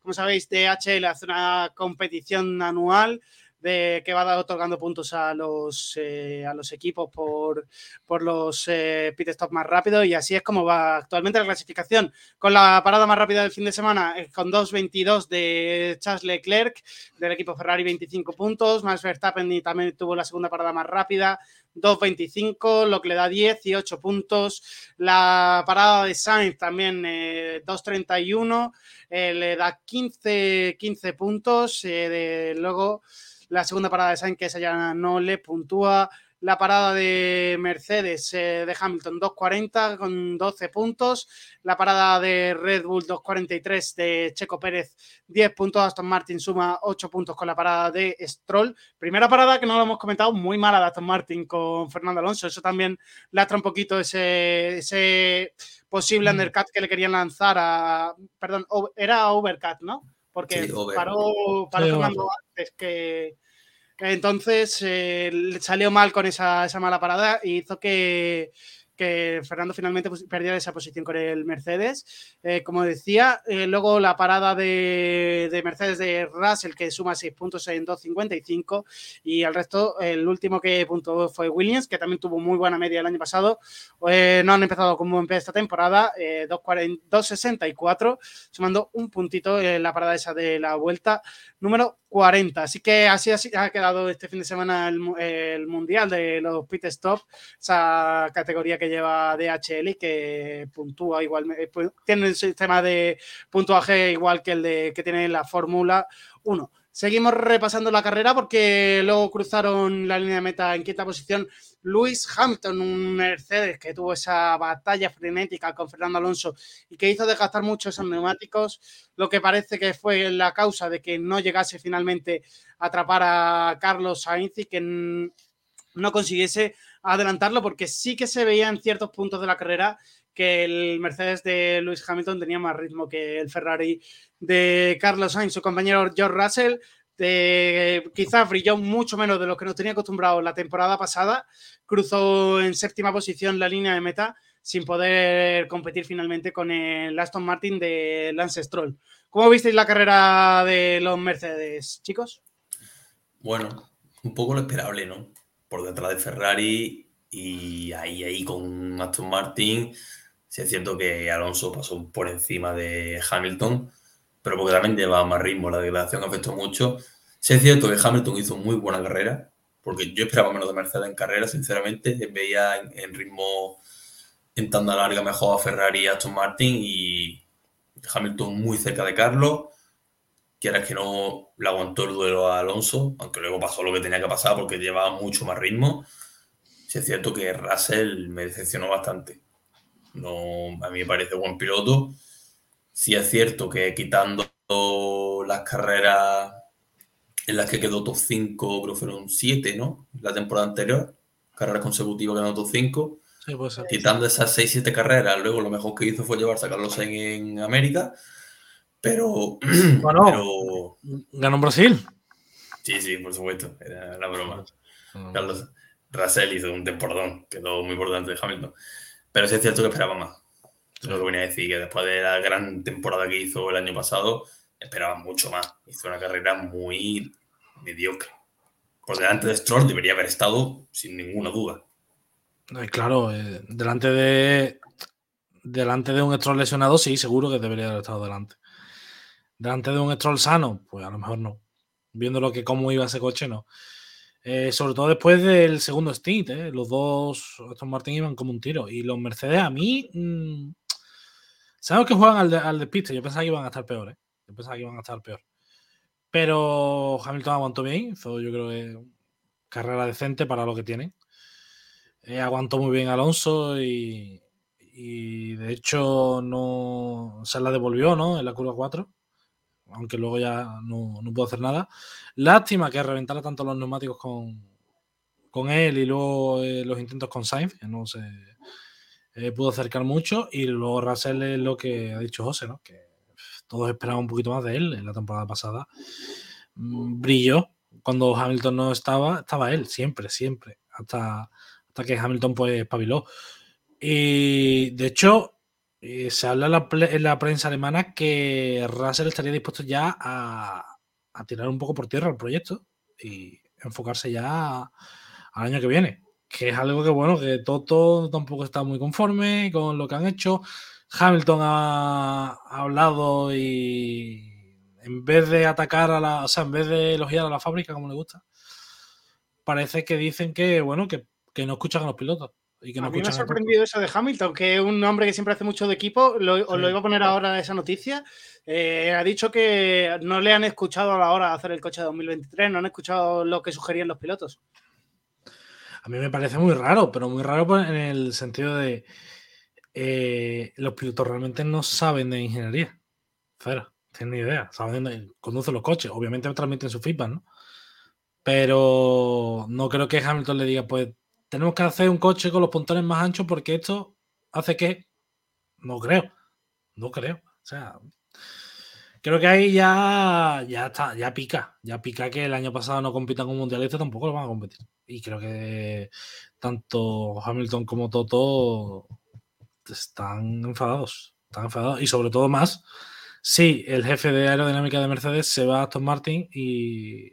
Speaker 2: como sabéis, DHL hace una competición anual de que va otorgando puntos a los, eh, a los equipos por, por los eh, pit stops más rápidos y así es como va actualmente la clasificación. Con la parada más rápida del fin de semana, eh, con 2.22 de Charles Leclerc, del equipo Ferrari 25 puntos, Max Verstappen también tuvo la segunda parada más rápida, 2.25, lo que le da 18 puntos. La parada de Sainz también 2.31, le da 15, 15 puntos. de, luego la segunda parada de Sainz, que esa ya no le puntúa. La parada de Mercedes eh, de Hamilton 2.40 con 12 puntos. La parada de Red Bull 2.43 de Checo Pérez 10 puntos. Aston Martin suma 8 puntos con la parada de Stroll. Primera parada que no lo hemos comentado, muy mala de Aston Martin con Fernando Alonso. Eso también lastra un poquito ese, ese posible mm. undercut que le querían lanzar a. Perdón, era overcut, ¿no? Porque paró, Fernando antes que entonces eh, salió mal con esa, mala parada y hizo que, que Fernando finalmente pues, perdiera esa posición con el Mercedes. Eh, como decía, eh, luego la parada de, de, Mercedes de Russell, que suma 6 puntos en 2.55, y el resto, el último que puntuó fue Williams, que también tuvo muy buena media el año pasado. Eh, no han empezado como empezó esta temporada, 2.64, sumando un puntito en la parada esa de la vuelta número 40. Así que así, ha quedado este fin de semana el, el Mundial de los Pit Stop, esa categoría que lleva DHL que puntúa igual, pues, tiene el sistema de puntuaje igual que el de que tiene la Fórmula 1. Seguimos repasando la carrera porque luego cruzaron la línea de meta en quinta posición Luis Hamilton, un Mercedes que tuvo esa batalla frenética con Fernando Alonso y que hizo desgastar mucho esos neumáticos, lo que parece que fue la causa de que no llegase finalmente a atrapar a Carlos Sainz y que no consiguiese adelantarlo porque sí que se veía en ciertos puntos de la carrera que el Mercedes de Lewis Hamilton tenía más ritmo que el Ferrari de Carlos Sainz. Su compañero George Russell de, quizás brilló mucho menos de lo que nos tenía acostumbrado la temporada pasada. Cruzó en séptima posición la línea de meta sin poder competir finalmente con el Aston Martin de Lance Stroll. ¿Cómo visteis la carrera de los Mercedes, chicos?
Speaker 3: Bueno, un poco lo esperable, ¿no? por detrás de Ferrari y ahí, ahí con Aston Martin. Sí es cierto que Alonso pasó por encima de Hamilton, pero porque también lleva más ritmo, la degradación afectó mucho. Sí es cierto que Hamilton hizo muy buena carrera, porque yo esperaba menos de Mercedes en carrera, sinceramente. Veía en, ritmo en tanda larga mejor a Ferrari y Aston Martin y Hamilton muy cerca de Carlos quieras que no le aguantó el duelo a Alonso, aunque luego pasó lo que tenía que pasar porque llevaba mucho más ritmo. Sí es cierto que Russell me decepcionó bastante. No, a mí me parece buen piloto. Sí es cierto que quitando las carreras en las que quedó top 5, creo que fueron 7, ¿no? La temporada anterior, carreras consecutivas quedó top 5. Quitando esas 6-7 carreras, luego lo mejor que hizo fue llevarse a Carlos en, en América pero. [CLEARS THROAT]
Speaker 4: Bueno, ganó en Brasil.
Speaker 3: Sí, sí, por supuesto. Era la broma. Ah. Carlos Russell hizo un temporadón, quedó muy importante de Hamilton. Pero sí es cierto que esperaba más. lo que venía a decir, que después de la gran temporada que hizo el año pasado, esperaba mucho más. Hizo una carrera muy mediocre. Por delante de Stroll debería haber estado sin ninguna duda.
Speaker 4: Claro, eh, delante de delante de un Stroll lesionado, sí, seguro que debería haber estado delante delante de un Stroll sano, pues a lo mejor no. Viendo lo que cómo iba ese coche, no. Eh, sobre todo después del segundo stint, ¿eh? los dos Aston Martin iban como un tiro. Y los Mercedes, a mí, mmm, sabemos que juegan al, al despiste. Yo pensaba que iban a estar peor, ¿eh? Yo pensaba que iban a estar peor. Pero Hamilton aguantó bien, hizo yo creo que carrera decente para lo que tienen. Eh, aguantó muy bien Alonso y, de hecho no se la devolvió, ¿no? En la curva 4 aunque luego ya no, puedo hacer nada. Lástima que reventara tanto los neumáticos con, con él y luego eh, los intentos con Sainz, que no se eh, pudo acercar mucho. Y luego Russell es lo que ha dicho José, ¿no? que todos esperaban un poquito más de él en la temporada pasada. Mm, brilló cuando Hamilton no estaba, estaba él, siempre, siempre, hasta, hasta que Hamilton pues espabiló. Y de hecho, eh, se habla en la, prensa alemana que Russell estaría dispuesto ya a, tirar un poco por tierra el proyecto y enfocarse ya al año que viene. Que es algo que, bueno, que Toto tampoco está muy conforme con lo que han hecho. Hamilton ha, hablado y en vez de atacar a la, o sea, en vez de elogiar a la fábrica como le gusta, parece que dicen que, bueno, que, que no escuchan a los pilotos
Speaker 2: a mí me ha sorprendido eso de Hamilton, que es un hombre que siempre hace mucho de equipo. Lo, Os lo iba a poner ahora esa noticia. Eh, ha dicho que no le han escuchado a la hora de hacer el coche de 2023, no han escuchado lo que sugerían los pilotos.
Speaker 4: A mí me parece muy raro, pero muy raro en el sentido de eh, los pilotos realmente no saben de ingeniería. Cero, tienen ni idea. Saben, conducen los coches, obviamente transmiten su feedback, ¿no? Pero no creo que Hamilton le diga, pues tenemos que hacer un coche con los pontones más anchos porque esto hace que. No creo. No creo. O sea. creo que ahí ya, ya está, ya pica. Ya pica que el año pasado no compitan con mundialista, tampoco lo van a competir. Y creo que tanto Hamilton como Toto están enfadados. Están enfadados. Y sobre todo más, sí, el jefe de aerodinámica de Mercedes se va a Aston Martin y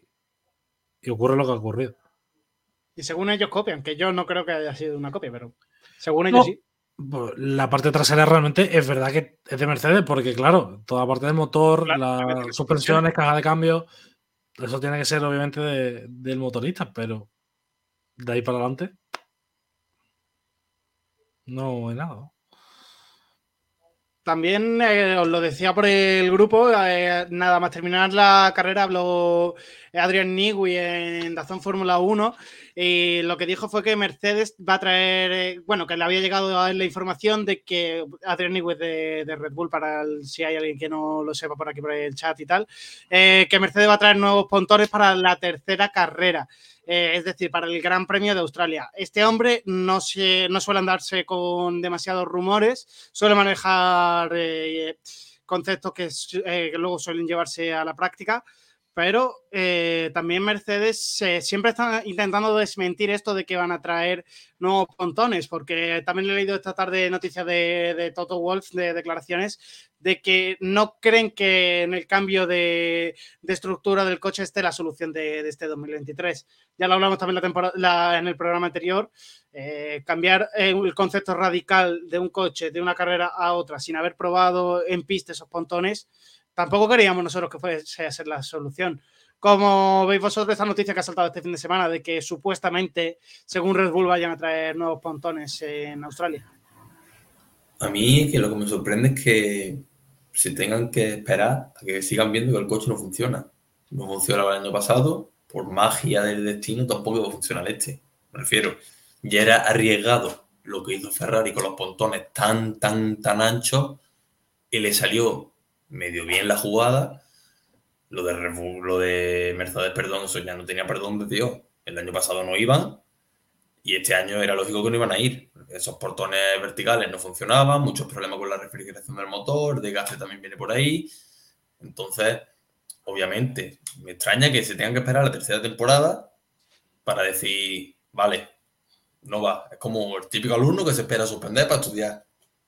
Speaker 4: ocurre lo que ha ocurrido.
Speaker 2: Y según ellos copian, que yo no creo que haya sido una copia, pero según ellos sí.
Speaker 4: Pues, la parte trasera realmente es verdad que es de Mercedes, porque claro, toda la parte del motor, las suspensiones, caja de cambio, eso tiene que ser obviamente del motorista, pero de ahí para adelante no hay nada.
Speaker 2: También eh, os lo decía por el grupo, eh, nada más terminar la carrera habló Adrian Nigui en Dazón Fórmula 1 y lo que dijo fue que Mercedes va a traer, eh, bueno, que le había llegado a la información de que Adrian Nigui de, de, Red Bull, para si hay alguien que no lo sepa por aquí por el chat y tal, que Mercedes va a traer nuevos pontones para la tercera carrera. Eh, es decir, para el Gran Premio de Australia. Este hombre no, suele andarse con demasiados rumores, suele manejar eh, conceptos que, eh, que, luego suelen llevarse a la práctica, pero eh, también Mercedes eh, siempre está intentando desmentir esto de que van a traer nuevos pontones, porque también he leído esta tarde noticias de, de, Toto Wolf, de declaraciones, de que no creen que en el cambio de, de estructura del coche esté la solución de, de, este 2023. Ya lo hablamos también la temporada, la, en el programa anterior, eh, cambiar eh, el concepto radical de un coche de una carrera a otra sin haber probado en pista esos pontones tampoco queríamos nosotros que fuese a ser la solución. Como veis vosotros esta noticia que ha saltado este fin de semana de que supuestamente, según Red Bull, vayan a traer nuevos pontones en Australia.
Speaker 3: A mí que lo que me sorprende es que se tengan que esperar a que sigan viendo que el coche no funciona. No funcionaba el año pasado, por magia del destino tampoco va a funcionar este. Me refiero, ya era arriesgado lo que hizo Ferrari con los pontones tan, tan, tan anchos y le salió medio bien la jugada. Lo de, lo de Mercedes, perdón, eso ya no tenía perdón de Dios. El año pasado no iban y este año era lógico que no iban a ir. Esos portones verticales no funcionaban, muchos problemas con la refrigeración del motor, de gas también viene por ahí. Entonces, obviamente, me extraña que se tengan que esperar la tercera temporada para decir, vale, no va. Es como el típico alumno que se espera suspender para estudiar.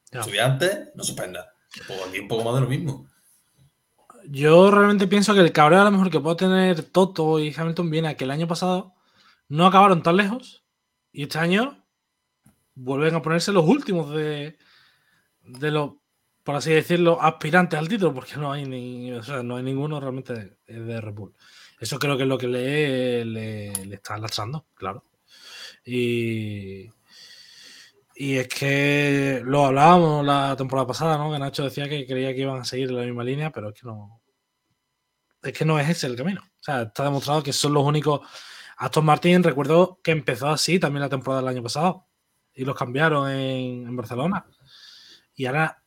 Speaker 3: Estudiante, no suspenda. Un poco más de lo mismo.
Speaker 4: Yo realmente pienso que el cabreo a lo mejor que puede tener Toto y Hamilton viene a que el año pasado no acabaron tan lejos y este año vuelven a ponerse los últimos de, de los, por así decirlo, aspirantes al título, porque no hay ni, o sea, no hay ninguno realmente de, de Red Bull. Eso creo que es lo que le, le, le está lastrando, claro. Y, y es que lo hablábamos la temporada pasada, ¿no? Que Nacho decía que creía que iban a seguir la misma línea, pero es que no. Es que no es ese el camino. O sea, está demostrado que son los únicos. Aston Martin, recuerdo que empezó así también la temporada del año pasado. Y los cambiaron en, Barcelona. Y ahora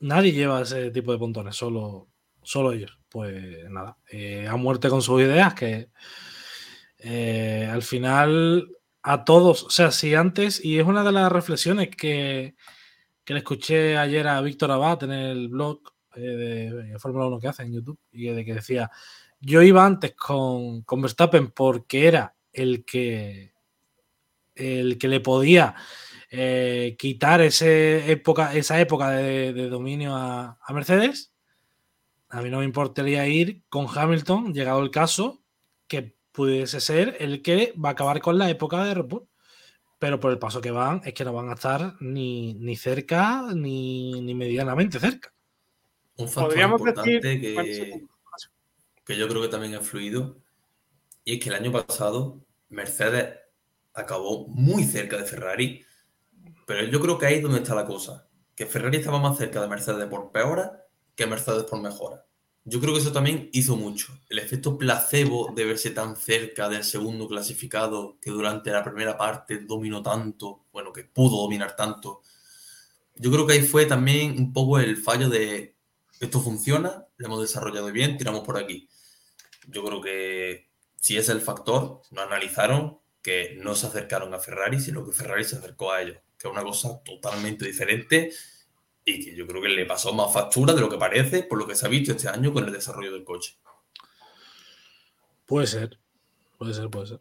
Speaker 4: nadie lleva ese tipo de pontones, solo, solo ellos. Pues nada, eh, a muerte con sus ideas, que eh, al final a todos. O sea, si antes, y es una de las reflexiones que, que le escuché ayer a Víctor Abad en el blog eh, de, Fórmula 1 que hace en YouTube, y de que decía, yo iba antes con, con Verstappen porque era el que, el que le podía eh, quitar ese época, esa época de, de dominio a, a, Mercedes. A mí no me importaría ir con Hamilton, llegado el caso, que pudiese ser el que va a acabar con la época de Red Bull. Pero por el paso que van, es que no van a estar ni, ni cerca ni, ni, medianamente cerca.
Speaker 3: Un factor importante que, que yo creo que también ha fluido y es que el año pasado Mercedes acabó muy cerca de Ferrari, pero yo creo que ahí es donde está la cosa, que Ferrari estaba más cerca de Mercedes por peora que Mercedes por mejora. Yo creo que eso también hizo mucho. El efecto placebo de verse tan cerca del segundo clasificado que durante la primera parte dominó tanto, bueno, que pudo dominar tanto. Yo creo que ahí fue también un poco el fallo de esto funciona, lo hemos desarrollado bien, tiramos por aquí. Yo creo que si es el factor, no analizaron que no se acercaron a Ferrari, sino que Ferrari se acercó a ellos, que es una cosa totalmente diferente y que yo creo que le pasó más factura de lo que parece por lo que se ha visto este año con el desarrollo del coche.
Speaker 4: Puede ser, puede ser, puede ser.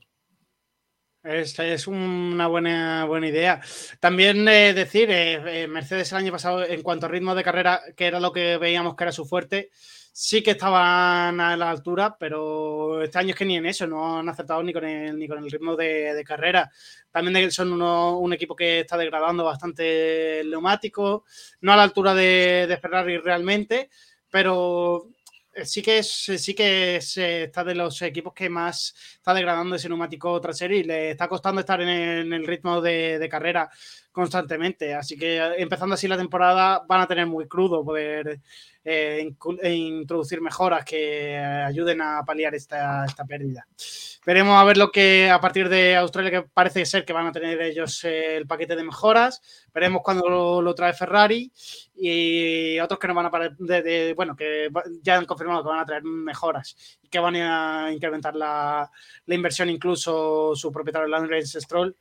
Speaker 2: Esta es una buena, buena idea. También eh, decir, eh, eh, Mercedes el año pasado, en cuanto a ritmo de carrera, que era lo que veíamos que era su fuerte, sí que estaban a la altura, pero este año es que ni en eso, no han acertado ni con el, ni con el ritmo de, carrera. También son un equipo que está degradando bastante el neumático, no a la altura de, Ferrari realmente, pero sí que es, sí que está de los equipos que más está degradando ese neumático trasero y le está costando estar en el, ritmo de, carrera constantemente. Así que empezando así la temporada van a tener muy crudo poder eh, introducir mejoras que ayuden a paliar esta, esta pérdida. Veremos a ver lo que a partir de Australia, que parece ser que van a tener ellos eh, el paquete de mejoras. Veremos cuando lo, trae Ferrari y otros que no van a de, bueno, que ya han confirmado que van a traer mejoras y que van a incrementar la, inversión, incluso su propietario Lance Stroll,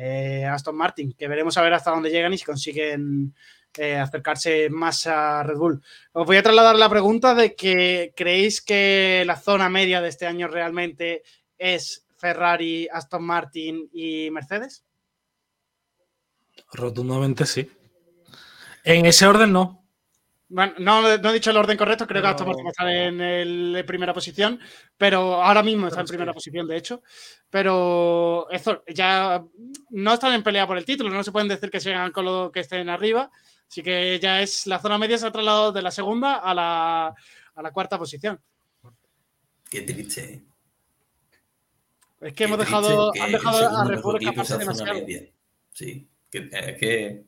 Speaker 2: eh, Aston Martin, que veremos a ver hasta dónde llegan y si consiguen eh, acercarse más a Red Bull. Os voy a trasladar la pregunta de que creéis que la zona media de este año realmente es Ferrari, Aston Martin y Mercedes?
Speaker 4: Rotundamente sí. En ese orden no.
Speaker 2: Bueno, no, he dicho el orden correcto, creo que Aston Martin está en, la primera posición, pero ahora mismo está en primera posición, de hecho. Pero eso, ya no están en pelea por el título, no se pueden decir que sigan con lo que estén arriba, así que ya es la zona media se ha trasladado de la segunda a la, a la cuarta posición.
Speaker 3: Qué triste. ¿eh?
Speaker 2: Es que hemos dejado, han dejado a Bull escaparse demasiado.
Speaker 3: Sí, que,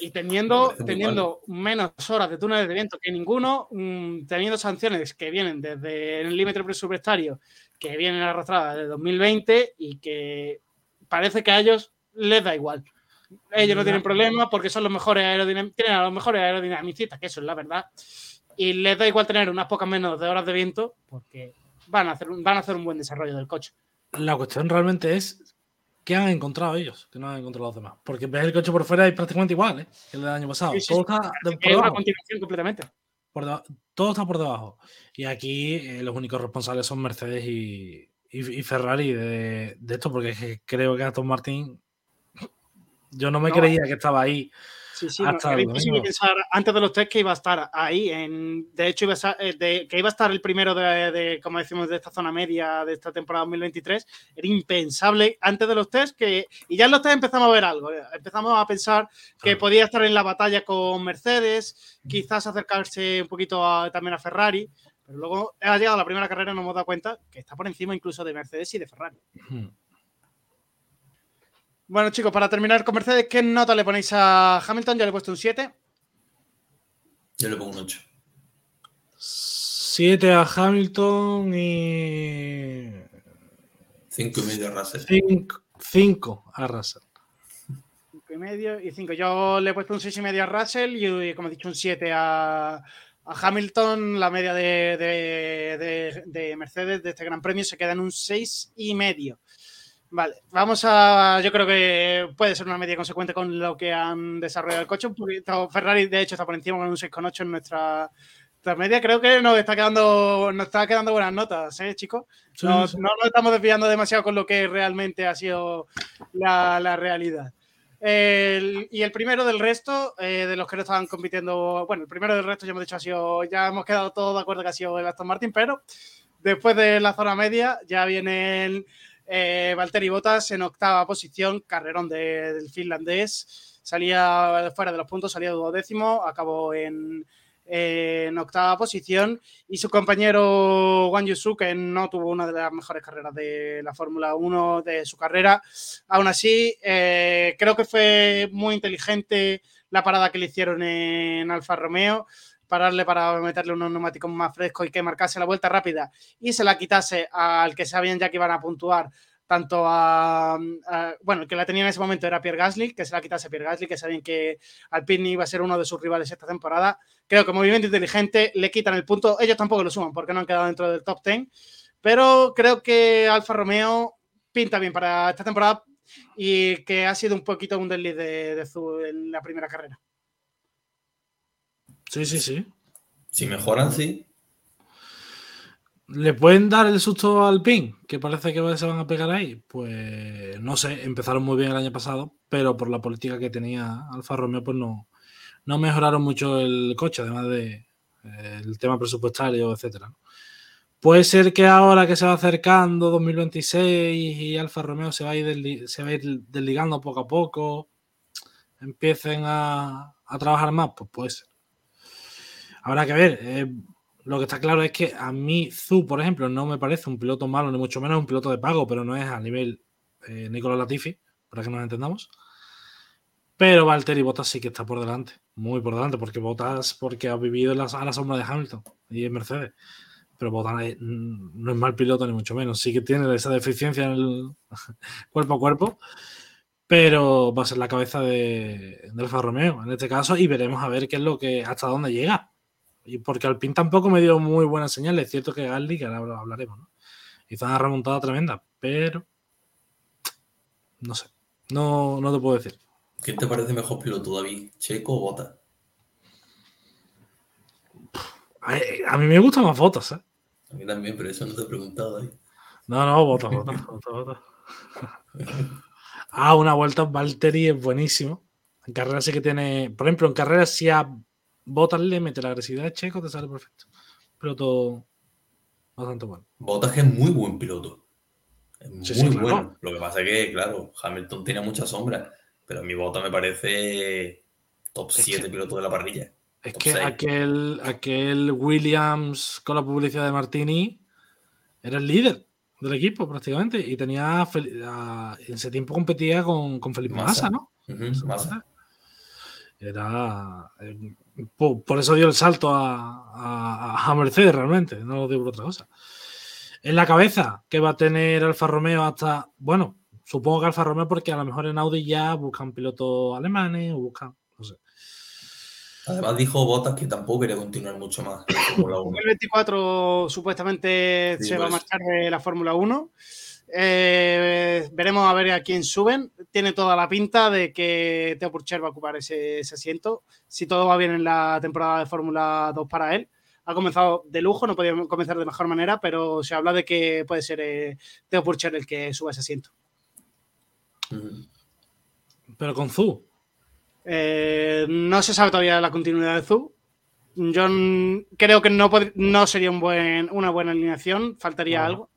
Speaker 2: y teniendo, teniendo menos horas de túneles de viento que ninguno, mm, teniendo sanciones que vienen desde el límite presupuestario, que vienen arrastradas de 2020 y que parece que a ellos les da igual. Ellos no tienen problema porque son los mejores tienen a los mejores aerodinamicistas, que eso es la verdad. Y les da igual tener unas pocas menos de horas de viento porque van a hacer, van a hacer un buen desarrollo del coche.
Speaker 4: La cuestión realmente es qué han encontrado ellos, que no han encontrado los demás. Porque ves el coche por fuera y prácticamente igual ¿eh? que el del año pasado. todo está
Speaker 2: por una continuación completamente.
Speaker 4: todo está por debajo. Y aquí eh, los únicos responsables son Mercedes y, Ferrari de, esto, porque creo que Aston Martin. Yo no me creía que estaba ahí
Speaker 2: Sí, sí, era imposible pensar antes de los test que iba a estar ahí. En, de hecho, iba a eh, que iba a estar el primero de, como decimos, de esta zona media de esta temporada 2023. Era impensable antes de los test que. Y ya en los test empezamos a ver algo. Eh, empezamos a pensar que podía estar en la batalla con Mercedes, quizás acercarse un poquito también a Ferrari. Pero luego ha llegado la primera carrera y nos hemos dado cuenta que está por encima incluso de Mercedes y de Ferrari. Bueno, chicos, para terminar con Mercedes, ¿qué nota le ponéis a Hamilton? Ya le he puesto un 7.
Speaker 3: Yo le pongo un 8.
Speaker 4: 7 a Hamilton y.
Speaker 3: 5 y medio a Russell.
Speaker 4: 5 a Russell.
Speaker 2: 5 y medio y 5. Yo le he puesto un 6 y medio a Russell y, como he dicho, un 7 a, a Hamilton. La media de, de, de, de, Mercedes de este Gran Premio se queda en un 6 y medio. Vale, vamos a. Yo creo que puede ser una media consecuente con lo que han desarrollado el coche. Un poquito, Ferrari, de hecho, está por encima con un 6,8 en nuestra, media. Creo que nos está quedando, nos está quedando buenas notas, ¿eh, chicos? no, nos estamos desviando demasiado con lo que realmente ha sido la, realidad. y el primero del resto, eh, de los que no estaban compitiendo, bueno, el primero del resto ya hemos dicho ha sido, ya hemos quedado todos de acuerdo que ha sido el Aston Martin, pero después de la zona media ya viene el eh, Valtteri Bottas en octava posición, carrerón del finlandés. Salía fuera de los puntos, salía duodécimo, acabó en, octava posición y su compañero Wang Yusu, que no tuvo una de las mejores carreras de la Fórmula 1 de su carrera. Aún así, eh, creo que fue muy inteligente la parada que le hicieron en Alfa Romeo pararle para meterle unos neumáticos más frescos y que marcase la vuelta rápida y se la quitase al que sabían ya que iban a puntuar tanto a, bueno, el que la tenía en ese momento era Pierre Gasly, que se la quitase Pierre Gasly, que sabían que Alpine iba a ser uno de sus rivales esta temporada. Creo que movimiento inteligente le quitan el punto, ellos tampoco lo suman porque no han quedado dentro del top 10, pero creo que Alfa Romeo pinta bien para esta temporada y que ha sido un poquito un desliz de, de en la primera carrera.
Speaker 4: Sí, sí, sí.
Speaker 3: Si mejoran, sí.
Speaker 4: ¿Le pueden dar el susto al PIN? Que parece que se van a pegar ahí. Pues no sé, empezaron muy bien el año pasado, pero por la política que tenía Alfa Romeo, pues no, no mejoraron mucho el coche, además de eh, el tema presupuestario, etcétera. Puede ser que ahora que se va acercando 2026 y Alfa Romeo se va a ir, se va a ir desligando poco a poco, empiecen a, a trabajar más, pues puede ser. Habrá que ver. Eh, lo que está claro es que a mí Zu, por ejemplo, no me parece un piloto malo, ni mucho menos un piloto de pago, pero no es a nivel eh, Nicolás Latifi, para que nos entendamos. Pero Valtteri Bottas sí que está por delante, muy por delante, porque Bottas porque ha vivido a la sombra de Hamilton y en Mercedes. Pero Bottas no es mal piloto, ni mucho menos. Sí que tiene esa deficiencia en el [LAUGHS] cuerpo a cuerpo, pero va a ser la cabeza de, de Alfa Romeo en este caso y veremos a ver qué es lo que hasta dónde llega y porque Alpine tampoco me dio muy buenas señales. Es cierto que Gasly, que ahora hablaremos, ¿no? hizo una remontada tremenda, pero no sé. No, no te puedo decir.
Speaker 3: ¿Qué te parece mejor piloto, David? ¿Checo o Bota?
Speaker 4: A, mí me gustan más Botas, ¿eh?
Speaker 3: A mí también, pero eso no te he preguntado ahí.
Speaker 4: No, no, Botas, Botas, [LAUGHS] Botas, Ah, una vuelta Valtteri es buenísimo. En carrera sí que tiene. Por ejemplo, en carrera sí ha Botas le mete la agresividad de Checo, te sale perfecto. Piloto bastante bueno.
Speaker 3: Botas es muy buen piloto. Es muy bueno. Lo que pasa es que, claro, Hamilton tiene mucha sombra, pero mi Botas me parece top 7 piloto de la parrilla.
Speaker 4: Es que aquel, aquel Williams con la publicidad de Martini era el líder del equipo prácticamente y tenía en ese tiempo competía con, con Felipe Massa, ¿no? Massa. Era por, eso dio el salto a, Mercedes realmente, no lo digo por otra cosa. En la cabeza, que va a tener Alfa Romeo hasta, bueno, supongo que Alfa Romeo porque a lo mejor en Audi ya buscan pilotos alemanes o buscan, no sé.
Speaker 3: Además dijo Bottas que tampoco quería continuar mucho más. [LAUGHS]
Speaker 2: El 24 supuestamente se va a marchar de la Fórmula 1. Eh, veremos a ver a quién suben. Tiene toda la pinta de que Teo Purcher va a ocupar ese, asiento. Si todo va bien en la temporada de Fórmula 2 para él. Ha comenzado de lujo, no podía comenzar de mejor manera, pero se habla de que puede ser eh, Teo Purcher el que suba ese asiento.
Speaker 4: Pero con Zu.
Speaker 2: Eh, no se sabe todavía la continuidad de Zu. Yo creo que no, no sería un buen, una buena alineación, faltaría algo.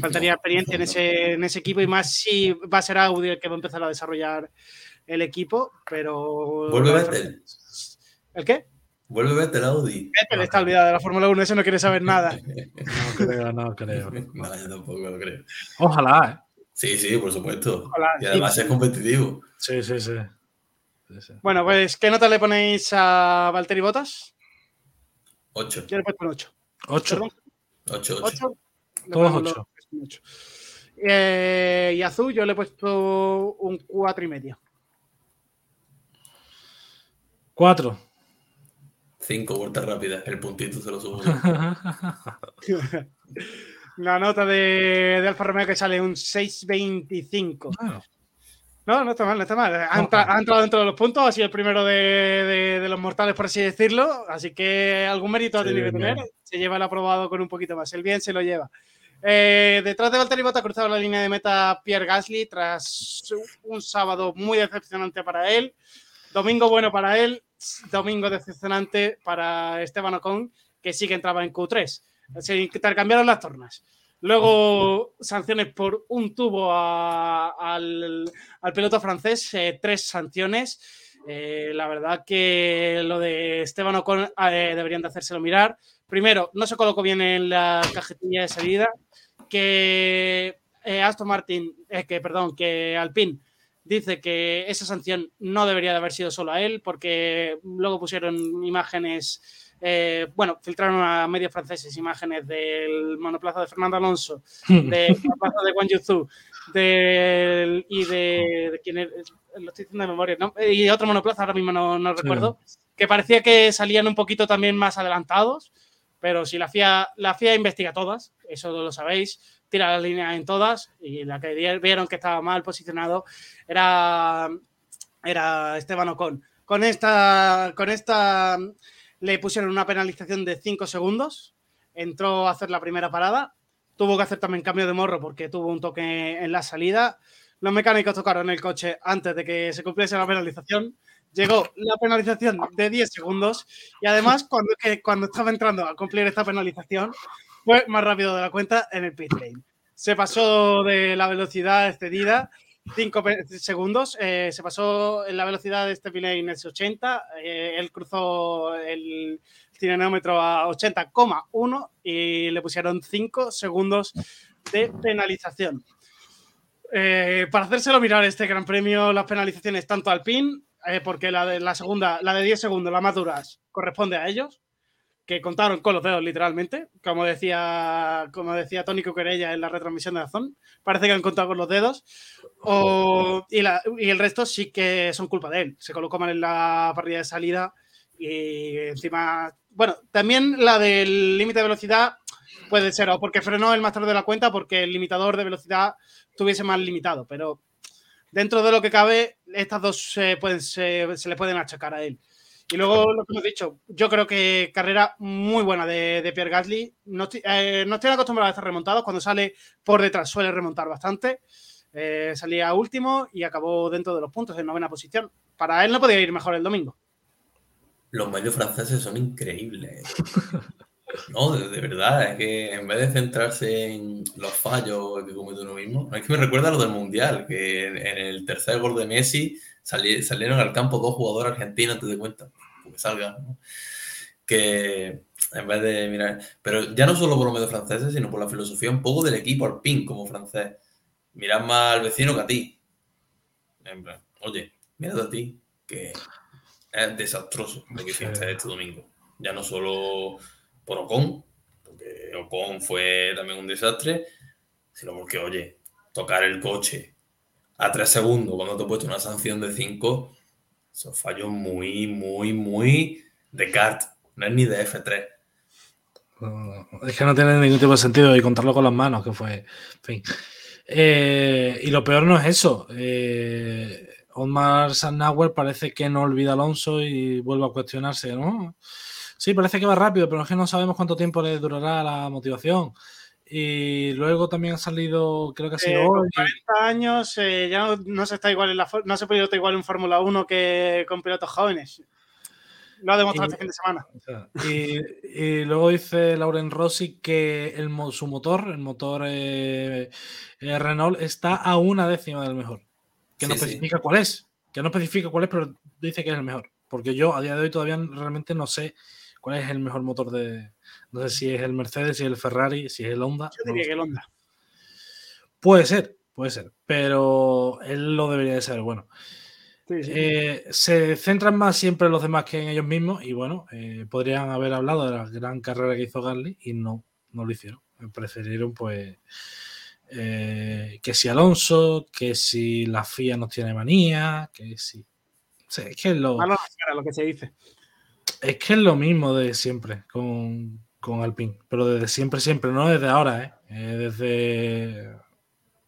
Speaker 2: Faltaría [LAUGHS] experiencia en ese, en ese equipo y más si va a ser Audi el que va a empezar a desarrollar el equipo, pero...
Speaker 3: Vuelve Vettel.
Speaker 2: ¿El qué?
Speaker 3: Vuelve Vettel Audi.
Speaker 2: Vettel está olvidado de la Fórmula 1, ese no quiere saber nada. [LAUGHS]
Speaker 4: No creo, no creo. [LAUGHS]
Speaker 3: No, yo tampoco lo creo.
Speaker 4: Ojalá, ¿eh?
Speaker 3: Sí, sí, por supuesto. y además es competitivo.
Speaker 4: Sí, sí, sí,
Speaker 2: Bueno, pues, ¿qué nota le ponéis a Valtteri Bottas?
Speaker 3: 8.
Speaker 2: Yo le pongo 8.
Speaker 4: 8.
Speaker 3: 8, 8.
Speaker 4: Todos 8.
Speaker 2: Eh, y azul yo le he puesto un 4 y medio.
Speaker 4: 4.
Speaker 3: 5 vueltas rápidas, el puntito se lo subo. [LAUGHS]
Speaker 2: La nota de, de, Alfa Romeo que sale un 6.25. No, no está mal, no está mal. Ha, entrado dentro de los puntos, ha sido el primero de, los mortales, por así decirlo. Así que algún mérito ha tenido que tener. Se lleva el aprobado con un poquito más. El bien se lo lleva. Eh, detrás de Valtteri Bottas ha cruzado la línea de meta Pierre Gasly tras un sábado muy decepcionante para él, domingo bueno para él, domingo decepcionante para Esteban Ocon, que sí que entraba en Q3. Se intercambiaron las tornas. Luego, sanciones por un tubo al, piloto francés, eh, tres sanciones. Eh, la verdad que lo de Esteban Ocon deberían de hacérselo mirar. Primero, no se colocó bien en la cajetilla de salida que eh, Aston Martin, eh, que perdón, que Alpine dice que esa sanción no debería de haber sido solo a él, porque luego pusieron imágenes, eh, bueno, filtraron a medios franceses imágenes del monoplaza de Fernando Alonso, [LAUGHS] del monoplaza de Wang Yuzu, del, y de, de quién es, lo estoy diciendo de memoria, ¿no? y otro monoplaza, ahora mismo no, no recuerdo, que parecía que salían un poquito también más adelantados pero si la FIA, la FIA investiga todas, eso lo sabéis, tira la línea en todas y la que vieron que estaba mal posicionado era, era Esteban Ocon. Con esta, con esta le pusieron una penalización de 5 segundos, entró a hacer la primera parada, tuvo que hacer también cambio de morro porque tuvo un toque en la salida. Los mecánicos tocaron el coche antes de que se cumpliese la penalización. Llegó la penalización de 10 segundos y además cuando, cuando estaba entrando a cumplir esta penalización fue más rápido de la cuenta en el pit lane. Se pasó de la velocidad excedida 5 segundos. Eh, se pasó en la velocidad de este en el 80. Eh, él cruzó el cineómetro a 80,1 y le pusieron 5 segundos de penalización. Eh, para hacérselo mirar este gran premio, las penalizaciones tanto al PIN, porque la de la segunda, la de 10 segundos, la más duras, corresponde a ellos, que contaron con los dedos literalmente, como decía, como decía Tony Cuquerella en la retransmisión de Azón, parece que han contado con los dedos, y, y, el resto sí que son culpa de él, se colocó mal en la parrilla de salida y encima, bueno, también la del límite de velocidad puede ser o porque frenó el más tarde de la cuenta porque el limitador de velocidad tuviese más limitado, pero dentro de lo que cabe, estas dos pueden, se le pueden achacar a él. Y luego lo que hemos dicho, yo creo que carrera muy buena de, Pierre Gasly. No, eh, no estoy acostumbrado a estar remontados. Cuando sale por detrás suele remontar bastante. Eh, salía último y acabó dentro de los puntos en novena posición. Para él no podía ir mejor el domingo.
Speaker 3: Los medios franceses son increíbles. [LAUGHS] No, de, verdad, es que en vez de centrarse en los fallos que comete uno mismo, es que me recuerda a lo del Mundial, que en, el tercer gol de Messi salieron al campo dos jugadores argentinos, te das cuenta que salga, que en vez de mirar, pero ya no solo por los medios franceses, sino por la filosofía un poco del equipo alpín como francés. Mirar más al vecino que a ti. oye, mira a ti, que es desastroso lo que hiciste este domingo. Ya no solo por Ocon, porque Ocon fue también un desastre, sino porque, oye, tocar el coche a tres segundos cuando te he puesto una sanción de cinco son fallos muy, muy, muy de kart. No es ni de F3.
Speaker 4: es que no tiene ningún tipo de sentido y contarlo con las manos, que fue. En fin. Eh, y lo peor no es eso. Eh, Omar Sannauer parece que no olvida a Alonso y vuelve a cuestionarse, ¿no? Sí, parece que va rápido, pero es que no sabemos cuánto tiempo le durará la motivación. Y luego también ha salido, creo que ha sido
Speaker 2: eh, hoy. 40 años eh, ya no, se está igual en la no se pilota igual en Fórmula 1 que con pilotos jóvenes. Lo ha demostrado este fin de semana.
Speaker 4: y, luego dice Lauren Rossi que el, su motor, el motor eh, Renault, está a una décima del mejor. Que no especifica cuál es. Que no especifica cuál es, pero dice que es el mejor. Porque yo a día de hoy todavía realmente no sé cuál es el mejor motor de, no sé si es el Mercedes, si es el Ferrari, si es el Honda.
Speaker 2: Yo diría que el Honda.
Speaker 4: Puede ser, puede ser, pero él lo debería de saber. Bueno, eh, se centran más siempre en los demás que en ellos mismos y bueno, eh, podrían haber hablado de la gran carrera que hizo Gasly y no, no lo hicieron. Prefirieron pues eh, que si Alonso, que si la FIA nos tiene manía, que si... es que lo...
Speaker 2: lo que se dice.
Speaker 4: Es que es lo mismo de siempre con, con Alpine, pero desde siempre, siempre, no desde ahora, ¿eh? eh desde,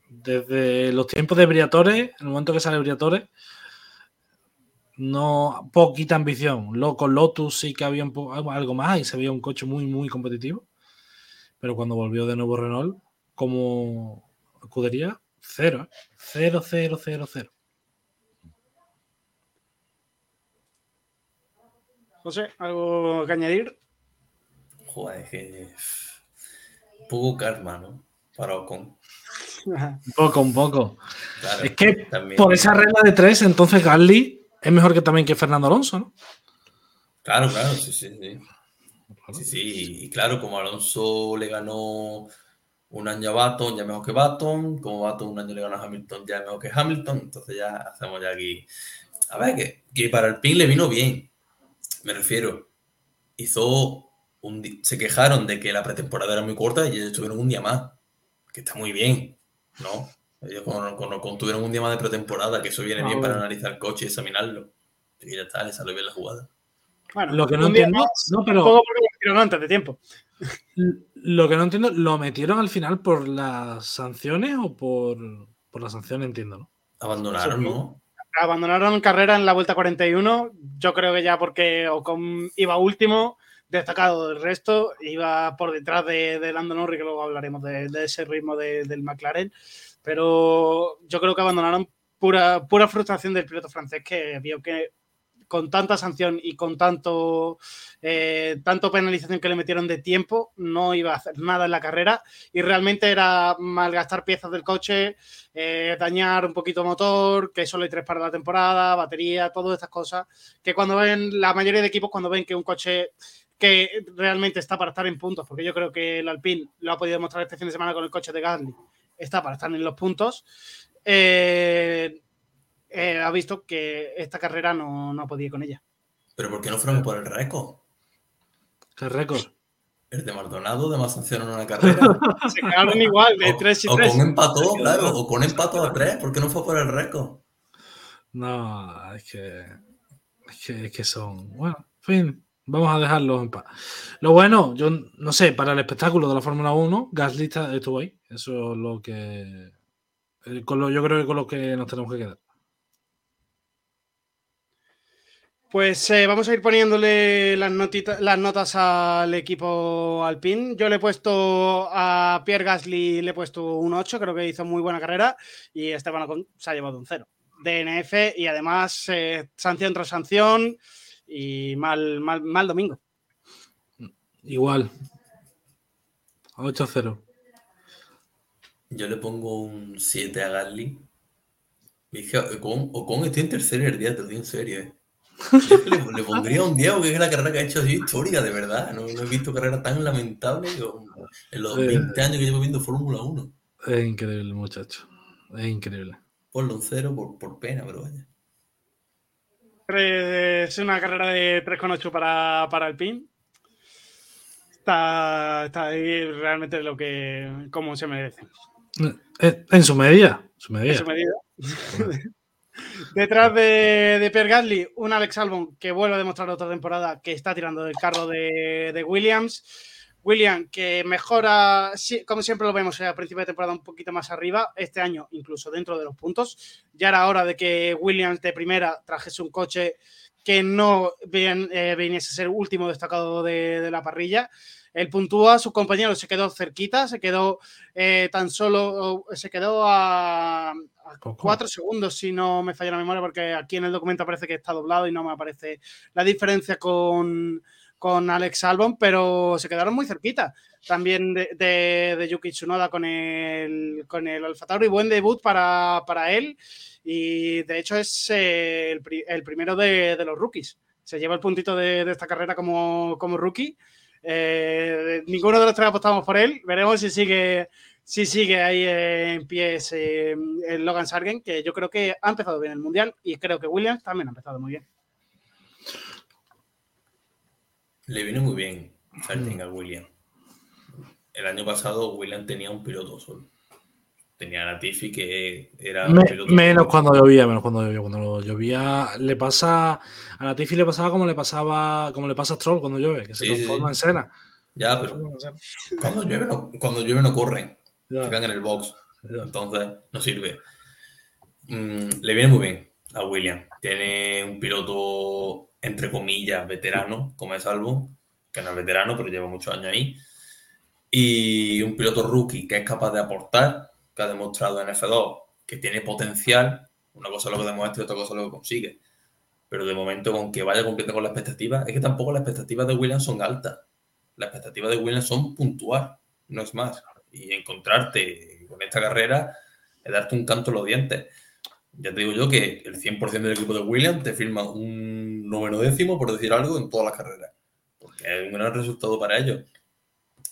Speaker 4: desde los tiempos de Briatore, el momento que sale Briatore, no poquita ambición. con Lotus sí que había algo más y se veía un coche muy, muy competitivo. Pero cuando volvió de nuevo Renault, como escudería, cero, ¿eh? cero, cero, cero, cero.
Speaker 2: José, ¿algo que añadir?
Speaker 3: Joder, que. Poco karma, ¿no? Para Ocon.
Speaker 4: un [LAUGHS] poco, un poco. es que por esa regla de tres, entonces Gasly es mejor que también que Fernando Alonso, ¿no?
Speaker 3: Claro, claro, sí, sí, sí. Sí, sí, y claro, como Alonso le ganó un año a Baton, ya mejor que Baton, como Baton un año le ganó a Hamilton, ya mejor que Hamilton, entonces ya hacemos ya aquí. A ver, que, que para el PIN le vino bien, me refiero. Hizo se quejaron de que la pretemporada era muy corta y ellos tuvieron un día más, que está muy bien, ¿no? Ellos con, tuvieron un día más de pretemporada, que eso viene bien para analizar el coche y examinarlo. Y ya está, le salió bien la jugada.
Speaker 4: Bueno, lo que no entiendo, no, pero
Speaker 2: lo antes de tiempo.
Speaker 4: Lo que no entiendo, ¿lo metieron al final por las sanciones o por, por las sanciones? Entiendo, ¿no?
Speaker 3: Abandonaron, ¿no?
Speaker 2: Abandonaron carrera en la vuelta 41. Yo creo que ya porque Ocon iba último, destacado del resto, iba por detrás de, de Lando Norris, que luego hablaremos de, ese ritmo de, del McLaren. Pero yo creo que abandonaron pura, pura frustración del piloto francés que vio que con tanta sanción y con tanto, eh, tanto penalización que le metieron de tiempo, no iba a hacer nada en la carrera y realmente era malgastar piezas del coche, eh, dañar un poquito motor, que solo hay tres para la temporada, batería, todas estas cosas, que cuando ven, la mayoría de equipos cuando ven que un coche que realmente está para estar en puntos, porque yo creo que el Alpine lo ha podido demostrar este fin de semana con el coche de Gasly, está para estar en los puntos. Eh, eh, ha visto que esta carrera no, no podía con ella.
Speaker 3: Pero ¿por qué no fueron por el récord?
Speaker 4: ¿Qué récord?
Speaker 3: El de Maldonado de más sanción en una carrera. [LAUGHS]
Speaker 2: Se quedaron igual, de 3 y
Speaker 3: o
Speaker 2: 3.
Speaker 3: con empató, claro, o con empató a 3, ¿por qué no fue por el récord?
Speaker 4: No, es que, es que, es que son. Bueno, en fin, vamos a dejarlo en paz. Lo bueno, yo no sé, para el espectáculo de la Fórmula 1, Gasly estuvo ahí. Eso es lo que. eh, con lo- yo creo que con lo que nos tenemos que quedar.
Speaker 2: Pues eh, vamos a ir poniéndole las, notita- las notas al equipo Alpine. Yo le he puesto a Pierre Gasly, le he puesto un 8, creo que hizo muy buena carrera y Esteban Ocon se ha llevado un 0. DNF y además eh, sanción tras sanción y mal, mal, mal domingo.
Speaker 4: Igual. 8-0.
Speaker 3: Yo le pongo un 7 a Gasly. Dije, Ocon, Ocon estoy en tercero el día, te lo digo en serio. eh. [LAUGHS] Le, le pondría un 10 porque es la carrera que ha hecho así histórica, de verdad. No, no he visto carrera tan lamentable yo- en los
Speaker 4: Eh.
Speaker 3: 20 años que llevo viendo Fórmula 1.
Speaker 4: Es increíble, muchacho. Es increíble.
Speaker 3: Ponle un 0 por, por pena, pero vaya.
Speaker 2: Eh, Es una carrera de 3,8 para, para Alpine. Está, está ahí realmente lo que como se merece.
Speaker 4: Eh, En su medida. Su medida.
Speaker 2: en su medida. Detrás de, de Pierre Gasly, un Alex Albon que vuelve a demostrar otra temporada que está tirando del carro de, de Williams. William, que mejora, como siempre lo vemos a principio de temporada, un poquito más arriba. Este año, incluso dentro de los puntos. Ya era hora de que Williams de primera trajese un coche que no eh, viniese a ser último destacado de, de la parrilla. Él puntúa, su compañero se quedó cerquita, se quedó eh, tan solo, se quedó a, cuatro segundos, si no me falla la memoria, porque aquí en el documento parece que está doblado y no me aparece la diferencia con, con Alex Albon, pero se quedaron muy cerquita. También de, de, de Yuki Tsunoda con el, con el Alfa Tauri, buen debut para, para él y de hecho es eh, el, el primero de, de los rookies. Se lleva el puntito de, de esta carrera como, como rookie. Eh, ninguno de los tres apostamos por él. Veremos si sigue, si sigue ahí eh, en pie ese, el Logan Sargent, que yo creo que ha empezado bien el mundial y creo que Williams también ha empezado muy bien.
Speaker 3: Le viene muy bien Sargent a William. El año pasado William tenía un piloto solo. Tenía a Latifi que era un
Speaker 4: menos cuando llovía, menos cuando llovía. Cuando llovía, le pasa. A la Tiffy le pasaba como le pasaba, como le pasa a Stroll cuando llueve, que se
Speaker 3: Sí,
Speaker 4: transforma
Speaker 3: sí.
Speaker 4: en cena.
Speaker 3: Ya, pero cuando llueve no, cuando llueve no corren. Se quedan en el box.
Speaker 4: ya.
Speaker 3: Entonces, no sirve. Mm, le viene muy bien a William. Tiene un piloto, entre comillas, veterano, como es Albon, que no es veterano, pero lleva muchos años ahí. Y un piloto rookie que es capaz de aportar, que ha demostrado en F2 que tiene potencial. Una cosa es lo que demuestra y otra cosa es lo que consigue. Pero de momento, con que vaya cumpliendo con las expectativas, es que tampoco las expectativas de Williams son altas. Las expectativas de Williams son puntual, no es más. Y encontrarte con esta carrera es darte un canto en los dientes. Ya te digo yo que el 100% del equipo de Williams te firma un noveno décimo, por decir algo, en todas las carreras. Porque es un gran resultado para ellos.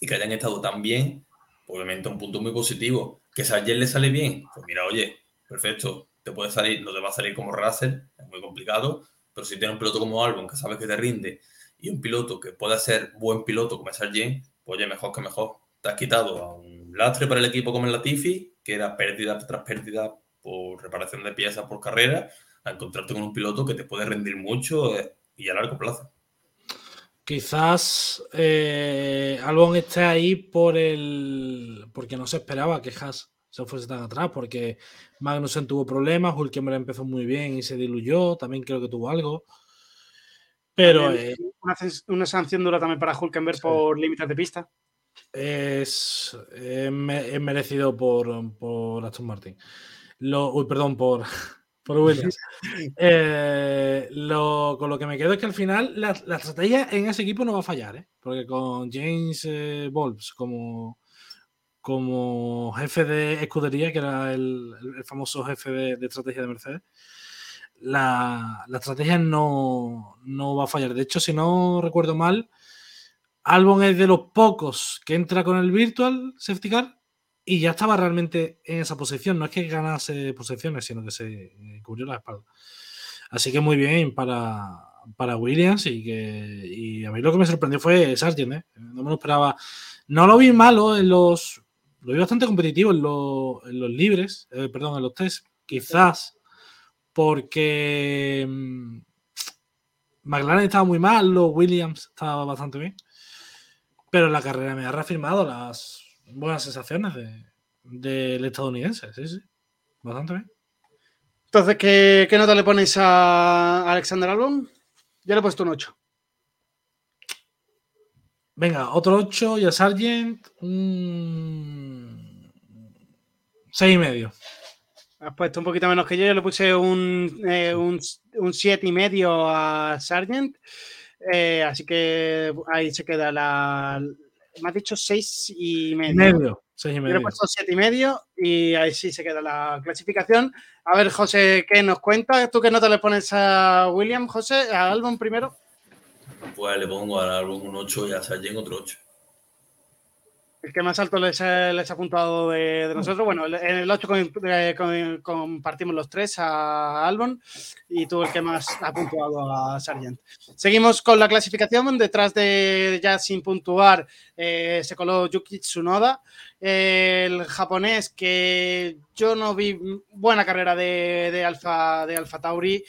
Speaker 3: Y que hayan estado tan bien, obviamente un punto muy positivo. Que ayer le sale bien, pues mira, oye, perfecto, te puede salir, no te va a salir como Russell, es muy complicado, pero si tienes un piloto como Albon que sabes que te rinde y un piloto que pueda ser buen piloto como es pues oye, mejor que mejor. Te has quitado a un lastre para el equipo como el Latifi, que era pérdida tras pérdida por reparación de piezas por carrera, a encontrarte con un piloto que te puede rendir mucho eh, y a largo plazo.
Speaker 4: Quizás eh, Albon esté ahí por el. porque no se esperaba que Haas se fuese tan atrás, porque Magnussen tuvo problemas, Hulkenberg empezó muy bien y se diluyó, también creo que tuvo algo. Pero eh,
Speaker 2: una, sanción dura también para Hulkenberg por límites de pista.
Speaker 4: Es, merecido por, por Aston Martin. Lo, uy, perdón, por, por Williams. [LAUGHS] Eh, lo, con lo que me quedo es que al final la, estrategia en ese equipo no va a fallar, ¿eh? porque con James eh, como, como jefe de escudería, que era el, famoso jefe de, estrategia de Mercedes, la, estrategia no, no, va a fallar. De hecho, si no recuerdo mal, Albon es de los pocos que entra con el Virtual Safety Car y ya estaba realmente en esa posición. No es que ganase posiciones, sino que se eh, cubrió la espalda. Así que muy bien para, para Williams y que y a mí lo que me sorprendió fue Sargent. ¿eh? No me lo esperaba. No lo vi malo en los. Lo vi bastante competitivo en, los, libres, eh, perdón, en los test. Quizás porque mm, McLaren estaba muy mal, los Williams estaba bastante bien. Pero la carrera me ha reafirmado las buenas sensaciones del estadounidense, sí, sí. Bastante bien.
Speaker 2: Entonces, ¿qué, nota le ponéis a Alexander Albon? Yo le he puesto un 8.
Speaker 4: Venga, otro 8 y a Sargent un 6 y medio.
Speaker 2: Has puesto un poquito menos que yo, yo le puse un, eh, un, un 7 y medio a Sargent. Eh, así que ahí se queda la, me has dicho seis y medio.
Speaker 4: medio seis y medio.
Speaker 2: Yo he puesto siete y medio y ahí sí se queda la clasificación. A ver, José, ¿qué nos cuenta? ¿Tú qué nota le pones a William, José? ¿A Albon primero?
Speaker 3: Pues le pongo al Albon un 8 y a Sargent otro 8
Speaker 2: el que más alto les, ha apuntado de, nosotros. Bueno, en el 8 compartimos los tres a Albon y tú el que más ha puntuado a Sargent. Seguimos con la clasificación. Detrás de ya sin puntuar eh, se coló Yuki Tsunoda, el japonés que yo no vi buena carrera de, de Alfa de Alfa Tauri.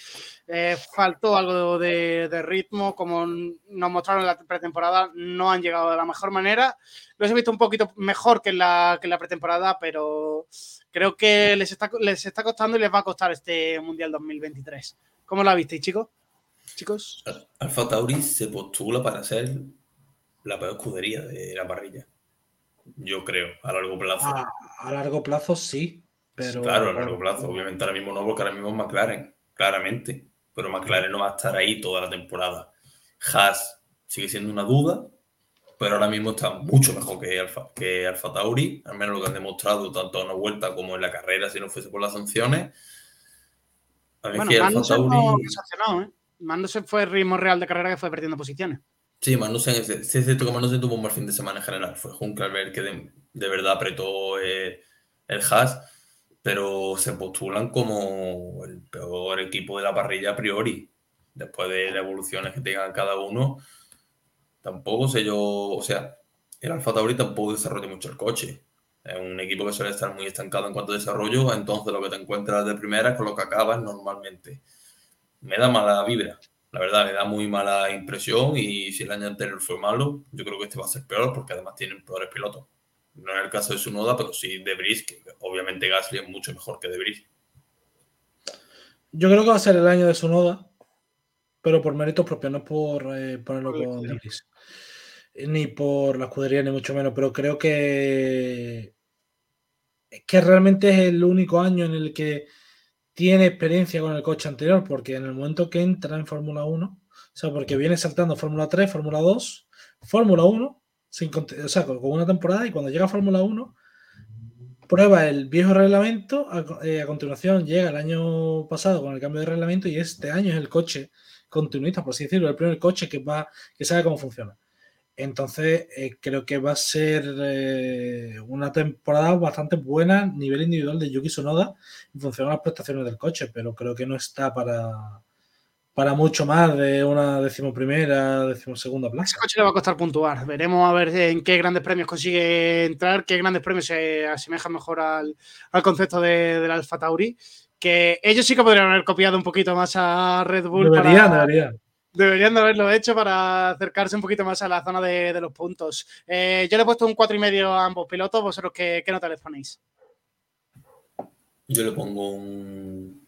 Speaker 2: Eh, faltó algo de, ritmo, como nos mostraron en la pretemporada, no han llegado de la mejor manera. Los he visto un poquito mejor que en la, que la pretemporada, pero creo que les está, les está costando y les va a costar este Mundial 2023. ¿Cómo la visteis, chicos? Chicos.
Speaker 3: Alfa Tauri se postula para ser la peor escudería de la parrilla. Yo creo, a largo plazo.
Speaker 4: A, largo plazo sí, pero.
Speaker 3: Claro, a largo plazo. Obviamente ahora mismo no, porque ahora mismo es McLaren, claramente pero McLaren no va a estar ahí toda la temporada. Haas sigue siendo una duda, pero ahora mismo está mucho mejor que Alfa, que Alfa Tauri, al menos lo que han demostrado tanto en una vuelta como en la carrera, si no fuese por las sanciones.
Speaker 2: A mí bueno, Alfa Tauri... no, ¿eh? fue el ritmo real de carrera que fue perdiendo posiciones.
Speaker 3: Sí, Magnussen, es cierto que Magnussen tuvo un mal fin de semana en general. Fue Junkerberg que de, de verdad apretó eh, el Haas pero se postulan como el peor equipo de la parrilla a priori. Después de las evoluciones que tengan cada uno, tampoco sé yo, o sea, el Alfa Tauri tampoco desarrolla mucho el coche. Es un equipo que suele estar muy estancado en cuanto a desarrollo, entonces lo que te encuentras de primera es con lo que acabas normalmente. Me da mala vibra, la verdad, me da muy mala impresión y si el año anterior fue malo, yo creo que este va a ser peor porque además tienen peores pilotos. No en el caso de su noda, pero sí de Brice, que obviamente Gasly es mucho mejor que de Brice.
Speaker 4: Yo creo que va a ser el año de su noda, pero por méritos propios, no por eh, ponerlo con de Ni por la escudería, ni mucho menos, pero creo que que realmente es el único año en el que tiene experiencia con el coche anterior, porque en el momento que entra en Fórmula 1, o sea, porque viene saltando Fórmula 3, Fórmula 2, Fórmula 1, o sea, con una temporada y cuando llega a Fórmula 1 prueba el viejo reglamento, eh, a, continuación llega el año pasado con el cambio de reglamento y este año es el coche continuista, por así decirlo, el primer coche que va, que sabe cómo funciona. Entonces, eh, creo que va a ser eh, una temporada bastante buena a nivel individual de Yuki Sonoda en función de las prestaciones del coche, pero creo que no está para, para mucho más de una decimoprimera, decimosegunda plaza.
Speaker 2: Ese coche le va a costar puntuar. Veremos a ver en qué grandes premios consigue entrar, qué grandes premios se asemejan mejor al, concepto de, del Alfa Tauri. Que ellos sí que podrían haber copiado un poquito más a Red Bull.
Speaker 4: Deberían, deberían.
Speaker 2: Deberían de haberlo hecho para acercarse un poquito más a la zona de, los puntos. Eh, yo le he puesto un 4,5 a ambos pilotos. ¿Vosotros qué, qué nota les ponéis?
Speaker 3: Yo le pongo un.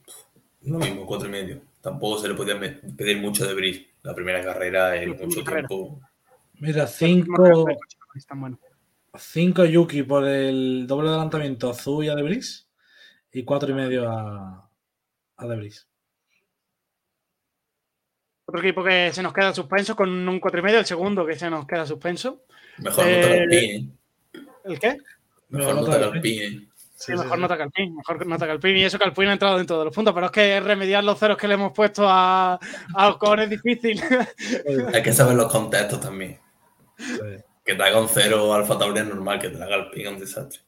Speaker 3: Lo mismo, cuatro y medio. Tampoco se le podía pedir mucho de Brice. La primera carrera en mucho tiempo.
Speaker 4: Mira, cinco. Cinco Yuki por el doble adelantamiento azul y a Debris. Y cuatro y medio a, a Debris.
Speaker 2: Otro equipo que se nos queda suspenso con un cuatro y medio, el segundo que se nos queda suspenso.
Speaker 3: Mejor nota que Alpine.
Speaker 2: ¿El qué?
Speaker 3: Mejor nota que Alpine.
Speaker 2: Sí, mejor nota que Alpine, mejor nota que Alpine. Y eso que Alpine ha entrado dentro de los puntos, pero es que remediar los ceros que le hemos puesto a, a Ocon es difícil.
Speaker 3: Hay que saber los contextos también. Que te haga un cero Alfa Tauri es normal, que te haga Alpine un desastre.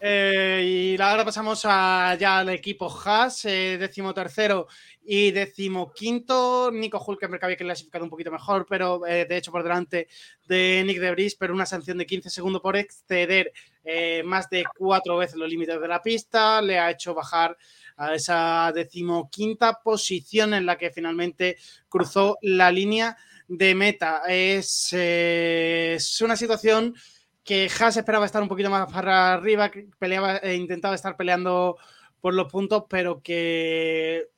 Speaker 2: Eh, y ahora pasamos a, ya al equipo Haas, eh, décimo tercero y décimo quinto. Nico Hulkenberg había clasificado un poquito mejor, pero eh, de hecho por delante de Nick de Debris, pero una sanción de 15 segundos por exceder eh, más de cuatro veces los límites de la pista, le ha hecho bajar a esa decimoquinta posición en la que finalmente cruzó la línea de meta. Es, es una situación que Haas esperaba estar un poquito más para arriba, peleaba, e intentaba estar peleando por los puntos, pero que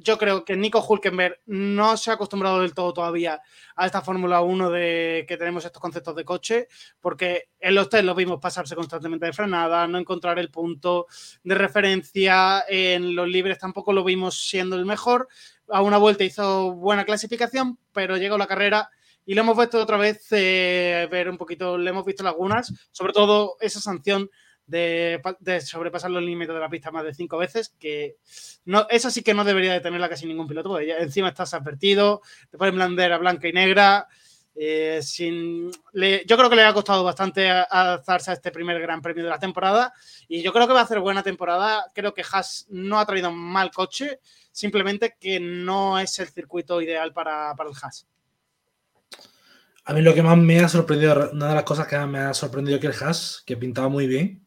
Speaker 2: yo creo que Nico Hulkenberg no se ha acostumbrado del todo todavía a esta Fórmula 1 de que tenemos estos conceptos de coche, porque en los test lo vimos pasarse constantemente de frenada, no encontrar el punto de referencia, en los libres tampoco lo vimos siendo el mejor. A una vuelta hizo buena clasificación, pero llegó la carrera y lo hemos visto otra vez eh, ver un poquito, le hemos visto lagunas, sobre todo esa sanción de, sobrepasar los límites de la pista más de cinco veces, que no, esa sí que no debería de tenerla casi ningún piloto, porque encima estás advertido, te ponen bandera blanca y negra. Eh, sin, yo creo que le ha costado bastante alzarse a este primer gran premio de la temporada y yo creo que va a hacer buena temporada. Creo que Haas no ha traído mal coche, simplemente que no es el circuito ideal para, para el Haas.
Speaker 4: A mí lo que más me ha sorprendido, una de las cosas que me ha sorprendido que el Haas, que pintaba muy bien,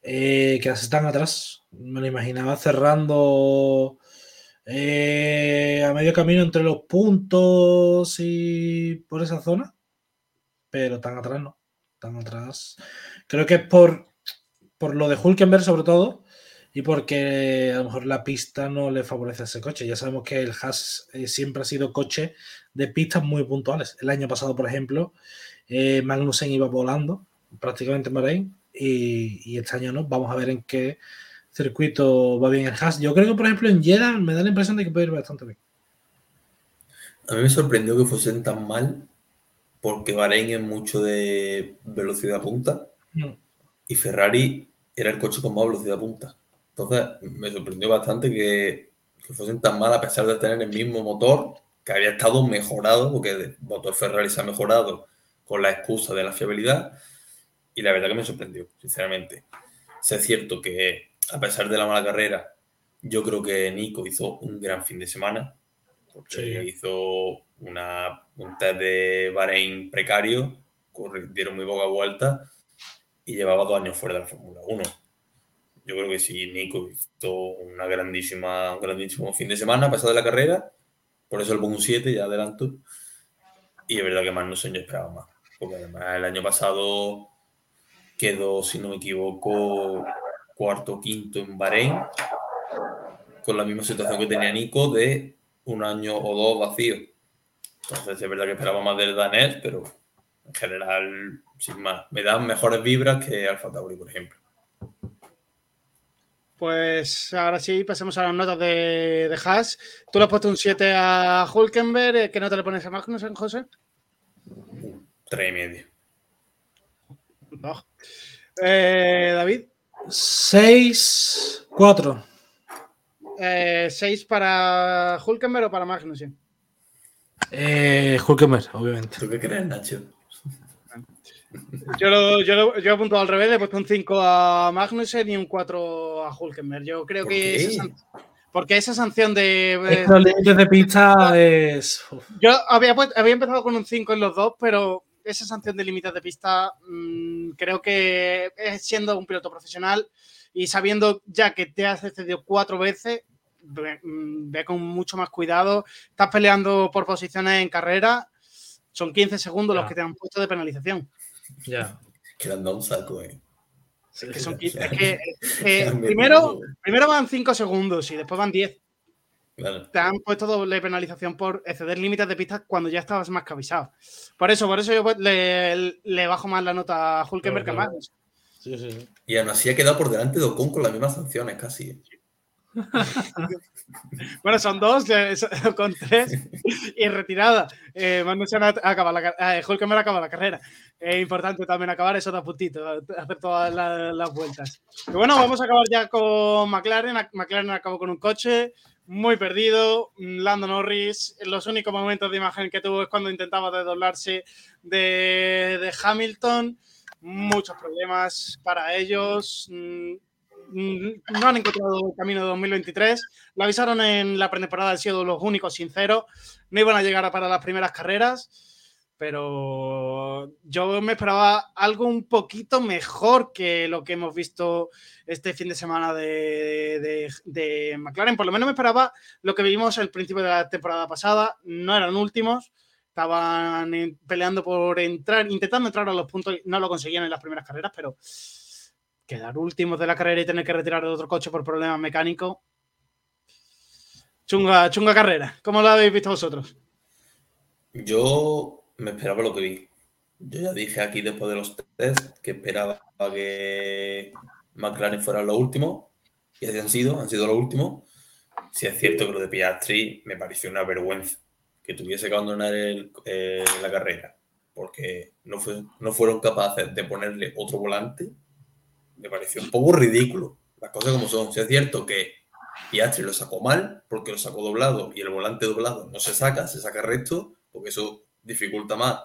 Speaker 4: eh, que están atrás. Me lo imaginaba cerrando eh, a medio camino entre los puntos y por esa zona, pero tan atrás no, tan atrás. Creo que es por, por lo de Hulkenberg sobre todo y porque a lo mejor la pista no le favorece a ese coche. Ya sabemos que el Haas eh, siempre ha sido coche de pistas muy puntuales. El año pasado, por ejemplo, Magnussen iba volando prácticamente en Bahrein y, este año no. Vamos a ver en qué circuito va bien el Haas. Yo creo que, por ejemplo, en Jeddah me da la impresión de que puede ir bastante bien.
Speaker 3: A mí me sorprendió que fuesen tan mal porque Bahrein es mucho de velocidad punta mm. y Ferrari era el coche con más velocidad punta. Entonces me sorprendió bastante que, que, fuesen tan mal a pesar de tener el mismo motor que había estado mejorado, porque el motor Ferrari se ha mejorado con la excusa de la fiabilidad y la verdad que me sorprendió, sinceramente. es cierto que a pesar de la mala carrera, yo creo que Nico hizo un gran fin de semana, porque hizo una, un test de Bahrein precario, dieron muy poca vuelta y llevaba dos años fuera de la Fórmula 1. Yo creo que sí, Nico hizo una grandísima, un grandísimo fin de semana pesar de la carrera, por eso el pongo un 7, ya adelanto. Y es verdad que más no sé, yo esperaba más. Porque además el año pasado quedó, si no me equivoco, cuarto quinto en Bahrein, con la misma situación que tenía Nico de un año o dos vacío. Entonces es verdad que esperaba más del danés, pero en general, sin más, me dan mejores vibras que Alfa Tauri, por ejemplo.
Speaker 2: Pues ahora sí, pasemos a las notas de, de Haas. Tú le has puesto un 7 a Hulkenberg. ¿Qué nota le pones a Magnussen, José?
Speaker 3: 3 y medio.
Speaker 2: Eh, David.
Speaker 4: 6, 4.
Speaker 2: 6 para Hulkenberg o para Magnussen.
Speaker 4: Eh, Hulkenberg, obviamente.
Speaker 3: ¿Tú qué crees, Nacho?
Speaker 2: Yo, lo, yo, yo he apuntado al revés, he puesto un 5 a Magnussen y un 4 a Hulkenberg. Yo creo que esa, porque esa sanción de.
Speaker 4: Los límites de pista es.
Speaker 2: Yo había, había empezado con un 5 en los dos, pero esa sanción de límites de pista, mmm, creo que siendo un piloto profesional y sabiendo ya que te has excedido cuatro veces, ve, mm, ve, con mucho más cuidado. Estás peleando por posiciones en carrera, son 15 segundos los que te han puesto de penalización.
Speaker 4: Ya.
Speaker 3: Que le han dado un saco, eh.
Speaker 2: Es que, son, [LAUGHS] es que, eh, primero, primero van 5 segundos y después van 10. Te han puesto doble penalización por exceder límites de pistas cuando ya estabas más que avisado. Por eso, por eso yo le, le bajo más la nota a Hulkenberg que más.
Speaker 3: Sí, sí, Y aún así ha quedado por delante de Ocon con las mismas sanciones casi. [LAUGHS]
Speaker 2: bueno, son dos, [LAUGHS] con tres y retirada. Eh, acaba la, eh, Hulkenberg acaba la carrera. Es importante también acabar esos dos puntitos, hacer todas las, vueltas. Y bueno, vamos a acabar ya con McLaren. McLaren acabó con un coche muy perdido. Lando Norris, los únicos momentos de imagen que tuvo es cuando intentaba desdoblarse de, de Hamilton. Muchos problemas para ellos. Mm, no han encontrado el camino de 2023. Lo avisaron en la pretemporada, han sido los únicos sinceros. No iban a llegar para las primeras carreras pero yo me esperaba algo un poquito mejor que lo que hemos visto este fin de semana de, McLaren. Por lo menos me esperaba lo que vimos al principio de la temporada pasada. No eran últimos, estaban peleando por entrar, intentando entrar a los puntos, no lo conseguían en las primeras carreras, pero quedar últimos de la carrera y tener que retirar de otro coche por problemas mecánicos. Chunga, chunga carrera. ¿Cómo lo habéis visto vosotros?
Speaker 3: Yo me esperaba lo que vi. Yo ya dije aquí después de los test que esperaba que McLaren fuera lo último y así han sido, han sido los últimos. Si es cierto que lo de Piastri me pareció una vergüenza que tuviese que abandonar eh, la carrera porque no, fue, no fueron capaces de ponerle otro volante. Me pareció un poco ridículo. Las cosas como son. Si es cierto que Piastri lo sacó mal porque lo sacó doblado y el volante doblado no se saca, se saca recto, porque eso dificulta más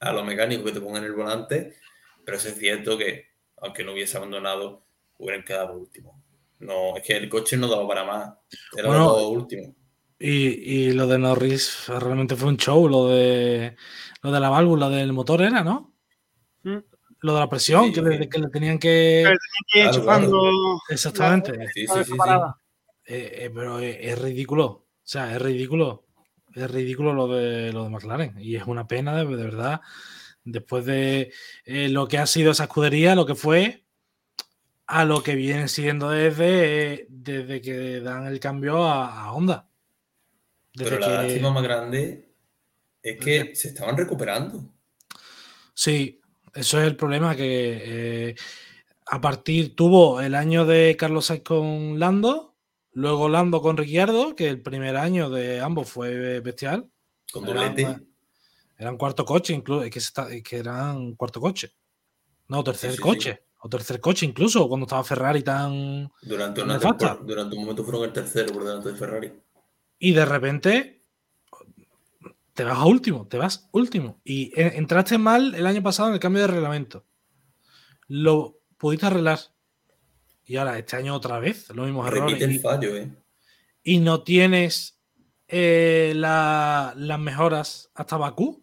Speaker 3: a los mecánicos que te pongan el volante, pero es cierto que, aunque no hubiese abandonado, hubieran quedado último. No, es que el coche no daba para más, era lo último.
Speaker 4: Y, lo de Norris realmente fue un show, lo de lo de la válvula del motor era, ¿no? Lo de la presión, que, le, que, le, tenían que. Exactamente. Eh, eh, pero es, ridículo. O sea, es ridículo es ridículo lo de, lo de McLaren y es una pena de, verdad. Después de eh, lo que ha sido esa escudería, lo que fue, a lo que viene siendo desde, desde que dan el cambio a, Honda.
Speaker 3: Pero la lástima más grande es que se estaban recuperando.
Speaker 4: Sí, eso es el problema que eh, a partir tuvo el año de Carlos Sainz con Lando Luego Lando con Ricciardo, que el primer año de ambos fue bestial.
Speaker 3: Con doblete.
Speaker 4: Eran, cuarto coche, incluso, que, que eran cuarto coche. No, tercer coche. O tercer coche incluso, cuando estaba Ferrari tan...
Speaker 3: Durante, una durante un momento fueron el tercero por delante de Ferrari.
Speaker 4: Y de repente te vas a último, te vas último. Y entraste mal el año pasado en el cambio de reglamento. Lo pudiste arreglar. Y ahora, este año otra vez, lo mismo errores.
Speaker 3: el fallo, ¿eh?
Speaker 4: Y no tienes eh, las mejoras hasta Bakú.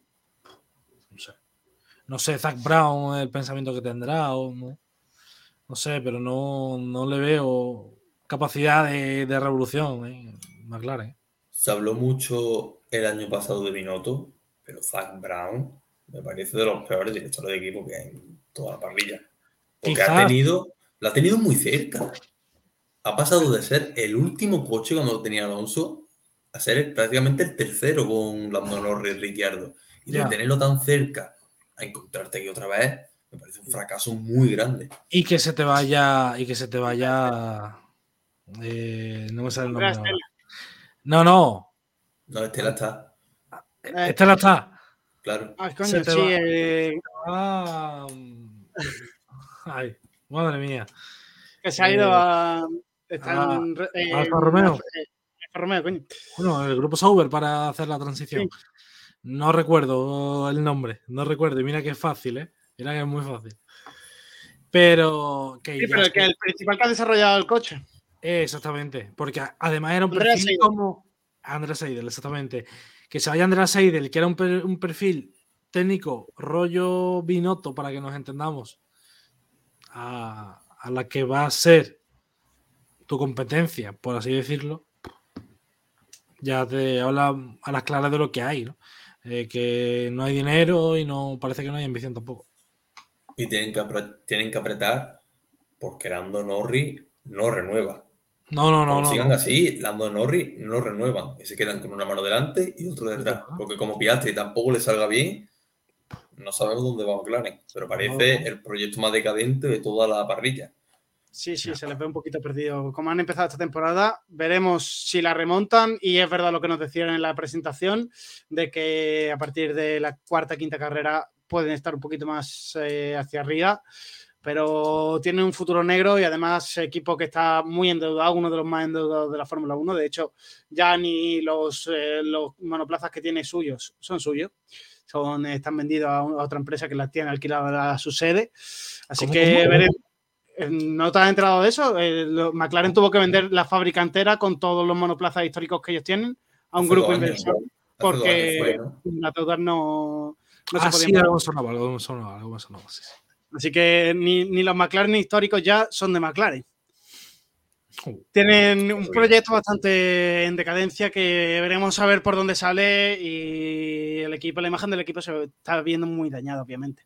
Speaker 4: No sé. No sé, Zach Brown, el pensamiento que tendrá, o no, no sé, pero no, no, le veo capacidad de, revolución, ¿eh? McLaren.
Speaker 3: Se habló mucho el año pasado de Binotto, pero Zach Brown me parece de los peores directores de equipo que hay en toda la parrilla. Porque ha tenido lo ha tenido muy cerca. Ha pasado de ser el último coche cuando tenía Alonso a ser prácticamente el tercero con Lando Norris Ricciardo. Y de tenerlo tan cerca a encontrarte aquí otra vez, me parece un fracaso muy grande.
Speaker 4: Y que se te vaya, y que se te vaya. Eh, no me sale el nombre. No, no.
Speaker 3: No, Estela está.
Speaker 4: Estela está.
Speaker 3: Claro.
Speaker 2: Ah, coño, sí. Eh...
Speaker 4: Ah, ay. Madre mía.
Speaker 2: Que se ha ido eh, a. Están,
Speaker 4: eh, Alfa Romeo. Eh, bueno, el grupo Sauber para hacer la transición. No recuerdo el nombre, no recuerdo. Y mira que es fácil, ¿eh? Mira que es muy fácil. Pero.
Speaker 2: Que sí, pero que el principal que ha desarrollado el coche.
Speaker 4: Exactamente, porque además era un perfil como. Andrés Seidel, exactamente. Que se vaya Andrés Seidel, que era un, perfil técnico, rollo binoto, para que nos entendamos, a, la que va a ser tu competencia, por así decirlo, ya te habla a las claras de lo que hay, ¿no? Eh, que no hay dinero y no parece que no hay ambición tampoco.
Speaker 3: Y tienen que, tienen que apretar porque Lando Norris no renueva.
Speaker 4: No, no, no.
Speaker 3: Como
Speaker 4: no,
Speaker 3: sigan
Speaker 4: no.
Speaker 3: así, Lando Norris no renuevan y se quedan con una mano delante y otro detrás. Porque como Piastri tampoco le salga bien, no sabemos dónde va McLaren. Pero parece
Speaker 4: No.
Speaker 3: el proyecto más decadente de toda la parrilla.
Speaker 2: Sí, sí, se les ve un poquito perdido. Como han empezado esta temporada, veremos si la remontan. Y es verdad lo que nos decían en la presentación, de que a partir de la cuarta, quinta carrera pueden estar un poquito más eh, hacia arriba. Pero tienen un futuro negro y además equipo que está muy endeudado, uno de los más endeudados de la Fórmula 1. De hecho, ya ni los, eh, los monoplazas que tiene suyos son suyos. Son, están vendidos a, a otra empresa que las tiene alquilada a su sede. Así
Speaker 4: ¿Cómo,
Speaker 2: que
Speaker 4: cómo?
Speaker 2: veremos. Eh, ¿No te has enterado de eso? Eh, lo- McLaren tuvo que vender la fábrica entera con todos los monoplazas históricos que ellos tienen a un
Speaker 3: Hace
Speaker 2: grupo inversor porque
Speaker 3: fue, ¿no?
Speaker 2: deudas no, no
Speaker 4: ah,
Speaker 2: se
Speaker 4: sí,
Speaker 2: podían
Speaker 4: algo sonaba, algo sonaba, algo sonaba, sí, sí.
Speaker 2: Así que ni, ni los McLaren históricos ya son de McLaren.
Speaker 4: Oh.
Speaker 2: Tienen un proyecto bastante en decadencia que veremos a ver por dónde sale y el equipo, la imagen del equipo se está viendo muy dañada, obviamente.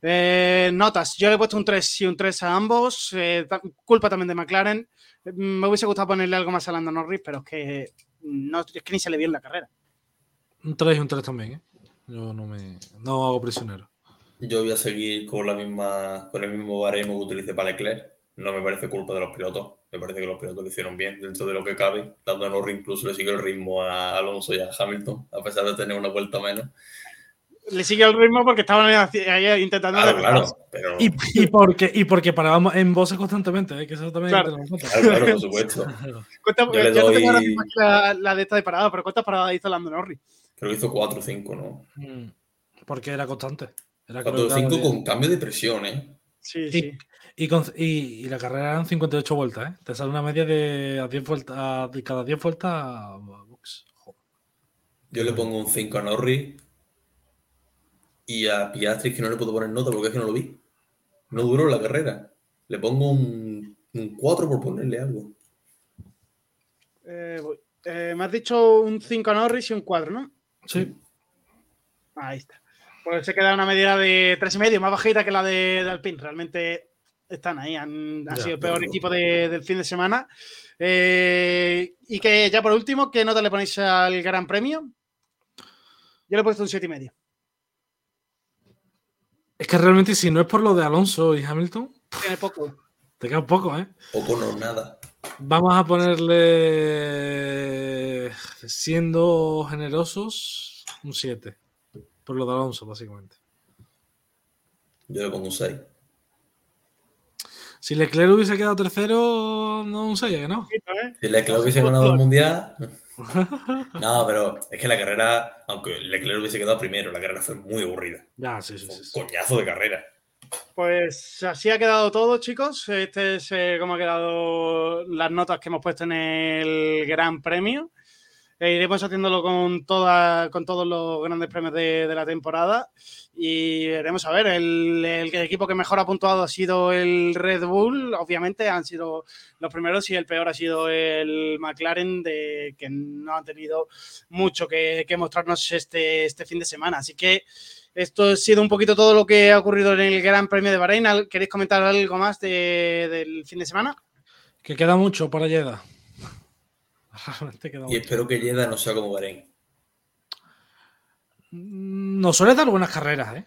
Speaker 2: Eh, notas, yo le he puesto un 3 y un 3 a ambos, eh, culpa también de McLaren. Eh, Me hubiese gustado ponerle algo más a Lando Norris, pero es que, no, es que ni se le vio en la carrera.
Speaker 4: Un 3 y un 3 también, ¿eh? Yo no me. No hago prisionero.
Speaker 3: Yo voy a seguir con la misma, con el mismo baremo que utilicé para Leclerc. No me parece culpa de los pilotos. Me parece que los pilotos lo hicieron bien dentro de lo que cabe. Dando a Norris incluso le sigue el ritmo a Alonso y a Hamilton, a pesar de tener una vuelta menos.
Speaker 2: Le sigue el ritmo porque estaban ahí- intentando.
Speaker 3: Claro, claro. Pero,
Speaker 4: Y, y porque, y porque parábamos en voces constantemente, ¿eh? que eso también
Speaker 2: Claro.
Speaker 3: claro, claro, por supuesto. [LAUGHS]
Speaker 2: Cuenta-
Speaker 3: Yo
Speaker 2: no tengo ahora mismo la, la de esta de parada, pero ¿cuántas paradas hizo Lando Norris?
Speaker 3: Creo que hizo 4 o 5, ¿no?
Speaker 4: Mm, Porque era constante. Era
Speaker 3: 4 o
Speaker 4: creo que
Speaker 3: 5
Speaker 4: cada día.
Speaker 3: con cambio de presión, ¿eh?
Speaker 2: Sí,
Speaker 4: Y-
Speaker 2: sí.
Speaker 4: Y, con- y, y la carrera eran 58 vueltas, ¿eh? Te sale una media de a 10 vueltas, a- de cada 10 vueltas. a box. Joder.
Speaker 3: Yo le pongo un 5 a Norris y a Piastri que no le puedo poner nota porque es que no lo vi. No duró la carrera. Le pongo un, un 4 por ponerle algo.
Speaker 2: Eh, voy. Eh, me has dicho un 5 a Norris y un 4, ¿no?
Speaker 4: Sí.
Speaker 2: Ahí está. Pues se queda una medida de 3,5, más bajita que la de, de Alpine. Realmente están ahí. Han,
Speaker 4: Ya,
Speaker 2: sido el peor
Speaker 3: pero-
Speaker 2: equipo de- del fin de semana. Eh, y que ya por último, ¿qué nota le ponéis al Gran Premio? Yo le he puesto un 7,5.
Speaker 4: Es que realmente, si no es por lo de Alonso y Hamilton,
Speaker 2: Tiene poco.
Speaker 4: te queda poco, ¿eh?
Speaker 3: Poco no nada.
Speaker 4: Vamos a ponerle, siendo generosos, un 7. Por lo de Alonso, básicamente.
Speaker 3: Yo le pongo un 6.
Speaker 4: Si Leclerc hubiese quedado tercero, no un 6, ¿que no?
Speaker 2: ¿eh?
Speaker 3: Si Leclerc hubiese ganado el mundial. [LAUGHS] No, pero es que la carrera, aunque Leclerc hubiese quedado primero, la carrera fue muy aburrida.
Speaker 4: Ya, sí, sí, sí.
Speaker 3: coñazo de carrera.
Speaker 2: Pues así ha quedado todo, chicos. Este es eh, cómo ha quedado las notas que hemos puesto en el Gran Premio. E iremos haciéndolo con, toda, con todos los grandes premios de, de la temporada. Y veremos a ver. El, el equipo que mejor ha puntuado ha sido el Red Bull. Obviamente han sido los primeros y el peor ha sido el McLaren, de, que no ha tenido mucho que, que mostrarnos este, este fin de semana. Así que esto ha sido un poquito todo lo que ha ocurrido en el Gran Premio de Bahrein. ¿Al- ¿Queréis comentar algo más de- del fin de semana?
Speaker 4: Que queda mucho para Jeddah. [LAUGHS] Realmente queda
Speaker 3: Y espero que Jeddah no sea como Bahrein.
Speaker 4: Mm, Nos suele dar buenas carreras, ¿eh?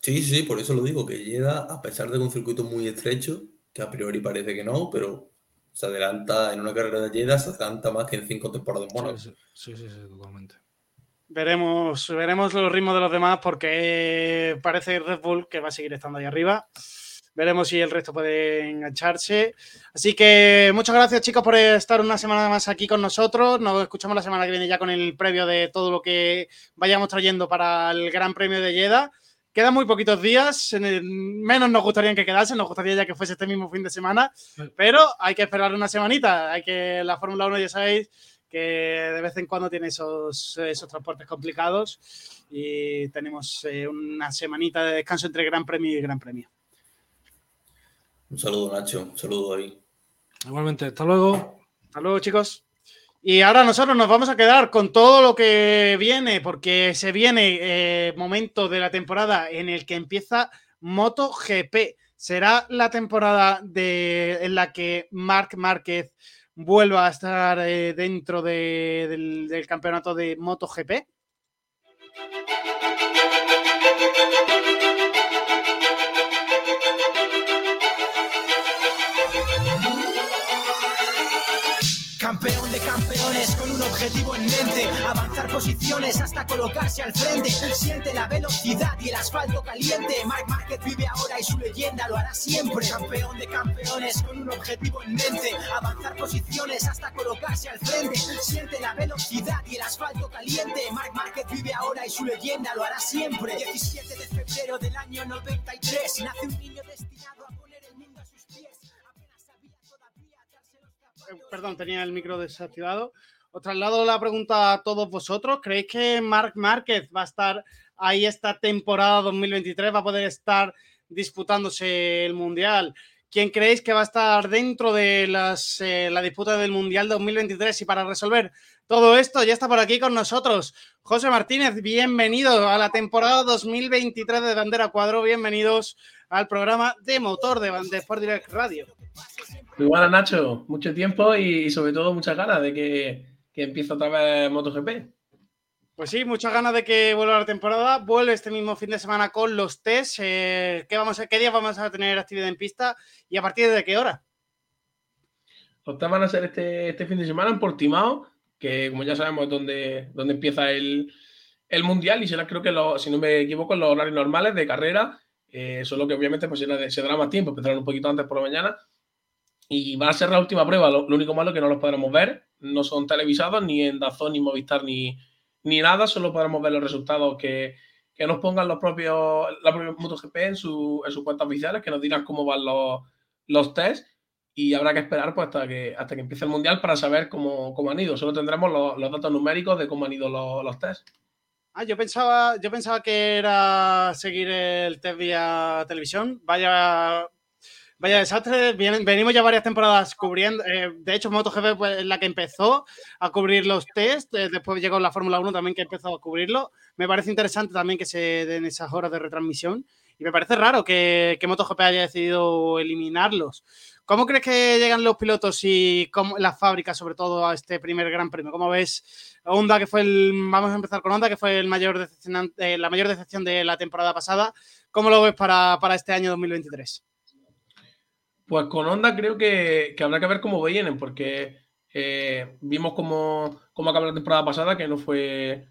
Speaker 3: Sí, sí, por eso lo digo, que Jeddah, a pesar de que es un circuito muy estrecho, que a priori parece que no, pero se adelanta en una carrera de Jeddah, se adelanta más que en cinco temporadas en Mónaco.
Speaker 4: Sí, sí, sí, sí, totalmente.
Speaker 2: Veremos, veremos los ritmos de los demás porque parece Red Bull que va a seguir estando ahí arriba. Veremos si el resto puede engancharse. Así que muchas gracias chicos por estar una semana más aquí con nosotros. Nos escuchamos la semana que viene ya con el previo de todo lo que vayamos trayendo para el Gran Premio de Jeddah. Quedan muy poquitos días, en el- menos nos gustaría que quedase, nos gustaría ya que fuese este mismo fin de semana, pero hay que esperar una semanita. Hay que la Fórmula 1 ya sabéis que de vez en cuando tiene esos, esos transportes complicados y tenemos eh, una semanita de descanso entre Gran Premio y Gran Premio.
Speaker 3: Un saludo, Nacho. Un saludo, David.
Speaker 4: Igualmente, hasta luego.
Speaker 2: Hasta luego, chicos. Y ahora nosotros nos vamos a quedar con todo lo que viene, porque se viene eh, momento de la temporada en el que empieza MotoGP. ¿Será la temporada en la que Marc Márquez vuelva a estar eh, dentro del, del campeonato de MotoGP?
Speaker 8: Campeón de campeones con un objetivo en mente, avanzar posiciones hasta colocarse al frente. Siente la velocidad y el asfalto caliente. Mark Márquez vive ahora y su leyenda lo hará siempre. Campeón de campeones con un objetivo en mente, avanzar posiciones hasta colocarse al frente. Siente la velocidad y el asfalto caliente. Mark Márquez vive ahora y su leyenda lo hará siempre. 17 de febrero del año 93 nace un niño destinado
Speaker 2: Perdón, tenía el micro desactivado. Os traslado la pregunta a todos vosotros. ¿Creéis que Marc Márquez va a estar ahí esta temporada 2023? ¿Va a poder estar disputándose el Mundial? ¿Quién creéis que va a estar dentro de las, eh, la disputa del Mundial 2023? Y para resolver todo esto, ya está por aquí con nosotros José Martínez. Bienvenido a la temporada 2023 de Bandera Cuadro. Bienvenidos al programa de motor de, de Sport Direct Radio.
Speaker 9: Muy buenas, Nacho. Mucho tiempo y, y sobre todo muchas ganas de que, que empiece otra vez MotoGP.
Speaker 2: Pues sí, muchas ganas de que vuelva la temporada. Vuelve este mismo fin de semana con los test. Eh, ¿qué, vamos a, ¿Qué días vamos a tener actividad en pista y a partir de qué hora?
Speaker 9: Los test van a ser este, este fin de semana en Portimao, que como ya sabemos es donde, donde empieza el, el Mundial y será creo que, lo, si no me equivoco, los horarios normales de carrera, eh, solo que obviamente pues, será- se dará más tiempo, empezarán un poquito antes por la mañana. Y va a ser la última prueba. Lo, lo único malo es que no los podremos ver. No son televisados ni en Dazón, ni Movistar, ni, ni nada. Solo podremos ver los resultados que, que nos pongan los propios, la propia MotoGP en, su, en sus cuentas oficiales, que nos dirán cómo van los, los test. Y habrá que esperar pues, hasta, que, hasta que empiece el Mundial para saber cómo, cómo han ido. Solo tendremos los, datos numéricos de cómo han ido los, los test.
Speaker 2: Ah, yo pensaba, yo pensaba que era seguir el test vía televisión. Vaya, vaya desastre. Venimos ya varias temporadas cubriendo. eh, de hecho, MotoGP pues, es la que empezó a cubrir los test. eh, después llegó la Fórmula 1 también que empezó a cubrirlo. Me parece interesante también que se den esas horas de retransmisión. Y me parece raro que, MotoGP haya decidido eliminarlos. ¿Cómo crees que llegan los pilotos y cómo, las fábricas, sobre todo, a este primer Gran Premio? ¿Cómo ves Honda, que fue el. Vamos a empezar con Honda, que fue el eh, la mayor decepción de la temporada pasada. ¿Cómo lo ves para, para este año 2023?
Speaker 9: Pues con Honda creo que, habrá que ver cómo vienen, porque eh, vimos cómo, cómo acabó la temporada pasada, que no fue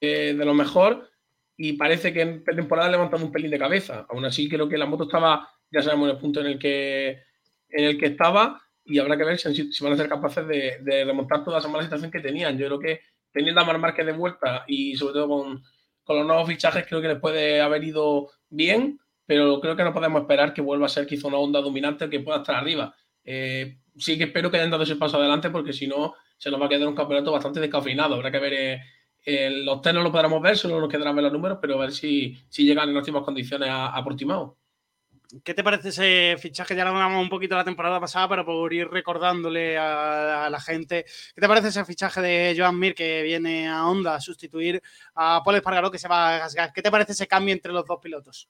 Speaker 9: eh, de lo mejor, y parece que en temporada levantando un pelín de cabeza. Aún así, creo que la moto estaba, ya sabemos, en el punto en el que, en el que estaba, y habrá que ver si, van a ser capaces de, de remontar toda esa mala situación que tenían. Yo creo que teniendo a Mar Márquez de vuelta y sobre todo con, con los nuevos fichajes, creo que les puede haber ido bien, pero creo que no podemos esperar que vuelva a ser quizá una onda dominante que pueda estar arriba. Eh, sí que espero que hayan dado ese paso adelante porque si no se nos va a quedar un campeonato bastante descafeinado. Habrá que ver, eh, eh, los test no lo podremos ver, solo nos quedarán ver los números, pero a ver si, si llegan en óptimas condiciones a, Portimao.
Speaker 2: ¿Qué te parece ese fichaje? Ya lo hablamos un poquito la temporada pasada, pero por ir recordándole a, la gente. ¿Qué te parece ese fichaje de Joan Mir que viene a Honda a sustituir a Paul Espargaró que se va a Gasgas? ¿Qué te parece ese cambio entre los dos pilotos?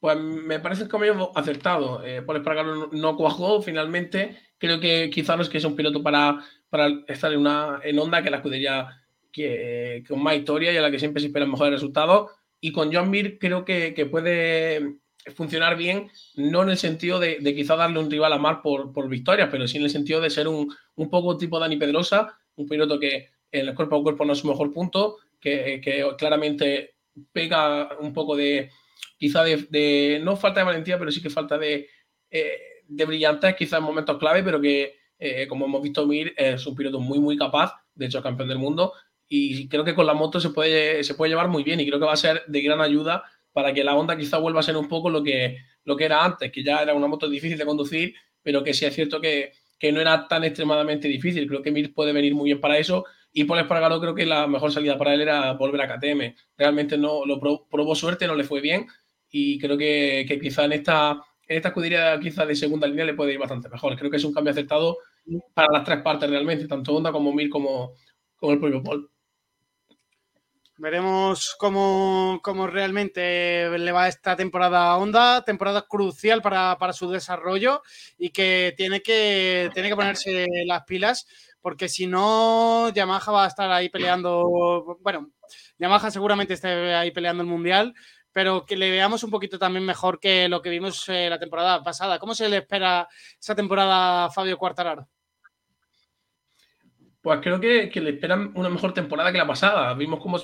Speaker 9: Pues me parece que como acertado. Eh, Paul Espargaro no, cuajó finalmente. Creo que quizá no es que sea un piloto para, para estar en una en onda, que la escudería que, con más historia y a la que siempre se esperan mejores resultados. Y con John Mir creo que, que puede funcionar bien, no en el sentido de, de quizá darle un rival a Mar por, por victorias, pero sí en el sentido de ser un, un poco tipo Dani Pedrosa, un piloto que en el cuerpo a cuerpo no es su mejor punto, que, que claramente pega un poco de, quizá de, no falta de valentía, pero sí que falta de, eh, de brillantez, quizá en momentos clave, pero que, eh, como hemos visto, Mir es un piloto muy, muy capaz, de hecho, campeón del mundo, y creo que con la moto se puede, se puede llevar muy bien, y creo que va a ser de gran ayuda para que la Honda quizá vuelva a ser un poco lo que, lo que era antes, que ya era una moto difícil de conducir, pero que sí es cierto que, que no era tan extremadamente difícil. Creo que Mir puede venir muy bien para eso. Y Paul Espargaro creo que la mejor salida para él era volver a KTM. Realmente no lo probó suerte, no le fue bien y creo que, que quizá en esta, en esta escudería quizá de segunda línea le puede ir bastante mejor. Creo que es un cambio acertado para las tres partes realmente, tanto Honda como Mir como, como el propio Paul.
Speaker 2: Veremos cómo, cómo, realmente le va esta temporada a Honda, temporada crucial para, para, su desarrollo y que tiene, que tiene que ponerse las pilas porque si no, Yamaha va a estar ahí peleando, bueno, Yamaha seguramente esté ahí peleando el Mundial, pero que le veamos un poquito también mejor que lo que vimos eh, la temporada pasada. ¿Cómo se le espera esa temporada a Fabio Quartararo?
Speaker 9: Pues creo que, le esperan una mejor temporada que la pasada. Vimos cómo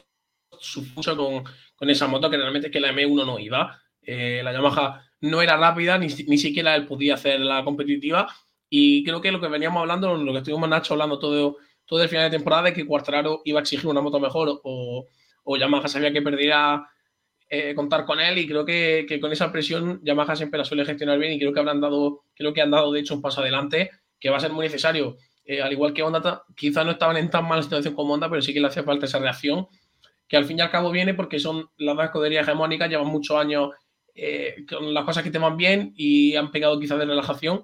Speaker 9: supuso con, con esa moto que realmente que la M1 no iba. Eh, la Yamaha no era rápida, ni, ni, siquiera él podía hacer la competitiva. Y creo que lo que veníamos hablando, lo que estuvimos Nacho hablando todo, todo el final de temporada, es que Quartararo iba a exigir una moto mejor o, o Yamaha sabía que perdiera eh, contar con él y creo que, que, con esa presión Yamaha siempre la suele gestionar bien y creo que habrán dado, creo que han dado de hecho un paso adelante que va a ser muy necesario. Eh, al igual que Honda, quizás no estaban en tan mala situación como Honda, pero sí que le hace falta esa reacción que al fin y al cabo viene porque son las dos escuderías hegemónicas, llevan muchos años eh, con las cosas que te van bien y han pegado quizás de relajación,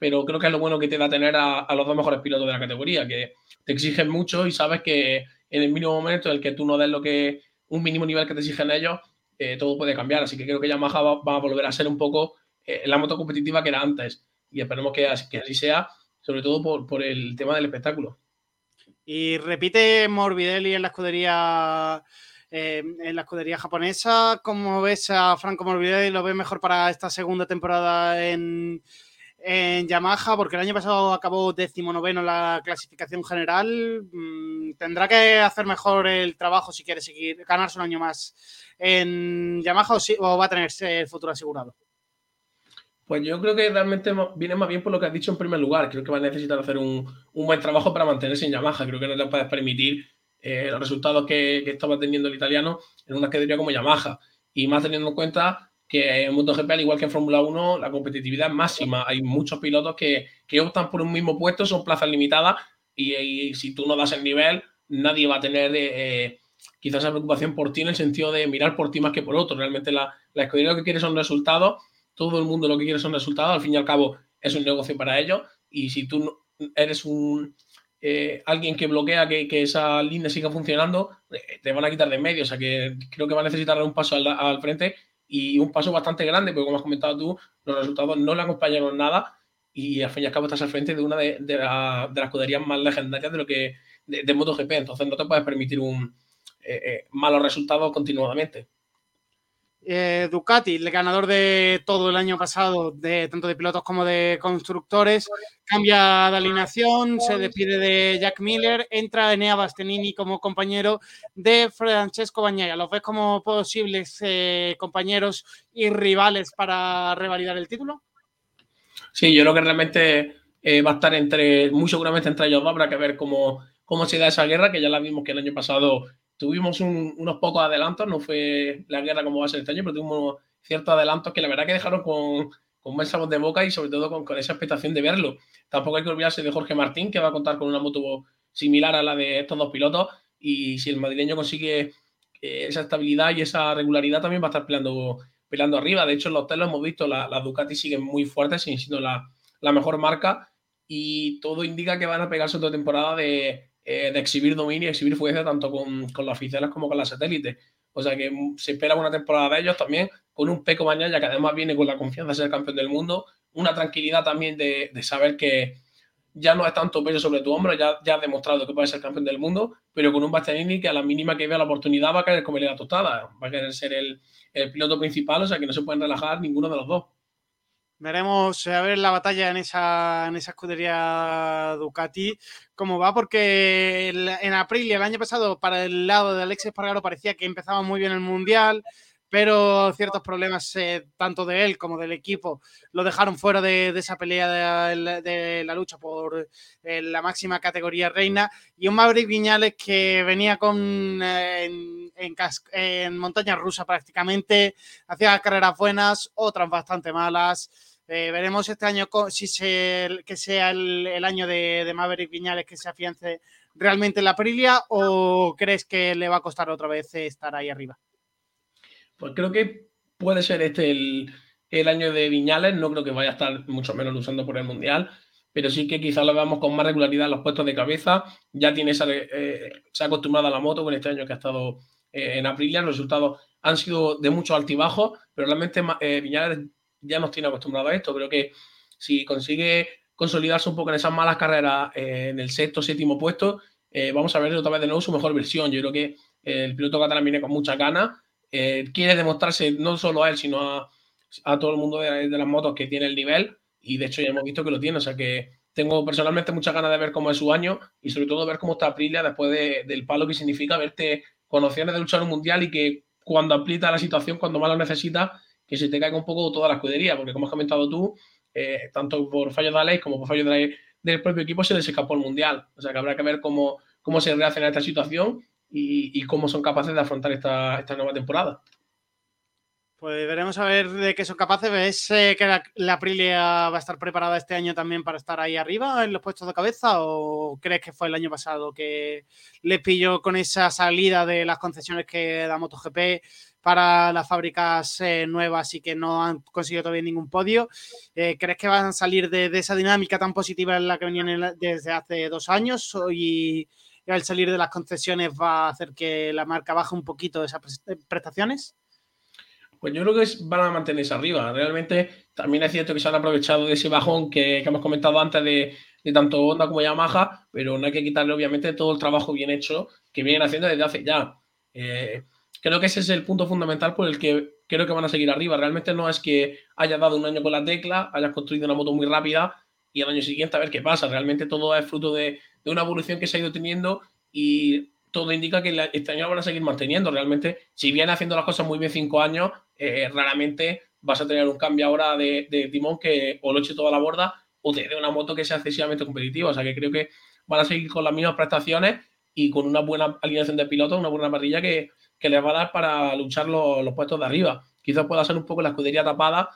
Speaker 9: pero creo que es lo bueno que te da tener a, los dos mejores pilotos de la categoría, que te exigen mucho y sabes que en el mínimo momento en el que tú no des lo que un mínimo nivel que te exigen ellos, eh, todo puede cambiar. Así que creo que Yamaha va, a volver a ser un poco eh, la moto competitiva que era antes. Y esperemos que así, que así sea, sobre todo por, por, el tema del espectáculo.
Speaker 2: Y repite Morbidelli en la escudería. Eh, en la escudería japonesa, ¿cómo ves a Franco Morbidelli? ¿Lo ves mejor para esta segunda temporada en, en Yamaha, porque el año pasado acabó decimonoveno en la clasificación general. Mm, tendrá que hacer mejor el trabajo si quiere seguir, ganarse un año más en Yamaha o, si, o va a tener el futuro asegurado.
Speaker 9: Pues yo creo que realmente viene más bien por lo que has dicho en primer lugar. Creo que va a necesitar hacer un, buen trabajo para mantenerse en Yamaha. Creo que no le puedes permitir eh, los resultados que, estaba teniendo el italiano en una categoría como Yamaha. Y más teniendo en cuenta que en MotoGP, al igual que en Fórmula 1, la competitividad es máxima. Hay muchos pilotos que, que optan por un mismo puesto, son plazas limitadas y, si tú no das el nivel, nadie va a tener eh, quizás esa preocupación por ti en el sentido de mirar por ti más que por otro. Realmente la, la escudería lo que quiere son resultados, todo el mundo lo que quiere son resultados, al fin y al cabo es un negocio para ellos y si tú eres un... Eh, alguien que bloquea que, que, esa línea siga funcionando, eh, te van a quitar de medio. O sea que creo que va a necesitar dar un paso al frente y un paso bastante grande, porque como has comentado tú, los resultados no le acompañaron nada y al fin y al cabo estás al frente de una de, de, la, de las escuderías más legendarias de lo que de, de, MotoGP, entonces no te puedes permitir un eh, eh, malos resultados continuadamente.
Speaker 2: Eh, Ducati, el ganador de todo el año pasado, de tanto de pilotos como de constructores, cambia de alineación, se despide de Jack Miller, entra Enea Bastianini como compañero de Francesco Bagnaia. ¿Los ves como posibles eh, compañeros y rivales para revalidar el título?
Speaker 9: Sí, yo creo que realmente eh, va a estar entre, muy seguramente entre ellos dos, habrá que ver cómo, cómo se da esa guerra, que ya la vimos que el año pasado tuvimos un, unos pocos adelantos, no fue la guerra como va a ser este año, pero tuvimos ciertos adelantos que la verdad que dejaron con, con buen sabor de boca y sobre todo con, esa expectación de verlo. Tampoco hay que olvidarse de Jorge Martín, que va a contar con una moto similar a la de estos dos pilotos y si el madrileño consigue eh, esa estabilidad y esa regularidad también va a estar peleando, peleando arriba. De hecho, en los telos hemos visto, las la Ducati siguen muy fuertes, siguen siendo la, la mejor marca y todo indica que van a pegarse otra temporada de eh, de exhibir dominio y exhibir fuerza tanto con, con las oficiales como con las satélites. O sea que se espera una temporada de ellos también con un Peco mañana que además viene con la confianza de ser campeón del mundo, una tranquilidad también de, de saber que ya no es tanto peso sobre tu hombro, ya, ya has demostrado que puedes ser campeón del mundo, pero con un Bastianini que a la mínima que vea la oportunidad va a querer comerle la tostada, va a querer ser el, el piloto principal, o sea que no se pueden relajar ninguno de los dos.
Speaker 2: Veremos a ver la batalla en esa, en esa escudería Ducati, cómo va, porque en abril el año pasado, para el lado de Alexis Pargaro, parecía que empezaba muy bien el Mundial, pero ciertos problemas, eh, tanto de él como del equipo, lo dejaron fuera de, esa pelea de, de, la lucha por eh, la máxima categoría reina. Y un Maverick Viñales que venía con eh, en, en, en montaña rusa prácticamente, hacía carreras buenas, otras bastante malas. Eh, veremos este año si que sea el, año de, Maverick Viñales que se afiance realmente en la Aprilia o crees que le va a costar otra vez estar ahí arriba?
Speaker 9: Pues creo que puede ser este el, el año de Viñales, no creo que vaya a estar mucho menos luchando por el Mundial, pero sí que quizás lo veamos con más regularidad en los puestos de cabeza, ya tiene esa, eh, se ha acostumbrado a la moto con este año que ha estado eh, en Aprilia. Los resultados han sido de muchos altibajos, pero realmente eh, Viñales ya nos tiene acostumbrado a esto. Creo que si consigue consolidarse un poco en esas malas carreras eh, en el sexto, séptimo puesto, vamos a ver otra vez de nuevo su mejor versión. Yo creo que el piloto catalán viene con mucha ganas, quiere demostrarse no solo a él, sino a, todo el mundo de, las motos que tiene el nivel, y de hecho ya hemos visto que lo tiene, o sea que tengo personalmente muchas ganas de ver cómo es su año y sobre todo ver cómo está Aprilia después del palo que significa verte con opciones de luchar un mundial y que cuando aprieta la situación, cuando más lo necesita, que se te caiga un poco toda la escudería, porque como has comentado tú, eh, tanto por fallos de ley como por fallos del propio equipo se les escapó el mundial. O sea que habrá que ver cómo, cómo se reacciona esta situación y, cómo son capaces de afrontar esta, esta nueva temporada.
Speaker 2: Pues veremos a ver de qué son capaces. ¿Ves que la, Aprilia va a estar preparada este año también para estar ahí arriba en los puestos de cabeza? ¿O crees que fue el año pasado que le pilló con esa salida de las concesiones que da MotoGP para las fábricas eh, nuevas y que no han conseguido todavía ningún podio? Eh, ¿Crees que van a salir de, esa dinámica tan positiva en la que venían desde hace dos años? Y al salir de las concesiones va a hacer que la marca baje un poquito esas prestaciones?
Speaker 9: Pues yo creo que van a mantenerse arriba. Realmente también es cierto que se han aprovechado de ese bajón que, hemos comentado antes de, tanto Honda como Yamaha, pero no hay que quitarle obviamente todo el trabajo bien hecho que vienen haciendo desde hace ya. Eh, creo que ese es el punto fundamental por el que creo que van a seguir arriba. Realmente no es que hayas dado un año con la tecla, hayas construido una moto muy rápida y al año siguiente a ver qué pasa. Realmente todo es fruto de, de una evolución que se ha ido teniendo y todo indica que este año van a seguir manteniendo. Realmente, si viene haciendo las cosas muy bien cinco años, eh, raramente vas a tener un cambio ahora de, timón que o lo eche toda la borda o te dé una moto que sea excesivamente competitiva. O sea que creo que van a seguir con las mismas prestaciones y con una buena alineación de pilotos, una buena parrilla que, les va a dar para luchar los, puestos de arriba. Quizás pueda ser un poco la escudería tapada,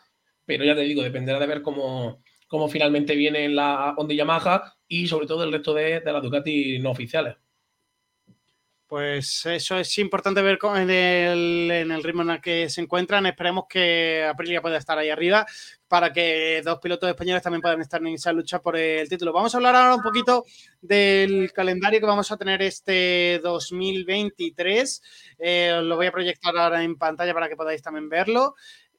Speaker 9: pero ya te digo, dependerá de ver cómo, cómo finalmente viene la Honda Yamaha y sobre todo el resto de, de las Ducati no oficiales.
Speaker 2: Pues eso es importante ver en el, en el, ritmo en el que se encuentran. Esperemos que Aprilia pueda estar ahí arriba para que dos pilotos españoles también puedan estar en esa lucha por el título. Vamos a hablar ahora un poquito del calendario que vamos a tener este 2023. Eh, lo voy a proyectar ahora en pantalla para que podáis también verlo.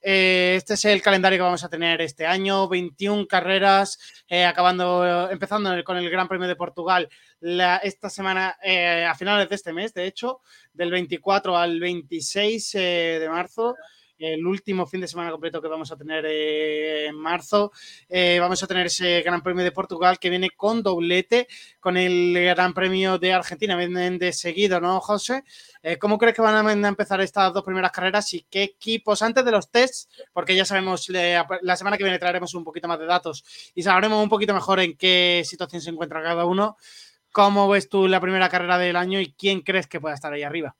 Speaker 2: Eh, este es el calendario que vamos a tener este año, 21 carreras, eh, acabando, empezando con el Gran Premio de Portugal esta semana, eh, a finales de este mes, de hecho, del 24 al 26 de marzo el último fin de semana completo que vamos a tener eh, en marzo. Eh, vamos a tener ese Gran Premio de Portugal que viene con doblete, con el Gran Premio de Argentina, vienen de seguido, ¿no, José? Eh, ¿Cómo crees que van a empezar estas dos primeras carreras y qué equipos antes de los tests? Porque ya sabemos, la semana que viene traeremos un poquito más de datos y sabremos un poquito mejor en qué situación se encuentra cada uno. ¿Cómo ves tú la primera carrera del año y quién crees que pueda estar ahí arriba?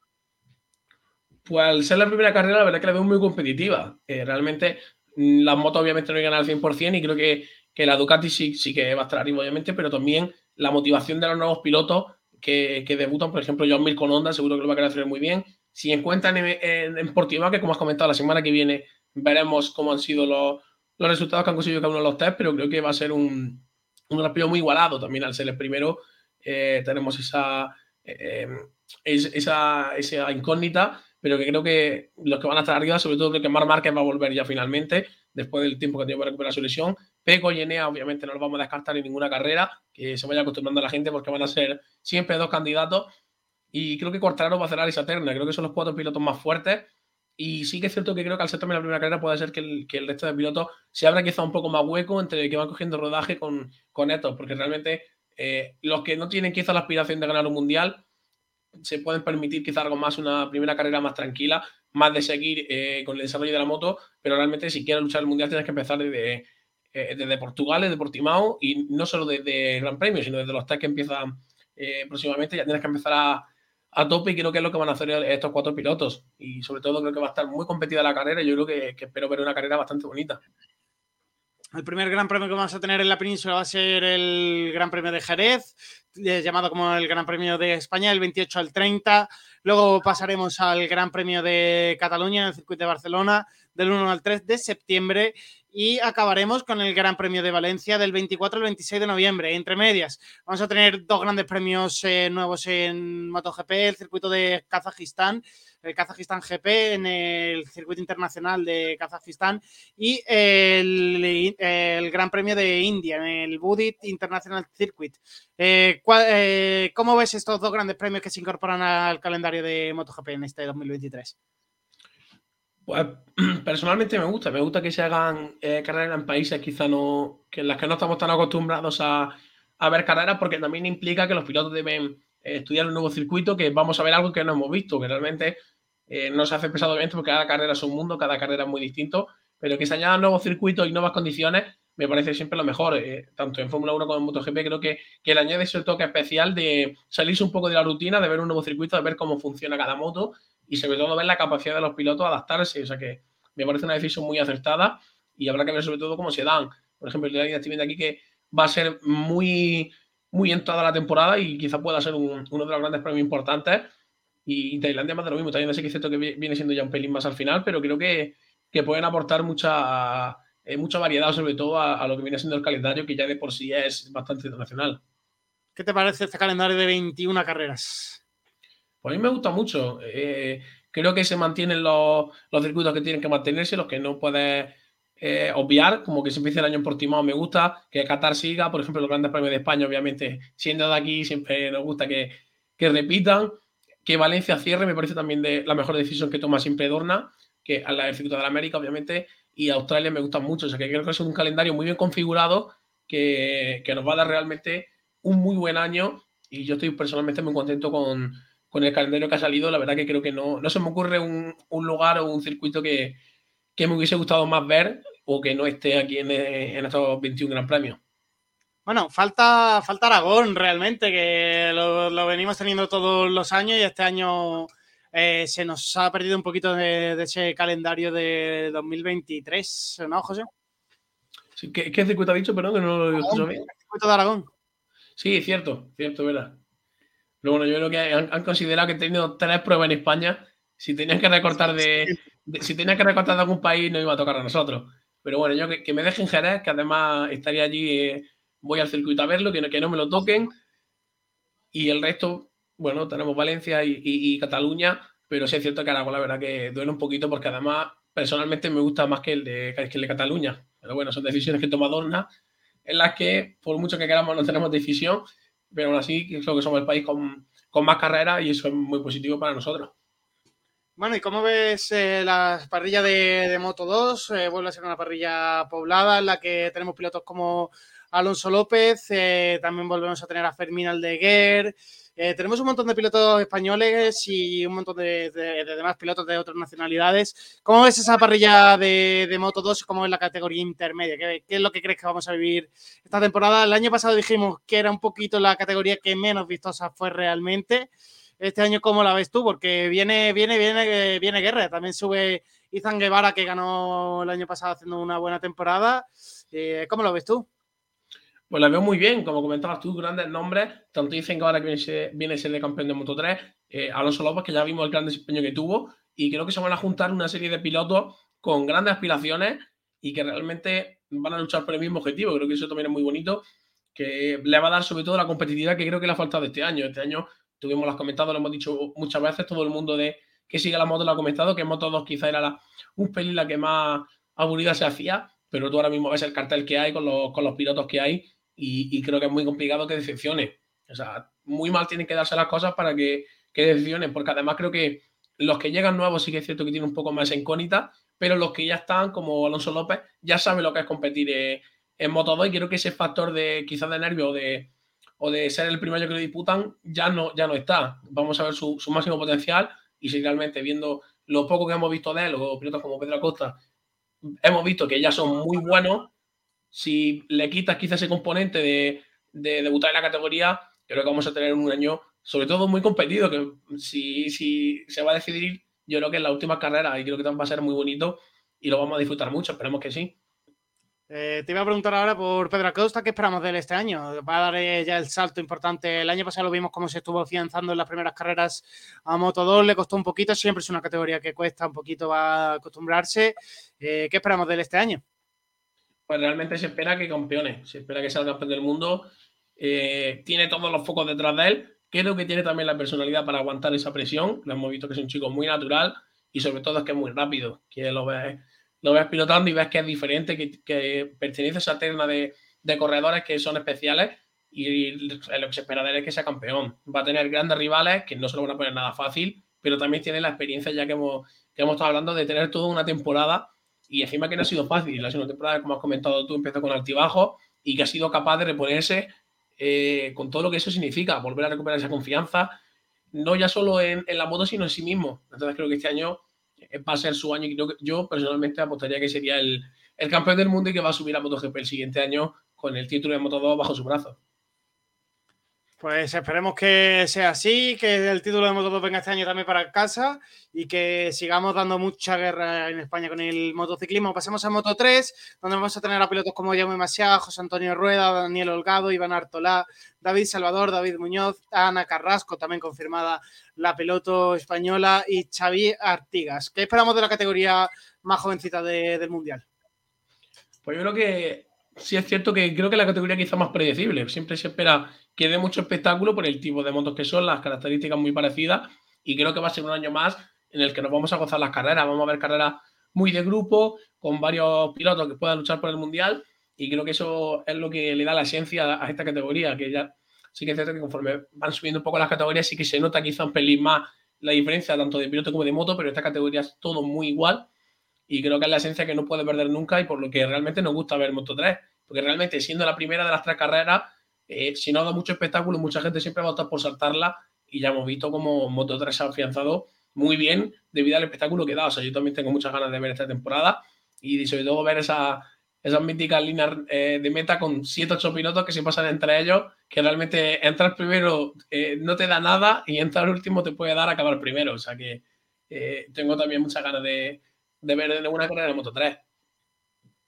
Speaker 9: Pues al ser la primera carrera, la verdad es que la veo muy competitiva. Eh, realmente mm, las motos obviamente no llegan al 100% y creo que, que, la Ducati sí, sí que va a estar arriba, obviamente, pero también la motivación de los nuevos pilotos que, que debutan, por ejemplo, John Mir con Honda, seguro que lo va a querer hacer muy bien. Si encuentran en, en, en Portimao, que como has comentado, la semana que viene veremos cómo han sido los, los resultados que han conseguido cada uno de los test, pero creo que va a ser un, un muy igualado también al ser el primero. Eh, tenemos esa, eh, esa, esa incógnita pero que creo que los que van a estar arriba, sobre todo creo que Mar Márquez va a volver ya finalmente, después del tiempo que tiene para recuperar su lesión. Peco y Enea, obviamente, no los vamos a descartar en ninguna carrera, que se vaya acostumbrando a la gente porque van a ser siempre dos candidatos. Y creo que Cortararo va a cerrar esa terna. Creo que son los cuatro pilotos más fuertes. Y sí que es cierto que creo que al ser también la primera carrera puede ser que el, que el resto de pilotos se abra quizá un poco más hueco entre que van cogiendo rodaje con, con estos, porque realmente eh, los que no tienen quizá la aspiración de ganar un mundial se pueden permitir quizá algo más, una primera carrera más tranquila, más de seguir eh, con el desarrollo de la moto, pero realmente si quieres luchar el mundial tienes que empezar desde, eh, desde Portugal, desde Portimao y no solo desde el Gran Premio, sino desde los test que empiezan eh, próximamente, ya tienes que empezar a, a, tope y creo que es lo que van a hacer estos cuatro pilotos y sobre todo creo que va a estar muy competida la carrera yo creo que, que espero ver una carrera bastante bonita.
Speaker 2: El primer gran premio que vamos a tener en la península va a ser el Gran Premio de Jerez, eh, llamado como el Gran Premio de España, el 28 al 30. Luego pasaremos al Gran Premio de Cataluña en el circuito de Barcelona, del 1 al 3 de septiembre y acabaremos con el Gran Premio de Valencia del 24 al 26 de noviembre. Entre medias, vamos a tener dos grandes premios eh, nuevos en MotoGP, el circuito de Kazajistán, el Kazajistán GP en el circuito internacional de Kazajistán y el, Gran Premio de India en el Budit International Circuit. Eh, eh, ¿Cómo ves estos dos grandes premios que se incorporan al calendario de MotoGP en este 2023?
Speaker 9: Pues [CLEARS THROAT] personalmente me gusta, me gusta que se hagan eh, carreras en países quizá no, que en las que no estamos tan acostumbrados a, ver carreras, porque también implica que los pilotos deben eh, estudiar un nuevo circuito, que vamos a ver algo que no hemos visto, que realmente eh, no se hace pesado bien porque cada carrera es un mundo, cada carrera es muy distinto, pero que se añadan nuevos circuitos y nuevas condiciones me parece siempre lo mejor, tanto en Fórmula 1 como en MotoGP, creo que, que le añade ese toque especial de salirse un poco de la rutina, de ver un nuevo circuito, de ver cómo funciona cada moto y sobre todo ver la capacidad de los pilotos adaptarse. O sea que me parece una decisión muy acertada y habrá que ver sobre todo cómo se dan. Por ejemplo, el estoy viendo aquí que va a ser muy, muy en toda la temporada y quizá pueda ser uno de los grandes premios importantes. Y Tailandia más de lo mismo. También sé que es cierto que viene siendo ya un pelín más al final, pero creo que, que pueden aportar mucha, eh, mucha variedad, sobre todo a, a, lo que viene siendo el calendario, que ya de por sí es bastante internacional.
Speaker 2: ¿Qué te parece este calendario de 21 carreras?
Speaker 9: Pues a mí me gusta mucho. Eh, creo que se mantienen los, circuitos que tienen que mantenerse, los que no puedes eh, obviar, como que se empiece el año en Portimao me gusta, que Qatar siga, por ejemplo, los grandes premios de España, obviamente, siendo de aquí, siempre nos gusta que, repitan, que Valencia cierre, me parece también de la mejor decisión que toma siempre Dorna, que a la circuito de la América, obviamente, y Australia me gusta mucho, o sea que creo que es un calendario muy bien configurado que, que nos va a dar realmente un muy buen año y yo estoy personalmente muy contento con, con el calendario que ha salido, la verdad que creo que no, no se me ocurre un, lugar o un circuito que, me hubiese gustado más ver o que no esté aquí en, estos 21 Gran Premios.
Speaker 2: Bueno, falta, falta Aragón realmente, que lo, venimos teniendo todos los años y este año eh, se nos ha perdido un poquito de, ese calendario de 2023, ¿no, José?
Speaker 9: ¿qué, circuito ha dicho? Perdón, que no lo he escuchado bien.
Speaker 2: El circuito de Aragón.
Speaker 9: Sí, cierto, cierto, verdad. Pero bueno, yo creo que han, considerado que he tenido tres pruebas en España. Si tenían que recortar de, si tenían que recortar de algún país, no iba a tocar a nosotros. Pero bueno, yo que, me dejen Jerez, que además estaría allí, eh, voy al circuito a verlo, que no, que no me lo toquen. Y el resto, bueno, tenemos Valencia y, Cataluña, pero sí es cierto que Aragón, la verdad que duele un poquito porque además personalmente me gusta más que el de, que el de Cataluña. Pero bueno, son decisiones que toma Dorna, en las que por mucho que queramos no tenemos decisión pero aún así creo que somos el país con, más carreras y eso es muy positivo para nosotros.
Speaker 2: Bueno, ¿y cómo ves eh, la parrilla de, Moto 2? Eh, vuelve a ser una parrilla poblada en la que tenemos pilotos como Alonso López, eh, también volvemos a tener a Fermín Aldeguer, eh, tenemos un montón de pilotos españoles y un montón de, demás pilotos de otras nacionalidades. ¿Cómo ves esa parrilla de, Moto 2? ¿Cómo es la categoría intermedia? ¿Qué, es lo que crees que vamos a vivir esta temporada? El año pasado dijimos que era un poquito la categoría que menos vistosa fue realmente. Este año, ¿cómo la ves tú? Porque viene, viene, viene, viene guerra. También sube Izan Guevara, que ganó el año pasado haciendo una buena temporada. Eh, ¿Cómo lo ves tú?
Speaker 9: Pues la veo muy bien, como comentabas tú, grandes nombres. Tanto dicen que ahora que viene, a ser de campeón de Moto 3, eh, Alonso López, que ya vimos el gran desempeño que tuvo, y creo que se van a juntar una serie de pilotos con grandes aspiraciones y que realmente van a luchar por el mismo objetivo. Creo que eso también es muy bonito, que le va a dar sobre todo la competitividad que creo que le ha faltado este año. Este año tuvimos las comentado, lo hemos dicho muchas veces, todo el mundo de que sigue la moto lo ha comentado, que Moto 2 quizá era la, un pelín la que más aburrida se hacía, pero tú ahora mismo ves el cartel que hay con los, con los pilotos que hay y, creo que es muy complicado que decepcione. O sea, muy mal tienen que darse las cosas para que, que decepcionen, porque además creo que los que llegan nuevos sí que es cierto que tienen un poco más incógnita, pero los que ya están, como Alonso López, ya saben lo que es competir en Moto 2 y creo que ese factor de quizás de nervio o de, o de ser el primero que lo disputan ya no, ya no está. Vamos a ver su, su máximo potencial y si realmente viendo lo poco que hemos visto de él, o pilotos como Pedro Acosta, hemos visto que ya son muy buenos, si le quitas quizá ese componente de, debutar en la categoría, creo que vamos a tener un año, sobre todo muy competido, que si, si se va a decidir, yo creo que en la última carrera, y creo que también va a ser muy bonito y lo vamos a disfrutar mucho, esperemos que sí.
Speaker 2: Eh, te iba a preguntar ahora por Pedro Acosta, ¿qué esperamos de él este año? Va a dar eh, ya el salto importante. El año pasado lo vimos cómo se estuvo afianzando en las primeras carreras a Moto 2, le costó un poquito, siempre es una categoría que cuesta un poquito va a acostumbrarse. Eh, ¿Qué esperamos de él este año?
Speaker 9: Pues realmente se espera que campeone, se espera que sea el campeón del mundo. tiene todos los focos detrás de él. Creo que tiene también la personalidad para aguantar esa presión. Lo hemos visto que es un chico muy natural y sobre todo es que es muy rápido, que lo ves lo ves pilotando y ves que es diferente, que, pertenece a esa terna de, corredores que son especiales y lo que se espera es que sea campeón. Va a tener grandes rivales que no se lo van a poner nada fácil, pero también tiene la experiencia ya que hemos, que hemos estado hablando de tener toda una temporada y encima que no ha sido fácil. La segunda temporada, como has comentado tú, empezó con altibajo y que ha sido capaz de reponerse eh, con todo lo que eso significa, volver a recuperar esa confianza, no ya solo en, en la moto, sino en sí mismo. Entonces creo que este año va a ser su año y yo personalmente apostaría que sería el, el campeón del mundo y que va a subir a MotoGP el siguiente año con el título de Moto2 bajo su brazo.
Speaker 2: Pues esperemos que sea así, que el título de Moto2 venga este año también para casa y que sigamos dando mucha guerra en España con el motociclismo. Pasemos a Moto 3, donde vamos a tener a pilotos como Jaume Masiá, José Antonio Rueda, Daniel Holgado, Iván Artolá, David Salvador, David Muñoz, Ana Carrasco, también confirmada la piloto española, y Xavi Artigas. ¿Qué esperamos de la categoría más jovencita del Mundial?
Speaker 9: Pues yo creo que sí es cierto que creo que la categoría quizá más predecible. Siempre se espera que dé mucho espectáculo por el tipo de motos que son, las características muy parecidas, y creo que va a ser un año más en el que nos vamos a gozar las carreras. Vamos a ver carreras muy de grupo, con varios pilotos que puedan luchar por el mundial, y creo que eso es lo que le da la esencia a esta categoría, que ya sí que es cierto que conforme van subiendo un poco las categorías, sí que se nota quizá un pelín más la diferencia tanto de piloto como de moto, pero esta categoría es todo muy igual y creo que es la esencia que no puede perder nunca y por lo que realmente nos gusta ver Moto 3, porque realmente siendo la primera de las tres carreras, eh, si no da mucho espectáculo, mucha gente siempre va a optar por saltarla y ya hemos visto como Moto 3 se ha afianzado muy bien debido al espectáculo que da. O sea, yo también tengo muchas ganas de ver esta temporada y sobre todo ver esa, esas míticas líneas eh, de meta con 7 8 pilotos que se pasan entre ellos, que realmente entrar primero eh, no te da nada y entrar último te puede dar acabar primero. O sea que tengo también muchas ganas de, de ver una carrera de Moto 3.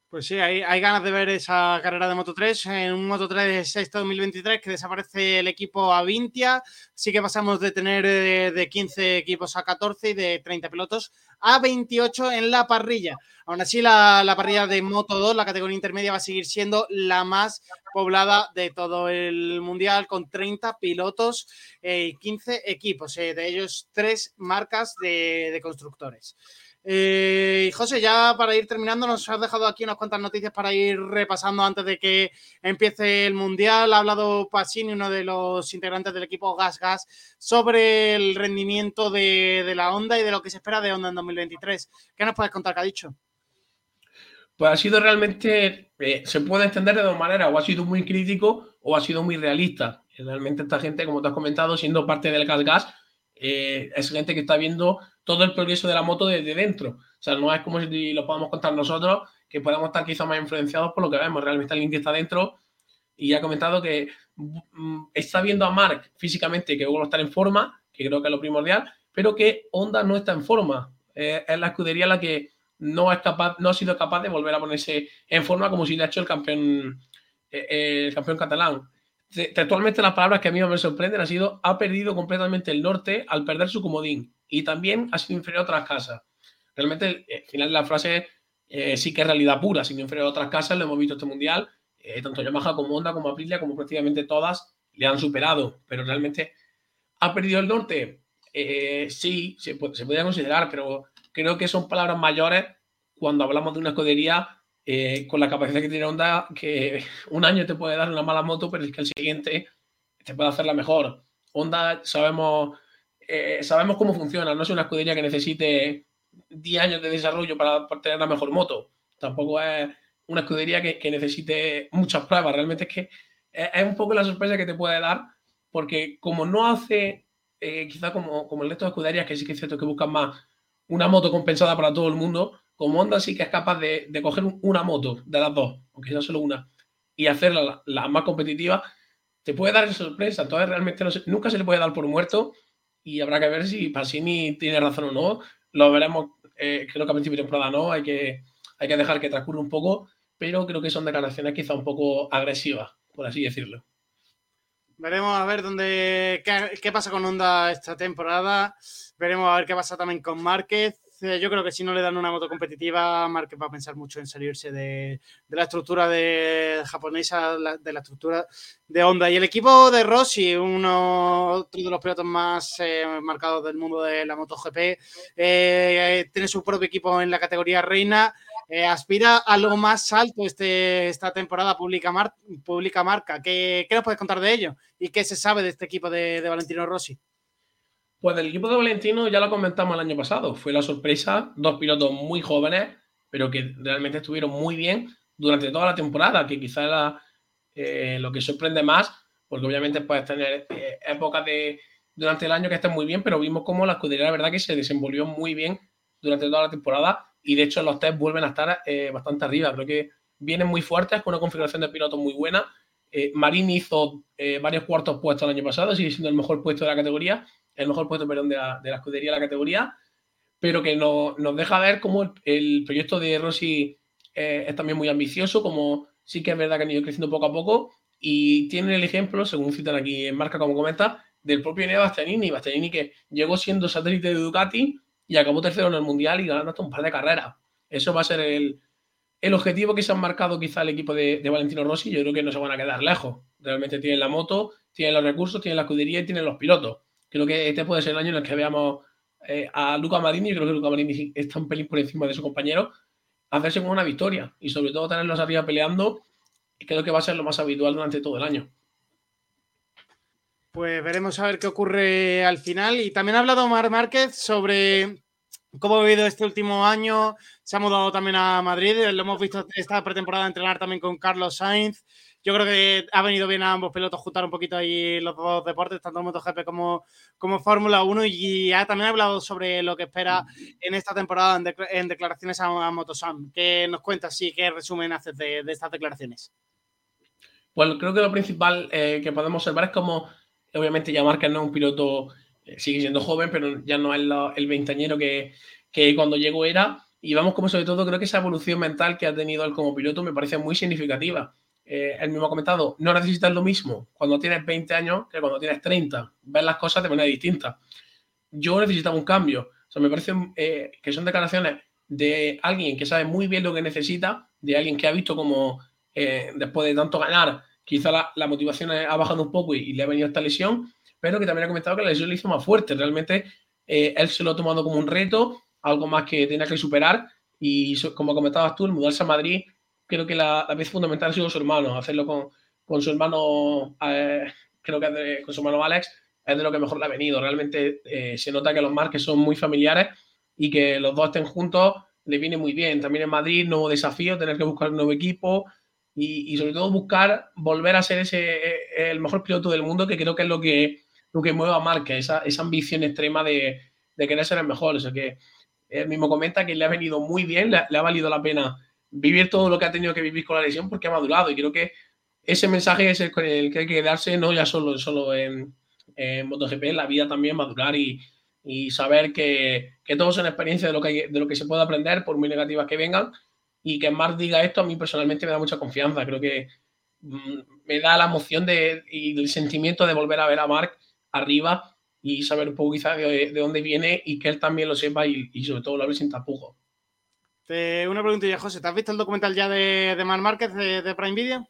Speaker 2: Pues sí, hay, hay, ganas de ver esa carrera de Moto 3 en un Moto 3 sexto 2023 que desaparece el equipo a Vintia. Sí que pasamos de tener eh, de, 15 equipos a 14 y de 30 pilotos a 28 en la parrilla. Aún así, la, parrilla de Moto 2, la categoría intermedia, va a seguir siendo la más poblada de todo el mundial con 30 pilotos y 15 equipos, eh, de ellos tres marcas de constructores. Eh, José, ya para ir terminando, nos has dejado aquí unas cuantas noticias para ir repasando antes de que empiece el Mundial. Ha hablado Pasini, uno de los integrantes del equipo Gas Gas, sobre el rendimiento de, la Honda y de lo que se espera de Honda en 2023. ¿Qué nos puedes contar? ¿Qué ha dicho?
Speaker 9: Pues ha sido realmente, eh, se puede entender de dos maneras, o ha sido muy crítico o ha sido muy realista. Realmente esta gente, como te has comentado, siendo parte del Gas Gas, eh, es gente que está viendo todo el progreso de la moto desde dentro. O sea, no es como si lo podamos contar nosotros, que podemos estar quizá más influenciados por lo que vemos. Realmente alguien que está dentro y ha comentado que mm, está viendo a Mark físicamente que vuelve a estar en forma, que creo que es lo primordial, pero que Honda no está en forma. Eh, es la escudería la que no no ha sido capaz de volver a ponerse en forma como si le ha hecho el campeón, eh, el campeón catalán. Textualmente las palabras que a mí me sorprenden ha sido ha perdido completamente el norte al perder su comodín y también ha sido inferior a otras casas. Realmente, al final de la frase eh, sí que es realidad pura, ha sido inferior a otras casas, lo hemos visto este mundial, eh, tanto Yamaha como Honda como Aprilia, como prácticamente todas, le han superado, pero realmente ha perdido el norte. Eh, sí, se, podría considerar, pero creo que son palabras mayores cuando hablamos de una escudería con la capacidad que tiene Honda, que [LAUGHS] un año te puede dar una mala moto, pero es que el siguiente te puede hacer la mejor. Honda, sabemos eh, sabemos cómo funciona, no es una escudería que necesite 10 años de desarrollo para, tener la mejor moto, tampoco es una escudería que, necesite muchas pruebas, realmente es que es, un poco la sorpresa que te puede dar, porque como no hace, eh, quizá como, como el resto de escuderías, que sí que es cierto que buscan más una moto compensada para todo el mundo, como Honda sí que es capaz de, coger una moto de las dos, aunque sea solo una, y hacerla la, más competitiva, te puede dar esa sorpresa. Entonces, realmente nunca se le puede dar por muerto y habrá que ver si Pasini tiene razón o no. Lo veremos, eh, creo que a principio de temporada no, hay que, hay que dejar que transcurra un poco, pero creo que son declaraciones quizá un poco agresivas, por así decirlo.
Speaker 2: Veremos a ver dónde qué, pasa con Honda esta temporada. Veremos a ver qué pasa también con Márquez. Yo creo que si no le dan una moto competitiva, Márquez va a pensar mucho en salirse de, la estructura de japonesa, de la estructura de Honda. Y el equipo de Rossi, uno otro de los pilotos más eh, marcados del mundo de la MotoGP, eh, tiene su propio equipo en la categoría reina. Eh, aspira a lo más alto este, esta temporada pública, marca. ¿Qué, nos puedes contar de ello? ¿Y qué se sabe de este equipo de, Valentino Rossi?
Speaker 9: Pues del equipo de Valentino ya lo comentamos el año pasado. Fue la sorpresa, dos pilotos muy jóvenes, pero que realmente estuvieron muy bien durante toda la temporada, que quizás era eh, lo que sorprende más, porque obviamente puedes tener eh, épocas de, durante el año que estén muy bien, pero vimos cómo la escudería, la verdad, que se desenvolvió muy bien durante toda la temporada y de hecho los test vuelven a estar eh, bastante arriba. Creo que vienen muy fuertes con una configuración de pilotos muy buena. Marín hizo varios cuartos puestos el año pasado, sigue siendo el mejor puesto de la categoría, el mejor puesto, perdón, de la, de la escudería de la categoría, pero que nos deja ver cómo el, proyecto de Rossi es también muy ambicioso, como sí que es verdad que han ido creciendo poco a poco y tienen el ejemplo, según citan aquí en marca, como comenta, del propio Enea Bastianini, Bastianini que llegó siendo satélite de Ducati y acabó tercero en el Mundial y ganando hasta un par de carreras. Eso va a ser el, objetivo que se han marcado quizá el equipo de, Valentino Rossi. Yo creo que no se van a quedar lejos. Realmente tienen la moto, tienen los recursos, tienen la escudería y tienen los pilotos. Creo que este puede ser el año en el que veamos eh, a Luca Marini. Creo que Luca Marini está un pelín por encima de su compañero. Hacerse con una victoria y sobre todo tenerlos arriba peleando. Creo que va a ser lo más habitual durante todo el año.
Speaker 2: Pues veremos a ver qué ocurre al final. Y también ha hablado Mar Márquez sobre cómo ha vivido este último año. Se ha mudado también a Madrid. Lo hemos visto esta pretemporada entrenar también con Carlos Sainz. Yo creo que ha venido bien a ambos pilotos juntar un poquito ahí los dos deportes, tanto MotoGP como, como Fórmula 1. Y ha, también ha hablado sobre lo que espera en esta temporada en, declaraciones a, Motosam. ¿Qué nos cuentas? Sí, ¿qué resumen haces de, estas declaraciones?
Speaker 9: Pues creo que lo principal eh, que podemos observar es cómo Obviamente ya Márquez no es un piloto, eh, sigue siendo joven, pero ya no es el veintañero que, que cuando llegó era. Y vamos como sobre todo, creo que esa evolución mental que ha tenido él como piloto me parece muy significativa. Eh, él mismo ha comentado, no necesitas lo mismo cuando tienes 20 años que cuando tienes 30. Ver las cosas de manera distinta. Yo necesitaba un cambio. O sea, me parece eh, que son declaraciones de alguien que sabe muy bien lo que necesita, de alguien que ha visto como después de tanto ganar quizá la, motivación ha bajado un poco y, le ha venido esta lesión, pero que también ha comentado que la lesión le hizo más fuerte. Realmente eh, él se lo ha tomado como un reto, algo más que tenía que superar y como comentabas tú, el mudarse a Madrid, creo que la, la pieza fundamental ha sido su hermano, hacerlo con, con su hermano, eh, creo que con su hermano Alex, es de lo que mejor le ha venido. Realmente eh, se nota que los marques son muy familiares y que los dos estén juntos le viene muy bien. También en Madrid, nuevo desafío, tener que buscar un nuevo equipo, y, sobre todo buscar volver a ser ese eh, el mejor piloto del mundo, que creo que es lo que, lo que mueve a Márquez, esa, esa ambición extrema de, de, querer ser el mejor. O sea que él mismo comenta que le ha venido muy bien, le, ha valido la pena vivir todo lo que ha tenido que vivir con la lesión porque ha madurado y creo que ese mensaje es el, el que hay que quedarse no ya solo, solo en, en MotoGP, en la vida también madurar y, y saber que, que todo son experiencias de lo, que de lo que se puede aprender, por muy negativas que vengan, y que Mark diga esto a mí personalmente me da mucha confianza. Creo que mm, me da la emoción de, y el sentimiento de volver a ver a Mark arriba y saber un poco quizá de, dónde viene y que él también lo sepa y, sobre todo lo hable sin tapujos.
Speaker 2: Una preguntilla, José. ¿Te has visto el documental ya de, de Mark Márquez de, Prime Video?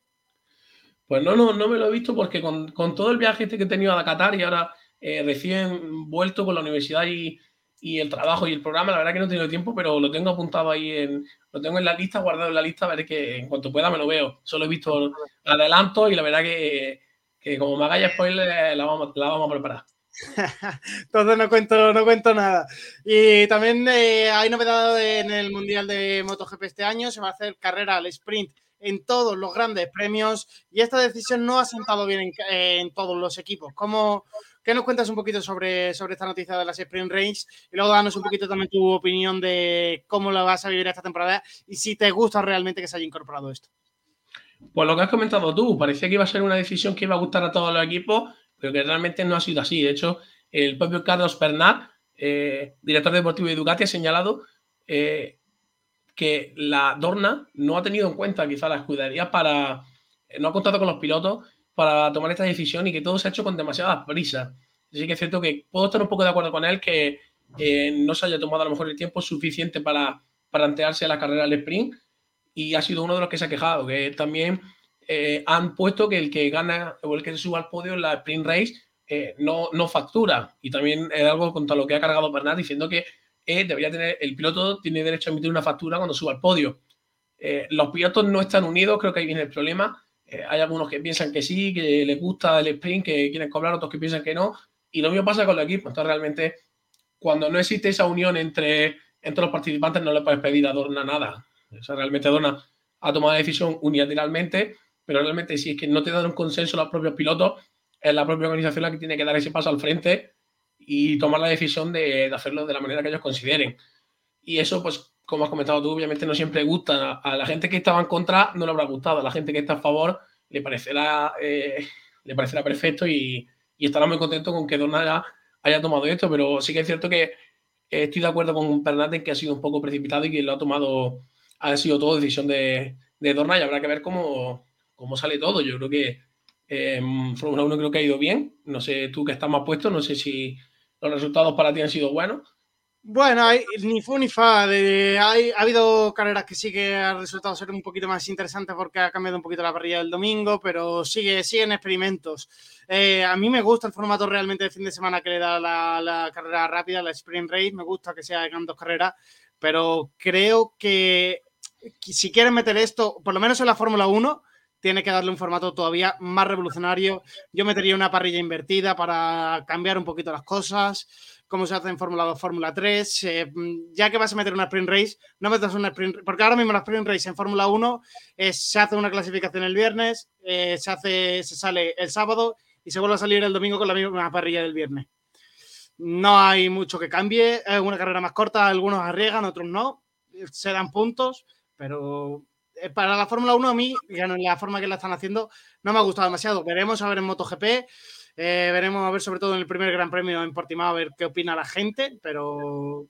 Speaker 9: Pues no, no, no me lo he visto porque con, todo el viaje este que he tenido a Qatar y ahora eh, recién vuelto con la universidad y, y el trabajo y el programa, la verdad que no he tenido tiempo, pero lo tengo apuntado ahí, en, lo tengo en la lista, guardado en la lista, a ver que en cuanto pueda me lo veo. Solo he visto adelanto y la verdad que, que como me hagáis spoiler, la vamos, la vamos a preparar. [LAUGHS]
Speaker 2: Entonces no cuento, no cuento nada. Y también eh, hay novedad en el Mundial de MotoGP este año, se va a hacer carrera al sprint en todos los grandes premios y esta decisión no ha sentado bien en, en todos los equipos. ¿Cómo, ¿Qué nos cuentas un poquito sobre, sobre esta noticia de las Sprint Range? Y luego danos un poquito también tu opinión de cómo lo vas a vivir esta temporada y si te gusta realmente que se haya incorporado esto.
Speaker 9: Pues lo que has comentado tú, parecía que iba a ser una decisión que iba a gustar a todos los equipos, pero que realmente no ha sido así. De hecho, el propio Carlos Bernat, eh, director deportivo de Ducati, ha señalado eh, que la Dorna no ha tenido en cuenta quizá la escudería para, no ha contado con los pilotos para tomar esta decisión y que todo se ha hecho con demasiadas prisas. Así que es cierto que puedo estar un poco de acuerdo con él que eh, no se haya tomado a lo mejor el tiempo suficiente para plantearse la carrera del sprint y ha sido uno de los que se ha quejado, que también eh, han puesto que el que gana o el que se suba al podio en la sprint race eh, no, no factura. Y también es algo contra lo que ha cargado Bernard diciendo que debería tener, el piloto tiene derecho a emitir una factura cuando suba al podio. los pilotos no están unidos, creo que ahí viene el problema. hay algunos que piensan que sí, que les gusta el sprint, que quieren cobrar, otros que piensan que no. Y lo mismo pasa con el equipo. Entonces, realmente, cuando no existe esa unión entre, entre los participantes, no le puedes pedir a Dorna nada. O sea, realmente Dorna ha tomado la decisión unilateralmente, pero realmente si es que no te dan un consenso los propios pilotos, es la propia organización la que tiene que dar ese paso al frente y tomar la decisión de, hacerlo de la manera que ellos consideren. Y eso, pues, como has comentado tú, obviamente no siempre gusta. A, la gente que estaba en contra no le habrá gustado. A la gente que está a favor le parecerá, eh, le parecerá perfecto y, y estará muy contento con que Dorna haya, tomado esto, pero sí que es cierto que estoy de acuerdo con Bernat en que ha sido un poco precipitado y que lo ha tomado, ha sido todo decisión de, de Dorna y habrá que ver cómo, cómo sale todo. Yo creo que eh, Fórmula 1 creo que ha ido bien. No sé tú que estás más puesto, no sé si los resultados para ti han sido buenos.
Speaker 2: Bueno, hay, ni fu ni fa. Hay, ha habido carreras que sí que han resultado ser un poquito más interesantes porque ha cambiado un poquito la parrilla del domingo, pero sigue, siguen experimentos. Eh, a mí me gusta el formato realmente de fin de semana que le da la, carrera rápida, la sprint race. Me gusta que se hagan dos carreras, pero creo que si quieren meter esto, por lo menos en la Fórmula 1, tiene que darle un formato todavía más revolucionario. Yo metería una parrilla invertida para cambiar un poquito las cosas como se hace en Fórmula 2, Fórmula 3. Eh, ya que vas a meter una sprint race, no metas una sprint porque ahora mismo la sprint race en Fórmula 1 se hace una clasificación el viernes, eh, se, hace, se sale el sábado y se vuelve a salir el domingo con la misma parrilla del viernes. No hay mucho que cambie, es una carrera más corta, algunos arriesgan, otros no, se dan puntos, pero eh, para la Fórmula 1 a mí, en la forma que la están haciendo, no me ha gustado demasiado. Veremos a ver en MotoGP eh, veremos a ver, sobre todo en el primer Gran Premio en Portimao, a ver qué opina la gente, pero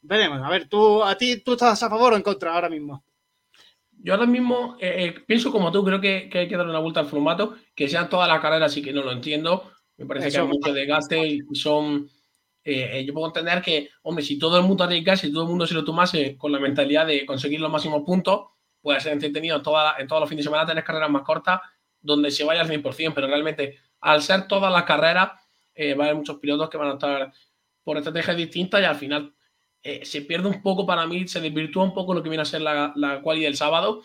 Speaker 2: veremos. A ver, tú, a ti, ¿tú estás a favor o en contra ahora mismo?
Speaker 9: Yo ahora mismo eh, eh, pienso como tú, creo que, hay que darle una vuelta al formato, que sean todas las carreras, y que no lo entiendo. Me parece que hay mucho desgaste y son. yo puedo entender que, hombre, si todo el mundo arriesgase, si todo el mundo se lo tomase con la mentalidad de conseguir los máximos puntos, puede ser entretenido en, en todos los fines de semana tener carreras más cortas donde se vaya al 100%, pero realmente al ser todas las carreras, eh, va a haber muchos pilotos que van a estar por estrategias distintas y al final eh, se pierde un poco para mí, se desvirtúa un poco lo que viene a ser la, la quali del sábado.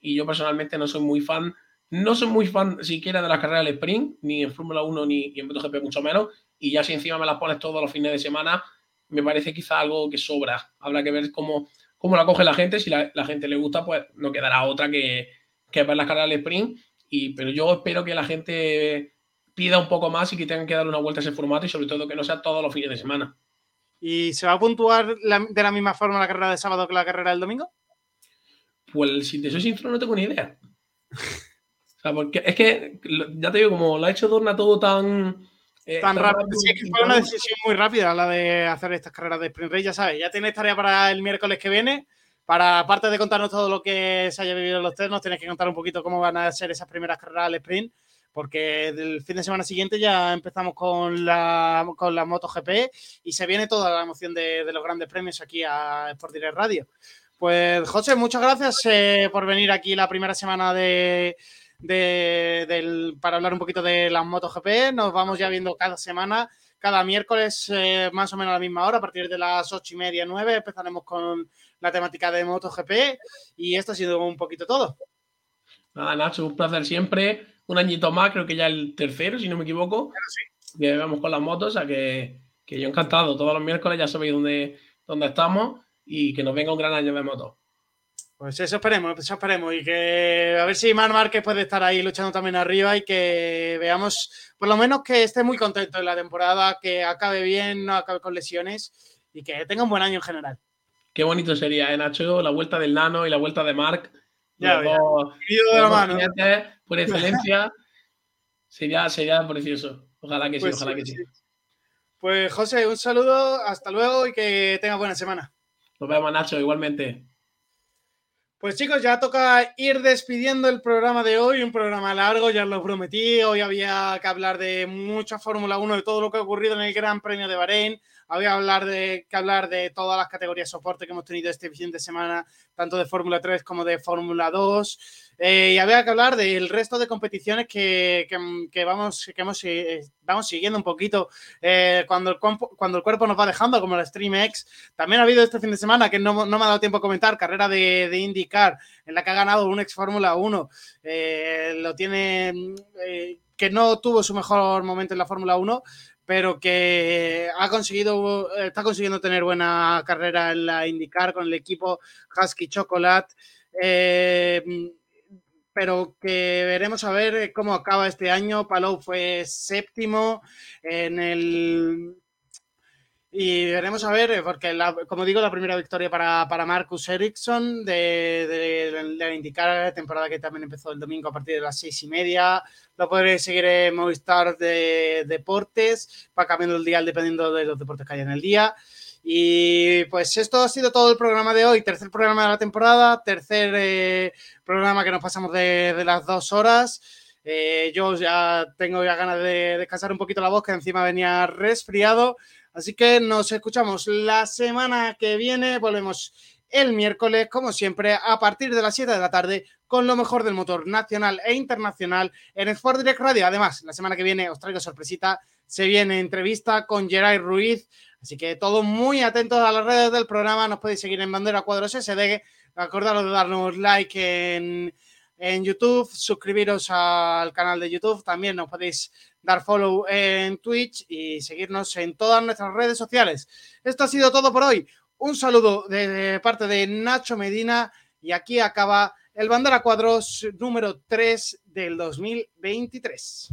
Speaker 9: Y yo personalmente no soy muy fan, no soy muy fan siquiera de las carreras del sprint, ni en Fórmula 1 ni, en MotoGP, mucho menos. Y ya si encima me las pones todos los fines de semana, me parece quizá algo que sobra. Habrá que ver cómo, cómo la coge la gente. Si la, la gente le gusta, pues no quedará otra que, que ver las carreras del sprint. Y, pero yo espero que la gente pida un poco más y que tengan que dar una vuelta a ese formato y sobre todo que no sea todos los fines de semana.
Speaker 2: ¿Y se va a puntuar de la misma forma la carrera de sábado que la carrera del domingo?
Speaker 9: Pues si te soy sincero, no tengo ni idea. [LAUGHS] o sea, porque es que, ya te digo, como lo ha hecho Dorna todo tan.
Speaker 2: Eh, tan, rápido. Sí, que fue una decisión muy rápida la de hacer estas carreras de sprint race, ya sabes. Ya tienes tarea para el miércoles que viene. Para, aparte de contarnos todo lo que se haya vivido en los test, nos tienes que contar un poquito cómo van a ser esas primeras carreras al sprint porque del fin de semana siguiente ya empezamos con la, con la MotoGP y se viene toda la emoción de, los grandes premios aquí a Sport Direct Radio. Pues José, muchas gracias eh, por venir aquí la primera semana de, para hablar un poquito de la MotoGP. Nos vamos ya viendo cada semana, cada miércoles eh, más o menos a la misma hora, a partir de las ocho y media, nueve, empezaremos con la temática de MotoGP y esto ha sido un poquito todo.
Speaker 9: Nada, Nacho, un placer siempre un añito más, creo que ya el tercero, si no me equivoco. Sí. Que vamos con las motos, o sea que, que, yo encantado. Todos los miércoles ya sabéis dónde, dónde estamos y que nos venga un gran año de motos.
Speaker 2: Pues eso esperemos, eso esperemos. Y que a ver si Mar Márquez puede estar ahí luchando también arriba y que veamos, por lo menos que esté muy contento en la temporada, que acabe bien, no acabe con lesiones y que tenga un buen año en general.
Speaker 9: Qué bonito sería, ¿eh, Nacho? La vuelta del Nano y la vuelta de Marc.
Speaker 2: Ya, de la mano
Speaker 9: por excelencia, [LAUGHS] sería, sería precioso. Ojalá que sí, pues ojalá que sí.
Speaker 2: Pues José, un saludo, hasta luego y que tenga buena semana.
Speaker 9: Nos vemos, Nacho, igualmente.
Speaker 2: Pues chicos, ya toca ir despidiendo el programa de hoy, un programa largo, ya lo prometí, hoy había que hablar de mucha Fórmula 1, de todo lo que ha ocurrido en el Gran Premio de Bahrein, había hablar de, que hablar de todas las categorías de soporte que hemos tenido este fin de semana, tanto de Fórmula 3 como de Fórmula 2. Eh, y había que hablar del resto de competiciones que, que, vamos, que hemos, eh, vamos siguiendo un poquito eh, cuando, el, cuando el cuerpo nos va dejando, como la Stream X. También ha habido este fin de semana, que no, no me ha dado tiempo a comentar, carrera de, de IndyCar, en la que ha ganado un ex Fórmula 1. lo tiene, que no tuvo su mejor momento en la Fórmula 1, pero que ha conseguido, está consiguiendo tener buena carrera en la IndyCar con el equipo Husky Chocolate. Eh, pero que veremos a ver eh, cómo acaba este año. Palou fue séptimo en el... Y veremos a ver, eh, porque como digo, la primera victoria para, para Marcus Ericsson de, de, indicar la temporada que también empezó el domingo a partir de las seis y media. Lo podréis seguir en Movistar de Deportes, va cambiando el día dependiendo de los deportes que haya en el día. Y pues esto ha sido todo el programa de hoy, tercer programa de la temporada, tercer eh, programa que nos pasamos de, las dos horas. Eh, yo ya tengo ya ganas de descansar un poquito la voz, que encima venía resfriado. Así que nos escuchamos la semana que viene. Volvemos el miércoles, como siempre, a partir de las 7 de la tarde, con lo mejor del motor nacional e internacional en Sport Direct Radio. Además, la semana que viene os traigo sorpresita. Se viene entrevista con Geray Ruiz Así que todos muy atentos a las redes del programa. Nos podéis seguir en Bandera Cuadros SD. Acordaros de darnos like en, en YouTube, suscribiros al canal de YouTube. También nos podéis dar follow en Twitch y seguirnos en todas nuestras redes sociales. Esto ha sido todo por hoy. Un saludo de parte de Nacho Medina y aquí acaba el Bandera Cuadros número 3 del 2023.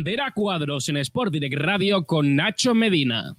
Speaker 1: Bandera Cuadros en Sport Direct Radio con Nacho Medina.